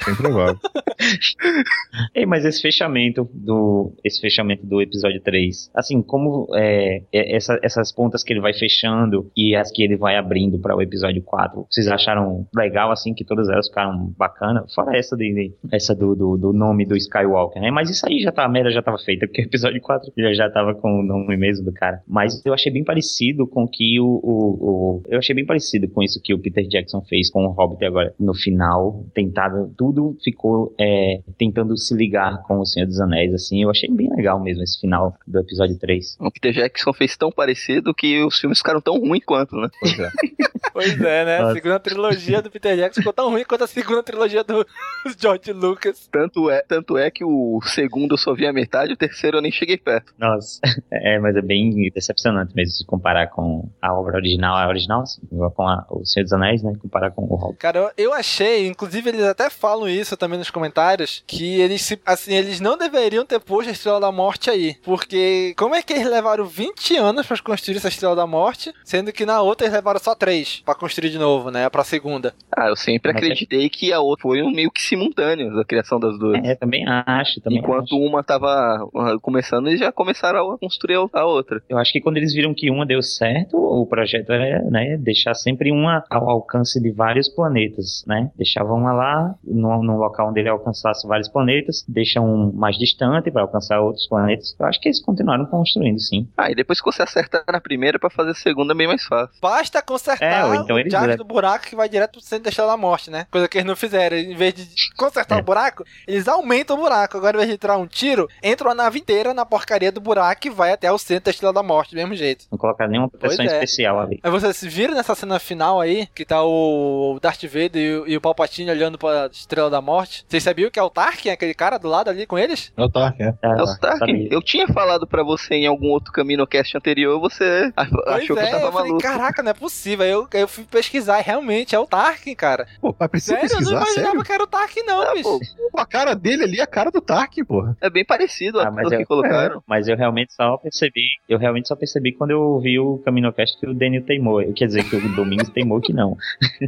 Bem provável. *laughs* Ei, mas esse fechamento do esse fechamento do episódio 3, assim, como é, é, essa, essas pontas que ele vai fechando e as que ele vai abrindo para o episódio 4, vocês acharam legal assim que todas elas ficaram bacana? Fora essa de, essa do, do, do nome do Skywalker, né? Mas isso aí já tá, a merda já tava feita, porque o episódio 4 já, já tava com o nome mesmo do cara. Mas eu achei bem parecido com que o, o, o- eu achei bem parecido com isso que o Peter Jackson fez com o Hobbit agora no final, tentado tudo ficou é, tentando se ligar com o Senhor dos Anéis assim. Eu achei bem legal mesmo esse final do episódio 3. O Peter Jackson fez tão parecido que os filmes ficaram tão ruins quanto, né? Pois é. *laughs* Pois é, né? A segunda trilogia do Peter Jackson ficou tão ruim quanto a segunda trilogia do *laughs* George Lucas. Tanto é, tanto é que o segundo eu só vi a metade, o terceiro eu nem cheguei perto. Nossa, *laughs* é, mas é bem decepcionante mesmo se comparar com a obra original, a original, assim, com a, o Senhor dos Anéis, né? Comparar com o Hobbit. Cara, eu, eu achei, inclusive eles até falam isso também nos comentários, que eles se, assim, eles não deveriam ter posto a Estrela da Morte aí, porque como é que eles levaram 20 anos pra construir essa Estrela da Morte, sendo que na outra eles levaram só 3 pra construir de novo, né, pra segunda. Ah, eu sempre Mas é- acreditei que a outra foi um meio que simultâneo a criação das duas. É, também acho, também Enquanto uma tava uh, começando, eles já começaram a construir a outra. Eu acho que quando eles viram que uma deu certo, o projeto era né, deixar sempre uma ao alcance de vários planetas, né? Deixava uma lá, no, no local onde ele alcançasse vários planetas, deixa um mais distante para alcançar outros planetas. Eu acho que eles continuaram construindo, sim. Ah, e depois que você acertar na primeira pra fazer a segunda é bem mais fácil. Basta consertar É, então o levam- do buraco que vai direto pro centro da Estrela da Morte, né? Coisa que eles não fizeram. Em vez de consertar É. o buraco, eles aumentam o buraco. Agora, em vez de entrar um tiro, entra uma nave inteira na porcaria do buraco e vai até o centro da Estrela da Morte, do mesmo jeito. Não colocaram nenhuma proteção é. especial ali. Mas vocês viram nessa cena final aí, que tá o Darth Vader e o, e o Palpatine olhando pra Estrela da Morte? Vocês sabiam que é o Tarkin, aquele cara do lado ali com eles? É o Tarkin, é. É o Tarkin. Eu tinha falado pra você em algum outro CaminoCast anterior, você ach- Pois achou que eu é, tava eu falei, maluco. caraca, não é possível. Aí Eu, eu fui pesquisar, e realmente é o Tarkin, cara. Pô, mas precisa Sério, eu não pesquisar, imaginava sério? que era o Tarkin, não, bicho. Pô, a cara dele ali é a cara do Tarkin, porra. É bem parecido Ah, a mas que eu, colocaram. mas eu realmente só percebi, eu realmente só percebi quando eu vi o CaminoCast que o Daniel teimou. Quer dizer, que o Domingos teimou que não. *laughs*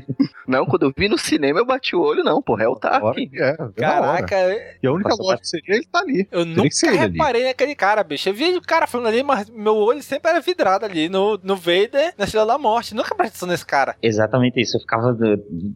Não, quando eu vi no cinema eu bati o olho, não, porra, é o Tarkin. É, Caraca, E a única lógica seria ele tá ali. Eu Teria nunca ele ali. reparei naquele cara, bicho. Eu vi o cara falando ali, mas meu olho sempre era vidrado ali no, no Vader, na Estrela da Morte. Nunca prestei atenção nesse cara. Exatamente isso. Eu ficava.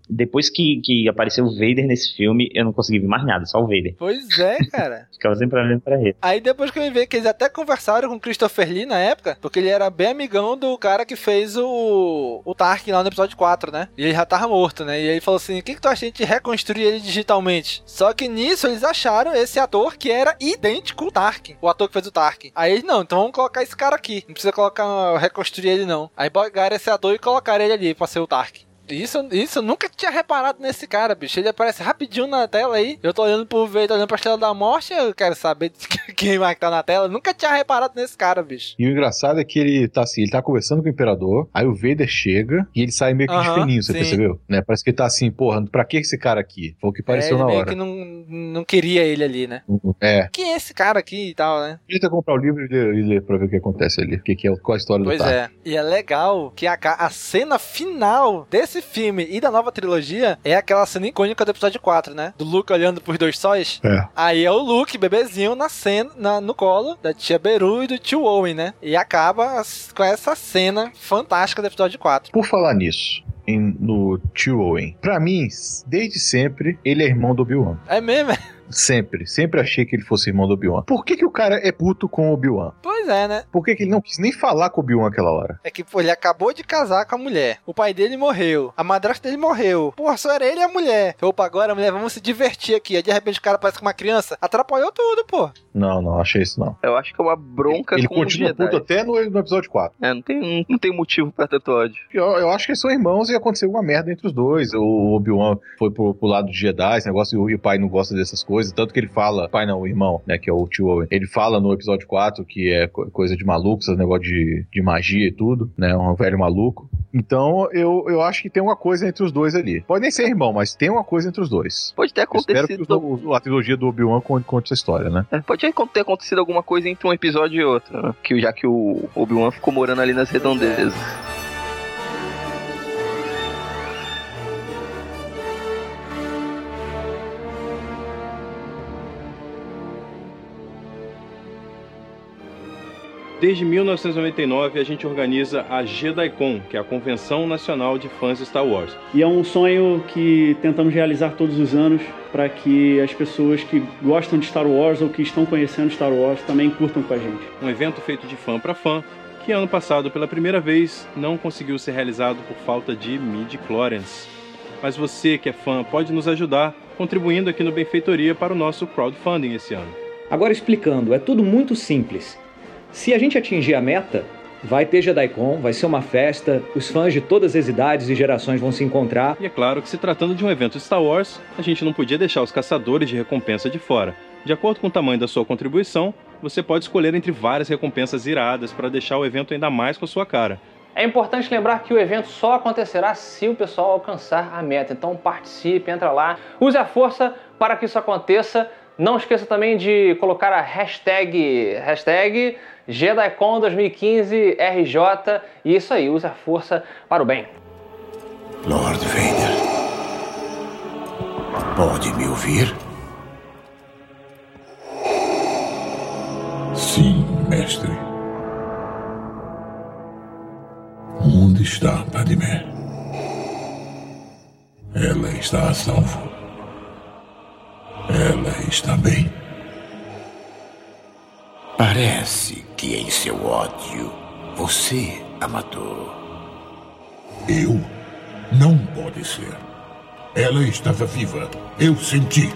Depois que, que apareceu o Vader nesse filme, eu não consegui ver mais nada, só o Vader. Pois é, cara. *laughs* Ficava sempre olhando pra ele. Aí depois que eu me vi que eles até conversaram com o Christopher Lee na época, porque ele era bem amigão do cara que fez o, o Tarkin lá no episódio 4, né? E ele já tava morto, né? E ele falou assim: o que, que tu acha de a gente reconstruir ele digitalmente? Só que nisso eles acharam esse ator que era idêntico ao Tarkin, o ator que fez o Tarkin. Aí eles, não, então vamos colocar esse cara aqui. Não precisa colocar, reconstruir ele não. Aí pegaram esse ator e colocaram ele ali pra ser o Tarkin. Isso, isso eu nunca tinha reparado nesse cara, bicho. Ele aparece rapidinho na tela aí. Eu tô olhando pro Vader, olhando pra Estrela da Morte. Eu quero saber de *laughs* quem vai que tá na tela. Eu nunca tinha reparado nesse cara, bicho. E o engraçado é que ele tá assim, ele tá conversando com o Imperador, aí o Vader chega e ele sai meio que de Aham, fininho, você sim. percebeu? Né? Parece que ele tá assim, porra, pra que esse cara aqui? Foi o que É, pareceu ele na hora. que não, não queria ele ali, né? É. Quem é esse cara aqui e tal, né? Tenta comprar o livro e ler, e ler pra ver o que acontece ali. O que, que é, qual a história Pois do Tarkin. é. E é legal que a, a cena final desse filme e da nova trilogia é aquela cena icônica do episódio 4, né? Do Luke olhando pros dois sóis. É. Aí é o Luke, bebezinho, na cena, na- no colo da tia Beru e do tio Owen, né? E acaba com essa cena fantástica do episódio 4. Por falar nisso, em- no Tio Owen, pra mim, desde sempre, ele é irmão do Obi-Wan. É mesmo? *laughs* Sempre. Sempre achei que ele fosse irmão do Obi-Wan. Por que, que o cara é puto com o Obi-Wan? Pois é, né? Por que, que ele não quis nem falar com o Obi-Wan aquela hora? É que, pô, ele acabou de casar com a mulher. O pai dele morreu. A madrasta dele morreu. Porra, só era ele e a mulher. Opa, agora, mulher, vamos se divertir aqui. Aí, de repente, o cara parece com uma criança. Atrapalhou tudo, pô. Não, não, achei isso não. Eu acho que é uma bronca Ele com continua o puto até no, no episódio 4. É, não tem, não, não tem motivo pra tanto ódio. Eu, eu acho que eles são irmãos e aconteceu uma merda entre os dois. O Obi-Wan foi pro, pro lado de Jedi, esse negócio, e o pai não gosta dessas coisas. Tanto que ele fala, pai não, o irmão, né, que é o tio Owen. Ele fala no episódio 4 que é co- coisa de maluco, esse negócio de, de magia e tudo, né, um velho maluco. Então eu, eu acho que tem uma coisa entre os dois ali. Pode nem ser irmão, mas tem uma coisa entre os dois. Pode ter Eu espero que acontecido. o- a trilogia do Obi-Wan conte, conte essa história, né? É, Pode ter acontecido alguma coisa entre um episódio e outro, né? Que, já que o Obi-Wan ficou morando ali nas redondezas. Desde 1999 a gente organiza a JediCon, que é a Convenção Nacional de Fãs de Star Wars. E é um sonho que tentamos realizar todos os anos para que as pessoas que gostam de Star Wars ou que estão conhecendo Star Wars também curtam com a gente. Um evento feito de fã para fã, que ano passado pela primeira vez não conseguiu ser realizado por falta de midi-chlorians. Mas você que é fã pode nos ajudar contribuindo aqui no Benfeitoria para o nosso crowdfunding esse ano. Agora explicando, é tudo muito simples. Se a gente atingir a meta, vai ter JediCon, vai ser uma festa, os fãs de todas as idades e gerações vão se encontrar. E é claro que se tratando de um evento Star Wars, a gente não podia deixar os caçadores de recompensa de fora. De acordo com o tamanho da sua contribuição, você pode escolher entre várias recompensas iradas para deixar o evento ainda mais com a sua cara. É importante lembrar que o evento só acontecerá se o pessoal alcançar a meta. Então participe, entra lá, use a força para que isso aconteça. Não esqueça também de colocar a hashtag, hashtag JediCon 2015 RJ. E isso aí, use a força para o bem. Lord Vader. Pode me ouvir? Sim, mestre. Onde está Padmé? Ela está a salvo. Ela está bem. Parece que em seu ódio você a matou. Eu? Não pode ser. Ela estava viva. Eu senti.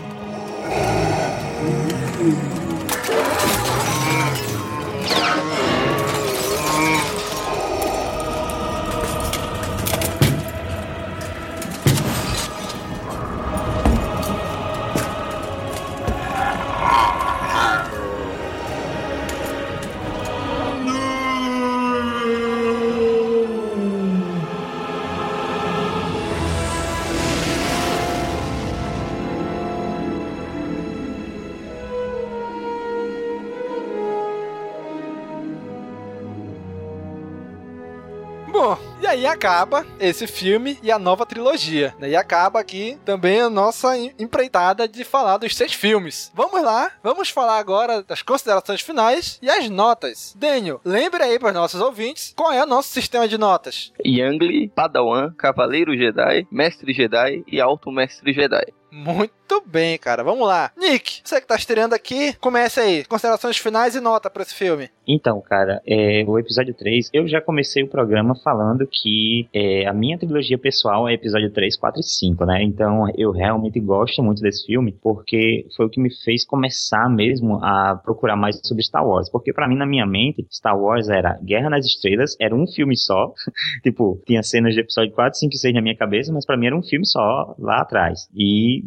Acaba esse filme e a nova trilogia. né? E acaba aqui também a nossa em- empreitada de falar dos seis filmes. Vamos lá, vamos falar agora das considerações finais e as notas. Daniel, lembre aí para os nossos ouvintes qual é o nosso sistema de notas. Yangli, Padawan, Cavaleiro Jedi, Mestre Jedi e Alto Mestre Jedi. Muito bem, cara. Vamos lá. Nick, você que tá estreando aqui, comece aí. Considerações finais e nota para esse filme. Então, cara, é, o episódio 3, eu já comecei o programa falando que é, a minha trilogia pessoal é episódio 3, 4 e 5, né? Então eu realmente gosto muito desse filme, porque foi o que me fez começar mesmo a procurar mais sobre Star Wars. Porque pra mim, na minha mente, Star Wars era Guerra nas Estrelas, era um filme só. *laughs* tipo, tinha cenas de episódio 4, 5 e 6 na minha cabeça, mas pra mim era um filme só lá atrás. E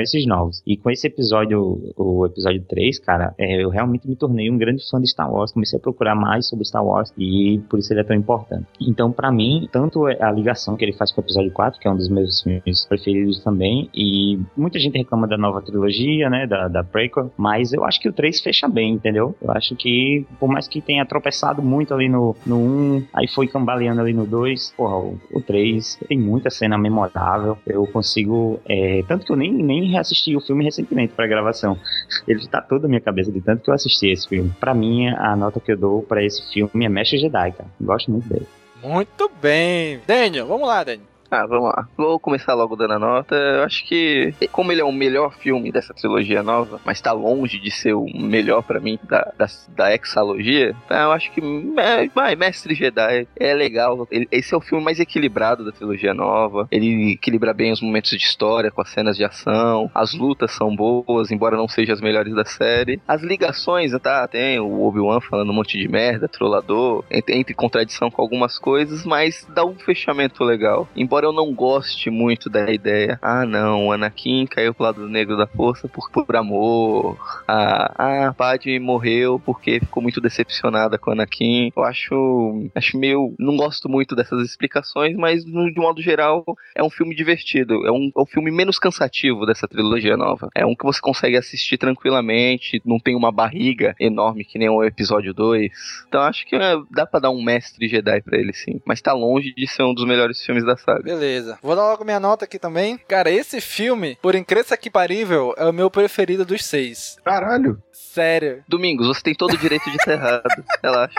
esses novos. E com esse episódio, o episódio 3, cara, é, eu realmente me tornei um grande fã de Star Wars. Comecei a procurar mais sobre Star Wars e por isso ele é tão importante. Então, pra mim, tanto a ligação que ele faz com o episódio 4, que é um dos meus filmes preferidos também, e muita gente reclama da nova trilogia, né, da, da prequel, mas eu acho que o 3 fecha bem, entendeu? Eu acho que, por mais que tenha tropeçado muito ali no, no 1, aí foi cambaleando ali no 2, porra, o, o 3 tem muita cena memorável, eu consigo, é, tanto que eu nem, nem reassisti o filme recentemente pra gravação, ele tá todo na minha cabeça de tanto que eu assisti esse filme. Pra mim, a nota que eu dou pra esse filme é Mestre Jedi, cara, gosto muito dele. Muito bem. Daniel, vamos lá, Daniel. Ah, vamos lá. Vou começar logo dando a nota. Eu acho que, como ele é o melhor filme dessa trilogia nova, mas tá longe de ser o melhor pra mim da, da, da hexalogia, eu acho que é, vai, Mestre Jedi é legal. Ele- esse é o filme mais equilibrado da trilogia nova. Ele equilibra bem os momentos de história com as cenas de ação. As lutas são boas, embora não sejam as melhores da série. As ligações, tá? Tem o Obi-Wan falando um monte de merda, trollador, entre, entre contradição com algumas coisas, mas dá um fechamento legal. Embora eu não goste muito da ideia, ah não, o Anakin caiu pro lado negro da força por, por amor. Ah, ah, Padme morreu porque ficou muito decepcionada com o Anakin. Eu acho, acho meio, não gosto muito dessas explicações, mas de modo geral é um filme divertido. É um, é o filme menos cansativo dessa trilogia nova. É um que você consegue assistir tranquilamente, não tem uma barriga enorme que nem o episódio 2. Então acho que é, dá pra dar um mestre Jedi pra ele sim, mas tá longe de ser um dos melhores filmes da saga. Beleza. Vou dar logo minha nota aqui também. Cara, esse filme, por incrível que parível, é o meu preferido dos seis. Caralho. Sério. Domingos, você tem todo o direito de estar errado. *laughs* Relaxa.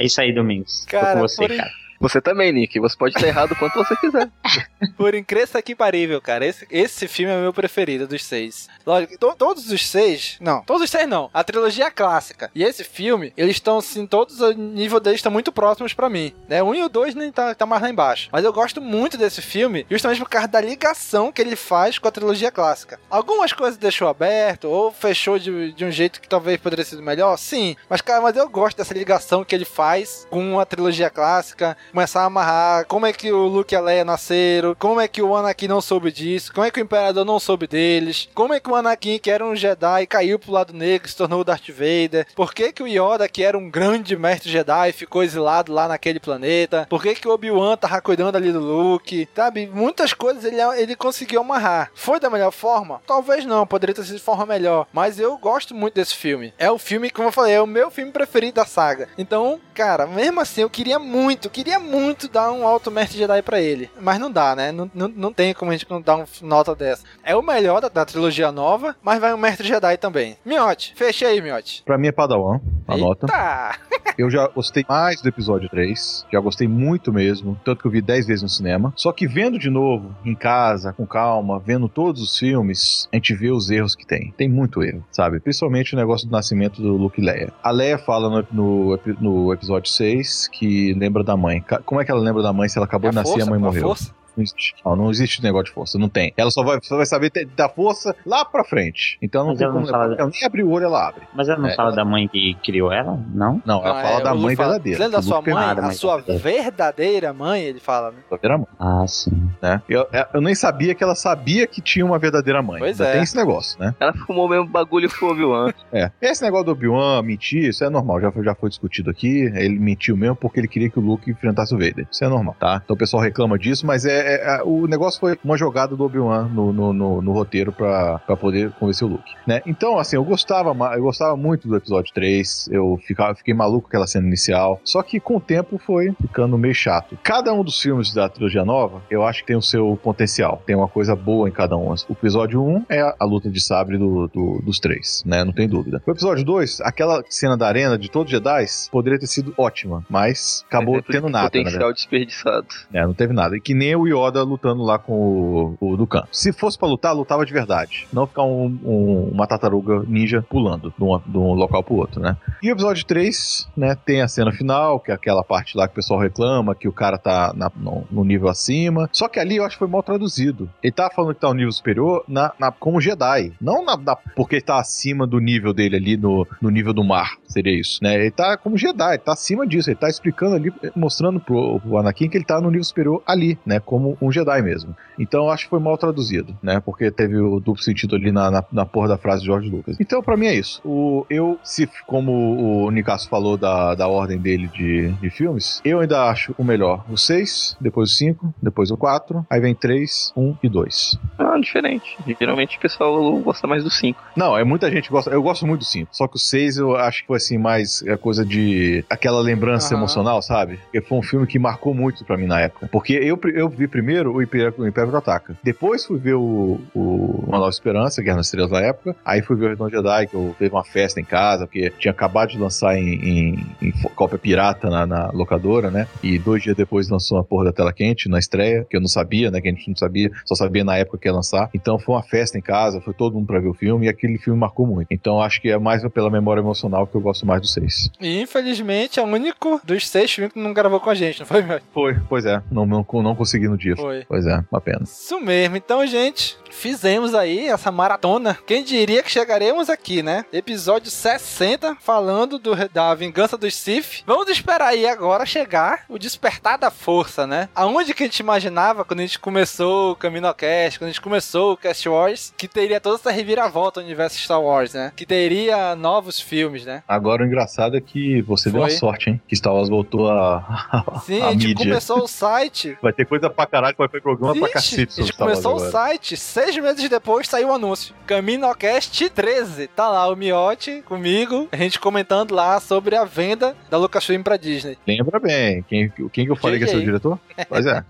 É isso aí, Domingos. Tô Cara, com você, por in- cara. Você também, Nick. Você pode estar errado quanto você quiser. *laughs* Por incrível que parível, cara, esse, esse filme é meu preferido dos seis. Lógico, to- todos os seis, não, todos os seis não, a trilogia é clássica. E esse filme, eles estão assim, todos, o nível deles estão muito próximos pra mim. Né? Um e o dois nem tá, tá mais lá embaixo. Mas eu gosto muito desse filme, justamente por causa da ligação que ele faz com a trilogia clássica. Algumas coisas deixou aberto, ou fechou de, de um jeito que talvez poderia ser melhor, sim. Mas, cara, mas eu gosto dessa ligação que ele faz com a trilogia clássica, começar a amarrar como é que o Luke e a Leia nasceram, como é que o Anakin não soube disso, como é que o Imperador não soube deles, como é que o Anakin, que era um Jedi, caiu pro lado negro e se tornou o Darth Vader, por que que o Yoda, que era um grande mestre Jedi, ficou exilado lá naquele planeta, por que que o Obi-Wan tava cuidando ali do Luke, sabe? Muitas coisas ele, ele conseguiu amarrar. Foi da melhor forma? Talvez não, poderia ter sido de forma melhor, mas eu gosto muito desse filme. É o filme, como eu falei, é o meu filme preferido da saga. Então, cara, mesmo assim, eu queria muito, queria muito dar um alto mestre Jedi pra ele. Mas não dá, né? Não, não, não tem como a gente não dar uma nota dessa. É o melhor da, da trilogia nova, mas vai um mestre Jedi também. Miote, fechei aí, Miote. Pra mim é Padawan, a nota. Tá. *laughs* Eu já gostei mais do episódio 3, já gostei muito mesmo, tanto que eu vi 10 vezes no cinema. Só que vendo de novo, em casa, com calma, vendo todos os filmes, a gente vê os erros que tem. Tem muito erro, sabe? Principalmente o negócio do nascimento do Luke e Leia. A Leia fala no, no, no episódio 6 que lembra da mãe. Como é que ela lembra da mãe se ela acabou É de nascer e a mãe morreu? força. Não existe. Não, não existe negócio de força, não tem. Ela só vai, só vai saber ter- da força lá pra frente. Então não Mas tem ela como não. Ela nem abre o olho, ela abre. Mas ela não É, fala ela- da mãe que criou ela? Não? Não, ela fala é, da o mãe fala- verdadeira. Lembra da o sua Luke mãe? fez. A sua verdadeira mãe, ele fala, né? verdadeira mãe. Ah, sim. Né? Eu, eu nem sabia que ela sabia que tinha uma verdadeira mãe. Pois Ainda é. Tem esse negócio, né? Ela fumou mesmo bagulho com o Obi-Wan. É. Esse negócio do Obi-Wan mentir, isso é normal, já foi, já foi discutido aqui. Ele mentiu mesmo porque ele queria que o Luke enfrentasse o Vader. Isso é normal, tá? Então o pessoal reclama disso, mas é, é- é- o negócio foi uma jogada do Obi-Wan no, no, no, no roteiro pra, pra poder convencer o Luke, né? Então, assim, eu gostava, eu gostava muito do episódio 3, eu ficava, fiquei maluco com aquela cena inicial, só que com o tempo foi ficando meio chato. Cada um dos filmes da trilogia nova, eu acho que tem o seu potencial, tem uma coisa boa em cada um. O episódio 1 é a, a luta de sabre do, do- dos três, né? Não tem dúvida. O episódio 2, aquela cena da arena de todos os Jedi, poderia ter sido ótima, mas acabou Exemplo tendo nada, na Potencial verdade. desperdiçado. É, não teve nada. E que nem o Yoda lutando lá com o, o Dukan. Se fosse pra lutar, lutava de verdade. Não ficar um- um- uma tartaruga ninja pulando de, uma- de um local pro outro, né? E o episódio 3, né, tem a cena final, que é aquela parte lá que o pessoal reclama, que o cara tá na- no, no nível acima. Só que ali eu acho que foi mal traduzido. Ele tava falando que tá no nível superior na, na- como Jedi. Não na, na- porque ele tá acima do nível dele ali, no, no nível do mar. Seria isso, né? Ele tá como Jedi, ele tá acima disso. Ele tá explicando ali, mostrando pro, pro Anakin que ele tá no nível superior ali, né? Como um Jedi mesmo. Então eu acho que foi mal traduzido, né? Porque teve o duplo sentido ali na, na, na porra da frase de George Lucas. Então, pra mim é isso. O, eu, se, como o Nicasso falou da, da ordem dele de, de filmes, eu ainda acho o melhor o 6, depois o 5, depois o 4, aí vem 3, 1 e 2. Ah, diferente. Geralmente o pessoal gosta mais do 5. Não, é muita gente que gosta. Eu gosto muito do 5. Só que o 6 eu acho que foi assim, mais é coisa de. aquela lembrança emocional, sabe? Porque foi um filme que marcou muito pra mim na época. Porque eu, eu vi primeiro o Império, o Império Ataca. Depois fui ver o, o Uma Nova Esperança, Guerra nas Estrelas na época. Aí fui ver o Retorno Jedi, que eu teve uma festa em casa, porque tinha acabado de lançar em, em, em cópia pirata na, na locadora, né? E dois dias depois lançou a porra da tela quente na estreia, que eu não sabia, né? Que a gente não sabia, só sabia na época que ia lançar. Então foi uma festa em casa, foi todo mundo pra ver o filme e aquele filme marcou muito. Então acho que é mais pela memória emocional que eu gosto mais do 6. E infelizmente é o único dos seis filmes que não gravou com a gente, não foi, meu? Foi, pois é, não, não, não consegui no dia. Foi. Pois é, uma pena. Isso mesmo. Então, gente, fizemos aí essa maratona. Quem diria que chegaremos aqui, né? Episódio 60, falando do, da vingança dos Sith. Vamos esperar aí agora chegar o despertar da força, né? Aonde que a gente imaginava quando a gente começou o CaminoCast, quando a gente começou o Cast Wars, que teria toda essa reviravolta no universo Star Wars, né? Que teria novos filmes, né? Agora o engraçado é que você deu uma Foi. sorte, hein? Que Star Wars voltou a, *laughs* Sim, a a gente mídia. começou o site Vai ter coisa pra caralho, vai ter programa pra Vixe, cacete a gente começou o site, seis meses depois saiu o anúncio. CaminoCast 13. Tá lá o Miote comigo, a gente comentando lá sobre a venda da Lucasfilm pra Disney. Lembra bem, quem, quem que eu falei que é seu diretor? Pois é.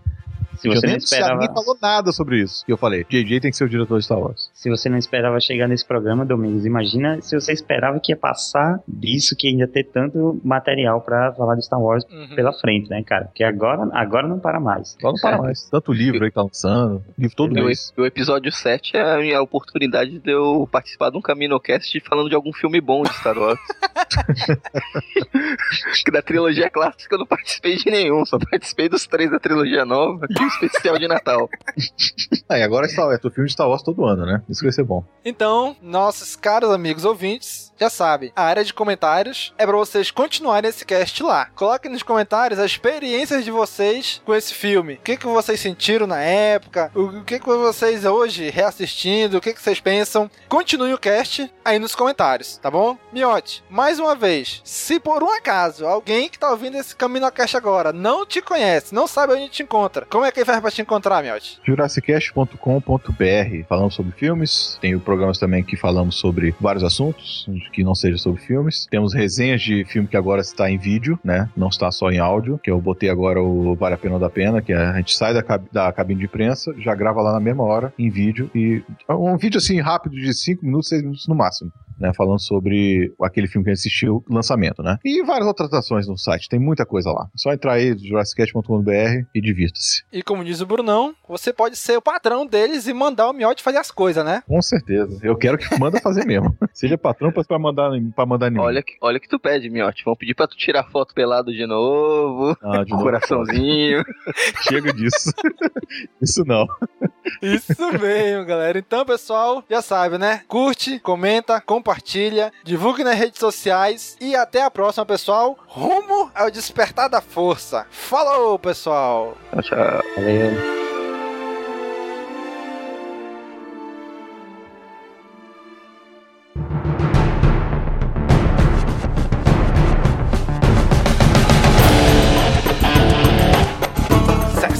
Se você eu não nem, esperava- ninguém falou nada sobre isso. E eu falei, JJ tem que ser o diretor de Star Wars. Se você não esperava chegar nesse programa, Domingos, imagina se você esperava que ia passar disso, que ainda ter tanto material pra falar de Star Wars Uhum. pela frente, né, cara? Porque agora, agora não para mais. Só não para mais. Tanto livro aí que tá lançando, livro todo E o, mês. o episódio 7 é a minha oportunidade de eu participar de um Caminocast falando de algum filme bom de Star Wars. que *laughs* da trilogia clássica eu não participei de nenhum, só participei dos três da trilogia nova e o especial de Natal. Aí *laughs* agora é, é teu filme de Star Wars todo ano, né? Isso vai ser bom. Então, nossos caros amigos ouvintes, já sabem, a área de comentários é para vocês continuarem esse cast lá. Coloquem nos comentários as experiências de vocês com esse filme. O que, que vocês sentiram na época, o que, que vocês hoje reassistindo, o que, que vocês pensam. Continue o cast aí nos comentários, tá bom? Miote, mais uma vez, se por um acaso alguém que tá ouvindo esse Camino Cast agora não te conhece, não sabe onde te encontra, como é que ele faz pra te encontrar, Miote? Jurassicast.com.br Falamos sobre filmes, tem programas também que falamos sobre vários assuntos, que não seja sobre filmes. Temos resenhas de filme que agora está em vídeo, né? Não está só em áudio, que eu botei agora o Vale a Pena ou da Pena, que a gente sai da, cab- da cabine de imprensa, já grava lá na mesma hora, em vídeo, e um vídeo assim rápido de 5 minutos, 6 minutos no máximo. Né, falando sobre aquele filme que a gente assistiu, lançamento, né? E várias outras atrações no site, tem muita coisa lá. É só entrar aí, jurassicast.com.br e divirta-se. E como diz o Brunão, você pode ser o patrão deles e mandar o Miote fazer as coisas, né? Com certeza. Eu quero que manda fazer mesmo. *laughs* Seja patrão pra mandar, pra mandar mim. Olha que, olha que tu pede, Miotti. Vão pedir pra tu tirar foto pelado de novo. Ah, de novo. *laughs* coraçãozinho. *laughs* Chega disso. Isso não. Isso mesmo, galera. Então, pessoal, já sabe, né? Curte, comenta, compartilha, divulgue nas redes sociais e até a próxima, pessoal. Rumo ao despertar da força. Falou, pessoal. Tchau, tchau. Valeu.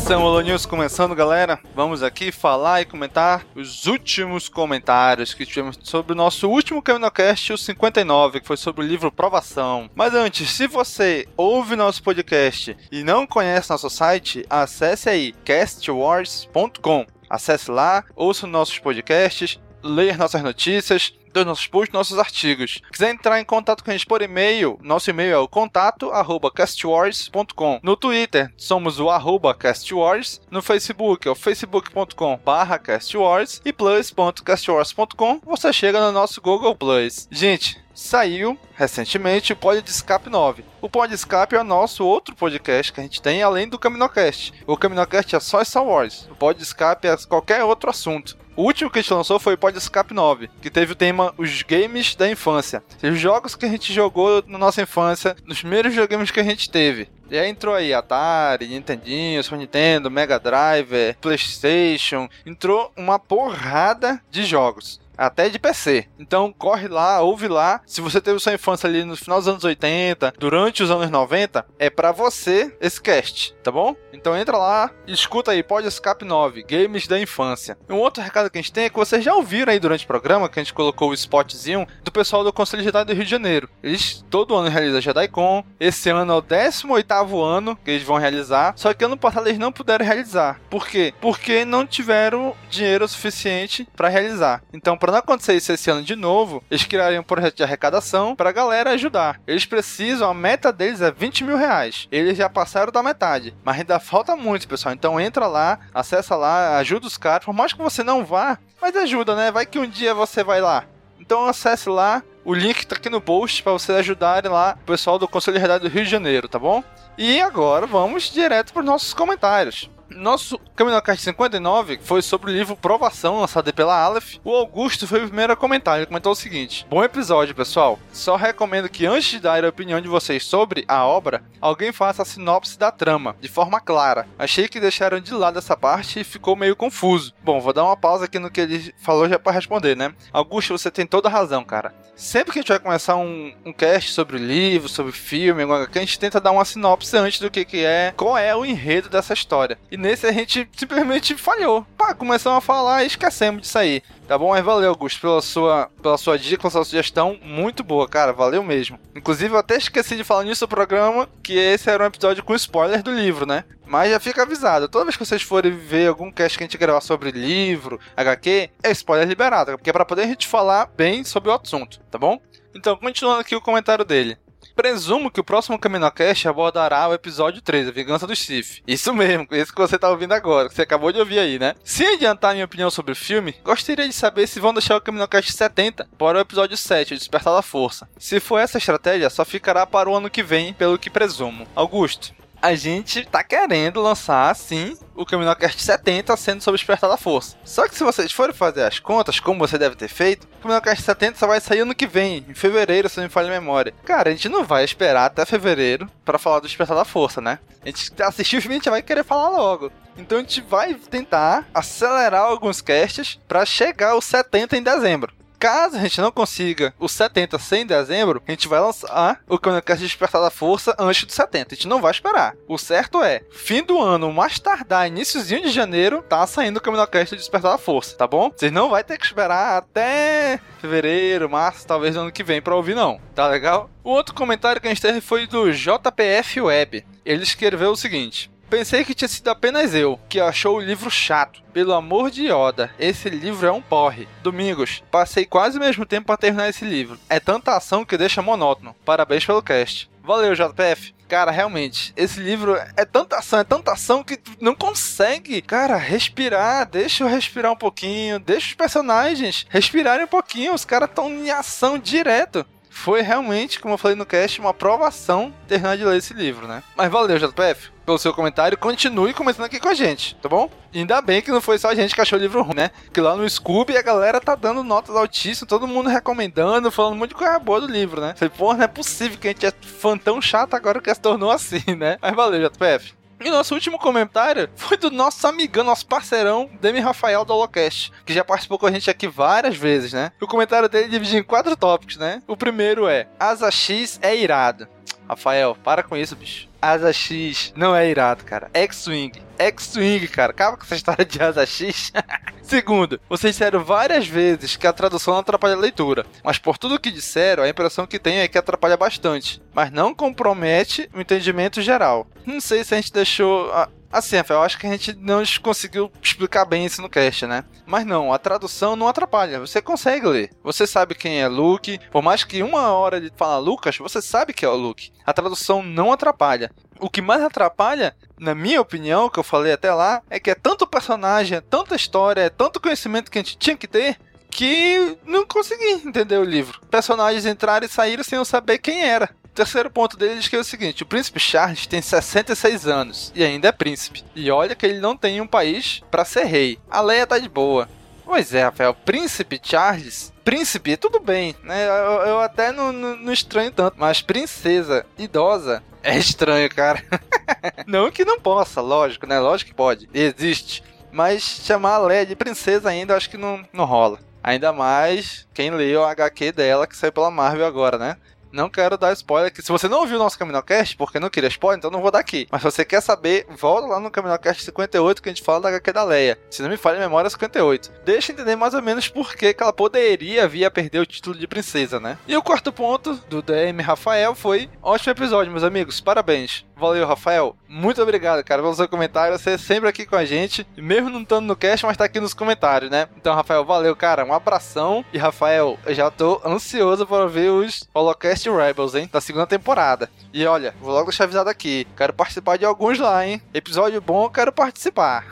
Secção Holo News começando, galera. Vamos aqui falar e comentar os últimos comentários que tivemos sobre o nosso último CaminoCast, o 59, que foi sobre o livro Provação. Mas antes, se você ouve nosso podcast e não conhece nosso site, acesse aí castwars.com. Acesse lá, ouça nossos podcasts, leia nossas notícias, dos nossos posts, nossos artigos. Quiser entrar em contato com a gente por e-mail, nosso e-mail é o contato arroba castwars.com. No Twitter, somos o arroba castwars. No Facebook, é o facebook.com barra castwars. E plus.castwars.com, você chega no nosso Google Plus. Gente, saiu recentemente o Pod Escape 9. O Pod Escape é o nosso outro podcast que a gente tem além do Caminocast. O Caminocast é só Star Wars. O Pod Escape é qualquer outro assunto. O último que a gente lançou foi o Pod Escape 9, que teve o tema Os Games da Infância. Os jogos que a gente jogou na nossa infância, nos primeiros videogames que a gente teve. E aí entrou aí Atari, Nintendinho, Super Nintendo, Mega Drive, PlayStation. Entrou uma porrada de jogos. Até de PC. Então corre lá, ouve lá. Se você teve sua infância ali no final dos anos 80, durante os anos 90, é pra você esse cast, tá bom? Então entra lá escuta aí, Pod Escape 9, Games da Infância. Um outro recado que a gente tem é que vocês já ouviram aí durante o programa, que a gente colocou o spotzinho do pessoal do Conselho Jedi do Rio de Janeiro. Eles todo ano realizam JediCon. Esse ano é o 18º ano que eles vão realizar. Só que ano passado eles não puderam realizar. Por quê? Porque não tiveram dinheiro suficiente para realizar. Então, para não acontecer isso esse ano de novo, eles criaram um projeto de arrecadação para a galera ajudar. Eles precisam, a meta deles é 20 mil reais. Eles já passaram da metade, mas ainda falta muito, pessoal. Então entra lá, acessa lá, ajuda os caras. Por mais que você não vá, mas ajuda, né? Vai que um dia você vai lá. Então acesse lá, o link tá aqui no post para vocês ajudarem lá o pessoal do Conselho de Realidade do Rio de Janeiro, tá bom? E agora vamos direto para os nossos comentários. Nosso CaminoCast 59 foi sobre o livro Provação, lançado pela Aleph. O Augusto foi o primeiro a comentar. Ele comentou o seguinte: Bom episódio, pessoal. Só recomendo que antes de dar a opinião de vocês sobre a obra, alguém faça a sinopse da trama, de forma clara. Achei que deixaram de lado essa parte e ficou meio confuso. Bom, vou dar uma pausa aqui no que ele falou já para responder, né? Augusto, você tem toda a razão, cara. Sempre que a gente vai começar um, um cast sobre livro, sobre filme, alguma coisa, a gente tenta dar uma sinopse antes do que, que é, qual é o enredo dessa história. E nesse a gente simplesmente falhou. Pá, começamos a falar e esquecemos disso aí. Tá bom? Mas valeu, Augusto, pela sua, pela sua dica, pela sua sugestão. Muito boa, cara. Valeu mesmo. Inclusive, eu até esqueci de falar nisso no programa, que esse era um episódio com spoiler do livro, né? Mas já fica avisado. Toda vez que vocês forem ver algum cast que a gente gravar sobre livro, HQ, é spoiler liberado. Porque é pra poder a gente falar bem sobre o assunto, tá bom? Então, continuando aqui o comentário dele. Presumo que o próximo CaminoCast abordará o episódio 3, A Vingança do Sith. Isso mesmo, esse que você tá ouvindo agora, que você acabou de ouvir aí, né? Sem adiantar minha opinião sobre o filme, gostaria de saber se vão deixar o CaminoCast 70 para o episódio 7, o Despertar da Força. Se for essa estratégia, só ficará para o ano que vem, pelo que presumo. Augusto, a gente tá querendo lançar, sim, o CaminoCast 70 sendo sobre o Despertar da Força. Só que se vocês forem fazer as contas, como você deve ter feito, o CaminoCast 70 só vai sair ano que vem, em fevereiro, se não me falha a memória. Cara, a gente não vai esperar até fevereiro para falar do Despertar da Força, né? A gente *laughs* assistiu o filme e a gente vai querer falar logo. Então a gente vai tentar acelerar alguns casts para chegar aos 70 em dezembro. Caso a gente não consiga o 70 sem dezembro, a gente vai lançar o CaminoCast Despertar da Força antes do 70. A gente não vai esperar. O certo é, fim do ano, mais tardar, iníciozinho de janeiro, tá saindo o CaminoCast Despertar da Força, tá bom? Vocês não vai ter que esperar até fevereiro, março, talvez ano que vem pra ouvir não. Tá legal? O outro comentário que a gente teve foi do JPF Web. Ele escreveu o seguinte... Pensei que tinha sido apenas eu que achou o livro chato. Pelo amor de Yoda, esse livro é um porre. Domingos, passei quase o mesmo tempo para terminar esse livro. É tanta ação que deixa monótono. Parabéns pelo cast. Valeu, JPF. Cara, realmente, esse livro é tanta ação, é tanta ação que tu não consegue, cara, respirar. Deixa eu respirar um pouquinho, deixa os personagens respirarem um pouquinho. Os caras estão em ação direto foi realmente, como eu falei no cast, uma aprovação terminar de ler esse livro, né? Mas valeu, JPF, pelo seu comentário. Continue comentando aqui com a gente, tá bom? Ainda bem que não foi só a gente que achou o livro ruim, né? Que lá no Scooby a galera tá dando notas altíssimas, todo mundo recomendando, falando muito de coisa boa do livro, né? Falei, pô, não é possível que a gente é fã tão chato agora que se tornou assim, né? Mas valeu, JPF. E nosso último comentário foi do nosso amigão, nosso parceirão, Demi Rafael do Holocast, que já participou com a gente aqui várias vezes, né? O comentário dele divide em quatro tópicos, né? O primeiro é: Asa X é irado. Rafael, para com isso, bicho. Asa X não é irado, cara. X-Wing. X-Wing, cara. Acaba com essa história de Asa X. *laughs* Segundo, vocês disseram várias vezes que a tradução não atrapalha a leitura. Mas por tudo que disseram, a impressão que tenho é que atrapalha bastante. Mas não compromete o entendimento geral. Não sei se a gente deixou. Assim, eu acho que a gente não conseguiu explicar bem isso no cast, né? Mas não, a tradução não atrapalha. Você consegue ler. Você sabe quem é Luke. Por mais que uma hora ele fala Lucas, você sabe que é o Luke. A tradução não atrapalha. O que mais atrapalha, na minha opinião, que eu falei até lá, é que é tanto personagem, é tanta história, é tanto conhecimento que a gente tinha que ter, que não consegui entender o livro. Personagens entraram e saíram sem eu saber quem era terceiro ponto dele diz que é o seguinte: o príncipe Charles tem 66 anos e ainda é príncipe. E olha que ele não tem um país para ser rei. A Leia tá de boa. Pois é, Rafael, príncipe Charles. Príncipe, tudo bem, né? Eu, eu até não, não, não estranho tanto, mas princesa idosa é estranho, cara. *laughs* não que não possa, lógico, né? Lógico que pode, existe. Mas chamar a Leia de princesa ainda acho que não, não rola. Ainda mais quem leu a HQ dela que saiu pela Marvel agora, né? Não quero dar spoiler aqui. Se você não ouviu o nosso CaminoCast, porque não queria spoiler, então não vou dar aqui. Mas se você quer saber, volta lá no CaminoCast 58 que a gente fala da HQ da Leia. Se não me falha a memória, é 58. Deixa entender mais ou menos por que, que ela poderia vir a perder o título de princesa, né? E o quarto ponto do DM Rafael foi: ótimo episódio, meus amigos. Parabéns. Valeu, Rafael. Muito obrigado, cara, pelo seu comentário. Você é sempre aqui com a gente, mesmo não estando no cast, mas tá aqui nos comentários, né? Então, Rafael, valeu, cara. Um abração. E, Rafael, eu já tô ansioso para ver os Holocast Rebels, hein? Da segunda temporada. E olha, vou logo deixar avisado aqui. Quero participar de alguns lá, hein? Episódio bom, quero participar.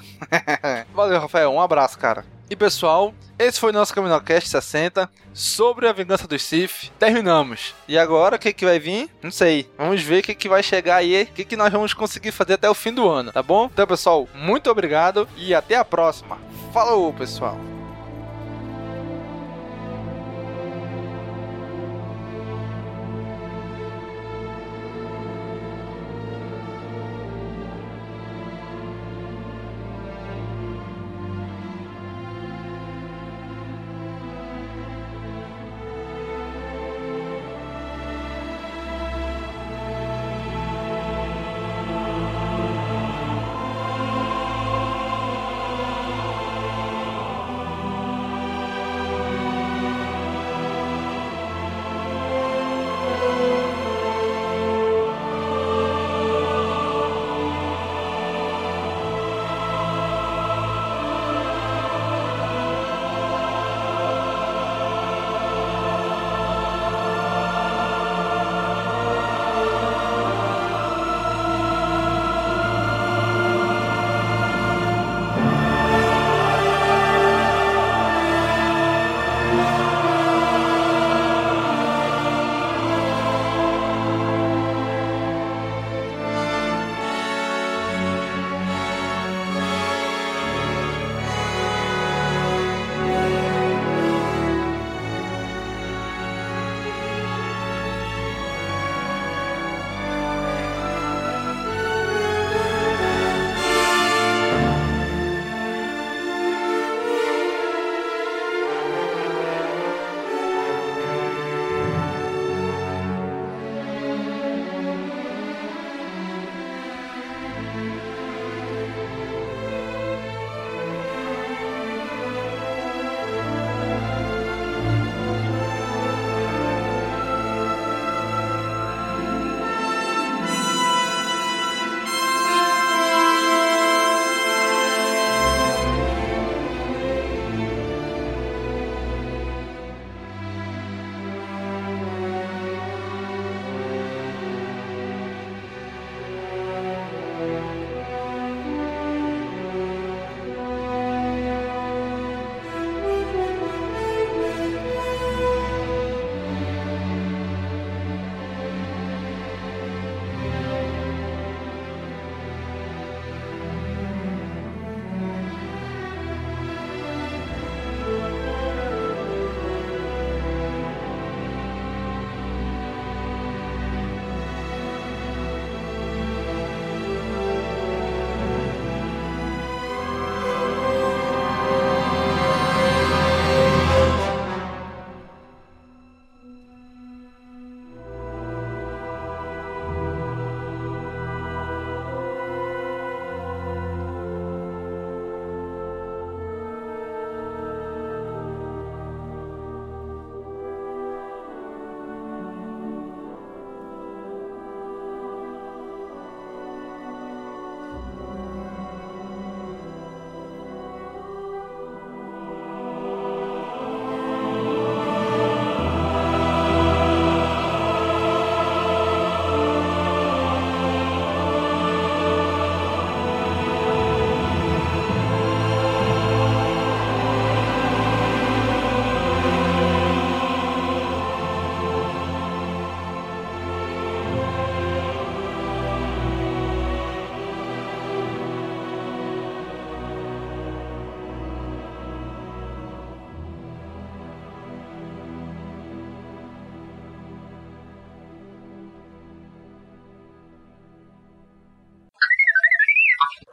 *laughs* valeu, Rafael. Um abraço, cara. E pessoal, esse foi nosso CaminoCast 60 sobre a vingança dos Sith. Terminamos. E agora o que, que vai vir? Não sei. Vamos ver o que, que vai chegar aí, o que, que nós vamos conseguir fazer até o fim do ano, tá bom? Então, pessoal, muito obrigado e até a próxima. Falou, pessoal.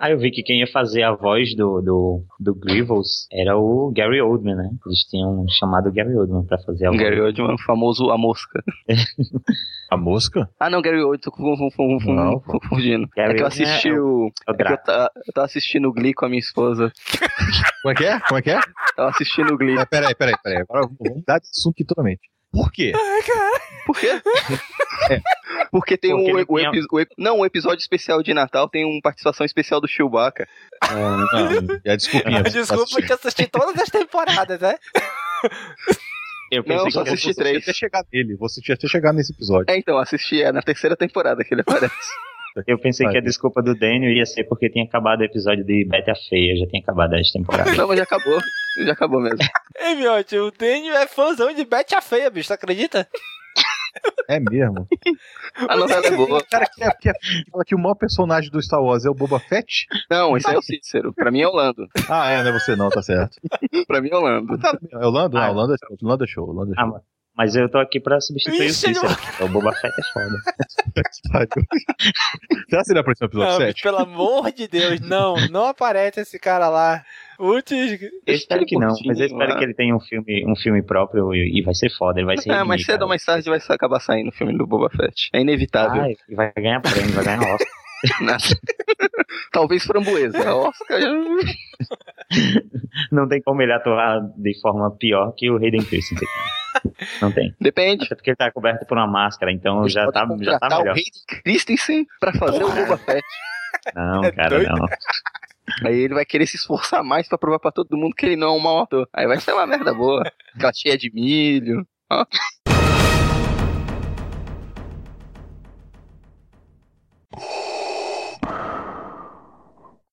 Ah, eu vi que quem ia fazer a voz do, do, do Grievous era o Gary Oldman, né? Eles tinham chamado o Gary Oldman pra fazer a voz. Gary Oldman, o famoso A Mosca. *laughs* A mosca? Ah, não, Gary Oldman, tô confundindo. Gary é que eu assisti é o... o- é é que eu, ta- eu tava assistindo o Glee com a minha esposa. Como é que é? Como é que é? Tava assistindo o Glee. É, peraí, peraí, peraí. Agora vamos mudar de assunto aqui totalmente. Por quê? Por quê? Porque tem Porque um, ele o tinha- o ep- não, um episódio especial de Natal tem uma participação especial do Chewbacca. Não, é desculpinha. Desculpa que eu assisti todas as temporadas, né? Eu Não, pensei só que era- assisti Você tinha três. ter chegado nele. Você tinha ter chegado nesse episódio. É, então, assisti, é na terceira temporada que ele aparece. Eu pensei que a desculpa do Daniel ia ser porque tinha acabado o episódio de Betty a Feia, já tinha acabado as temporadas. *laughs* Não, mas já acabou. Já acabou mesmo. *laughs* Ei, miote, o Daniel é fãzão de Betty a Feia, bicho, tu acredita? É mesmo. *laughs* A novela é boa. Cara, que, é, que, é, que fala que o maior personagem do Star Wars é o Boba Fett? Não, esse é o Cícero. Pra mim é o Lando. Ah, é, não é você não, tá certo. Pra mim é o Lando. É o Lando? Ah, Não, o Lando é show. O Lando é show. O Lando é Ah, show. mas- mas eu tô aqui pra substituir Ixi, o Cícero. O Boba Fett é foda. Que *laughs* pariu. Será que ele apareceu no episódio Não, 7? bicho, pelo amor de Deus, não, não aparece esse cara lá. Putz, Eu espero que não, mas eu espero que ele tenha um filme, um filme próprio e, e vai ser foda, ele vai ser É, ridículo. cedo ou mais tarde vai acabar saindo o filme do Boba Fett. É inevitável. Vai, e vai ganhar prêmio, vai ganhar Oscar. *laughs* Talvez framboesa. Oscar. Não tem como ele atuar de forma pior que o Hayden Christensen. Não tem. Depende. Até porque ele tá coberto por uma máscara, então já tá, já tá contratar o melhor. Hayden Christensen pra fazer o Boba Fett. Não, É cara, doido? não. Aí ele vai querer se esforçar mais pra provar pra todo mundo que ele não é um mau ator. Aí vai ser uma merda boa. Aquela cheia de milho. Ó.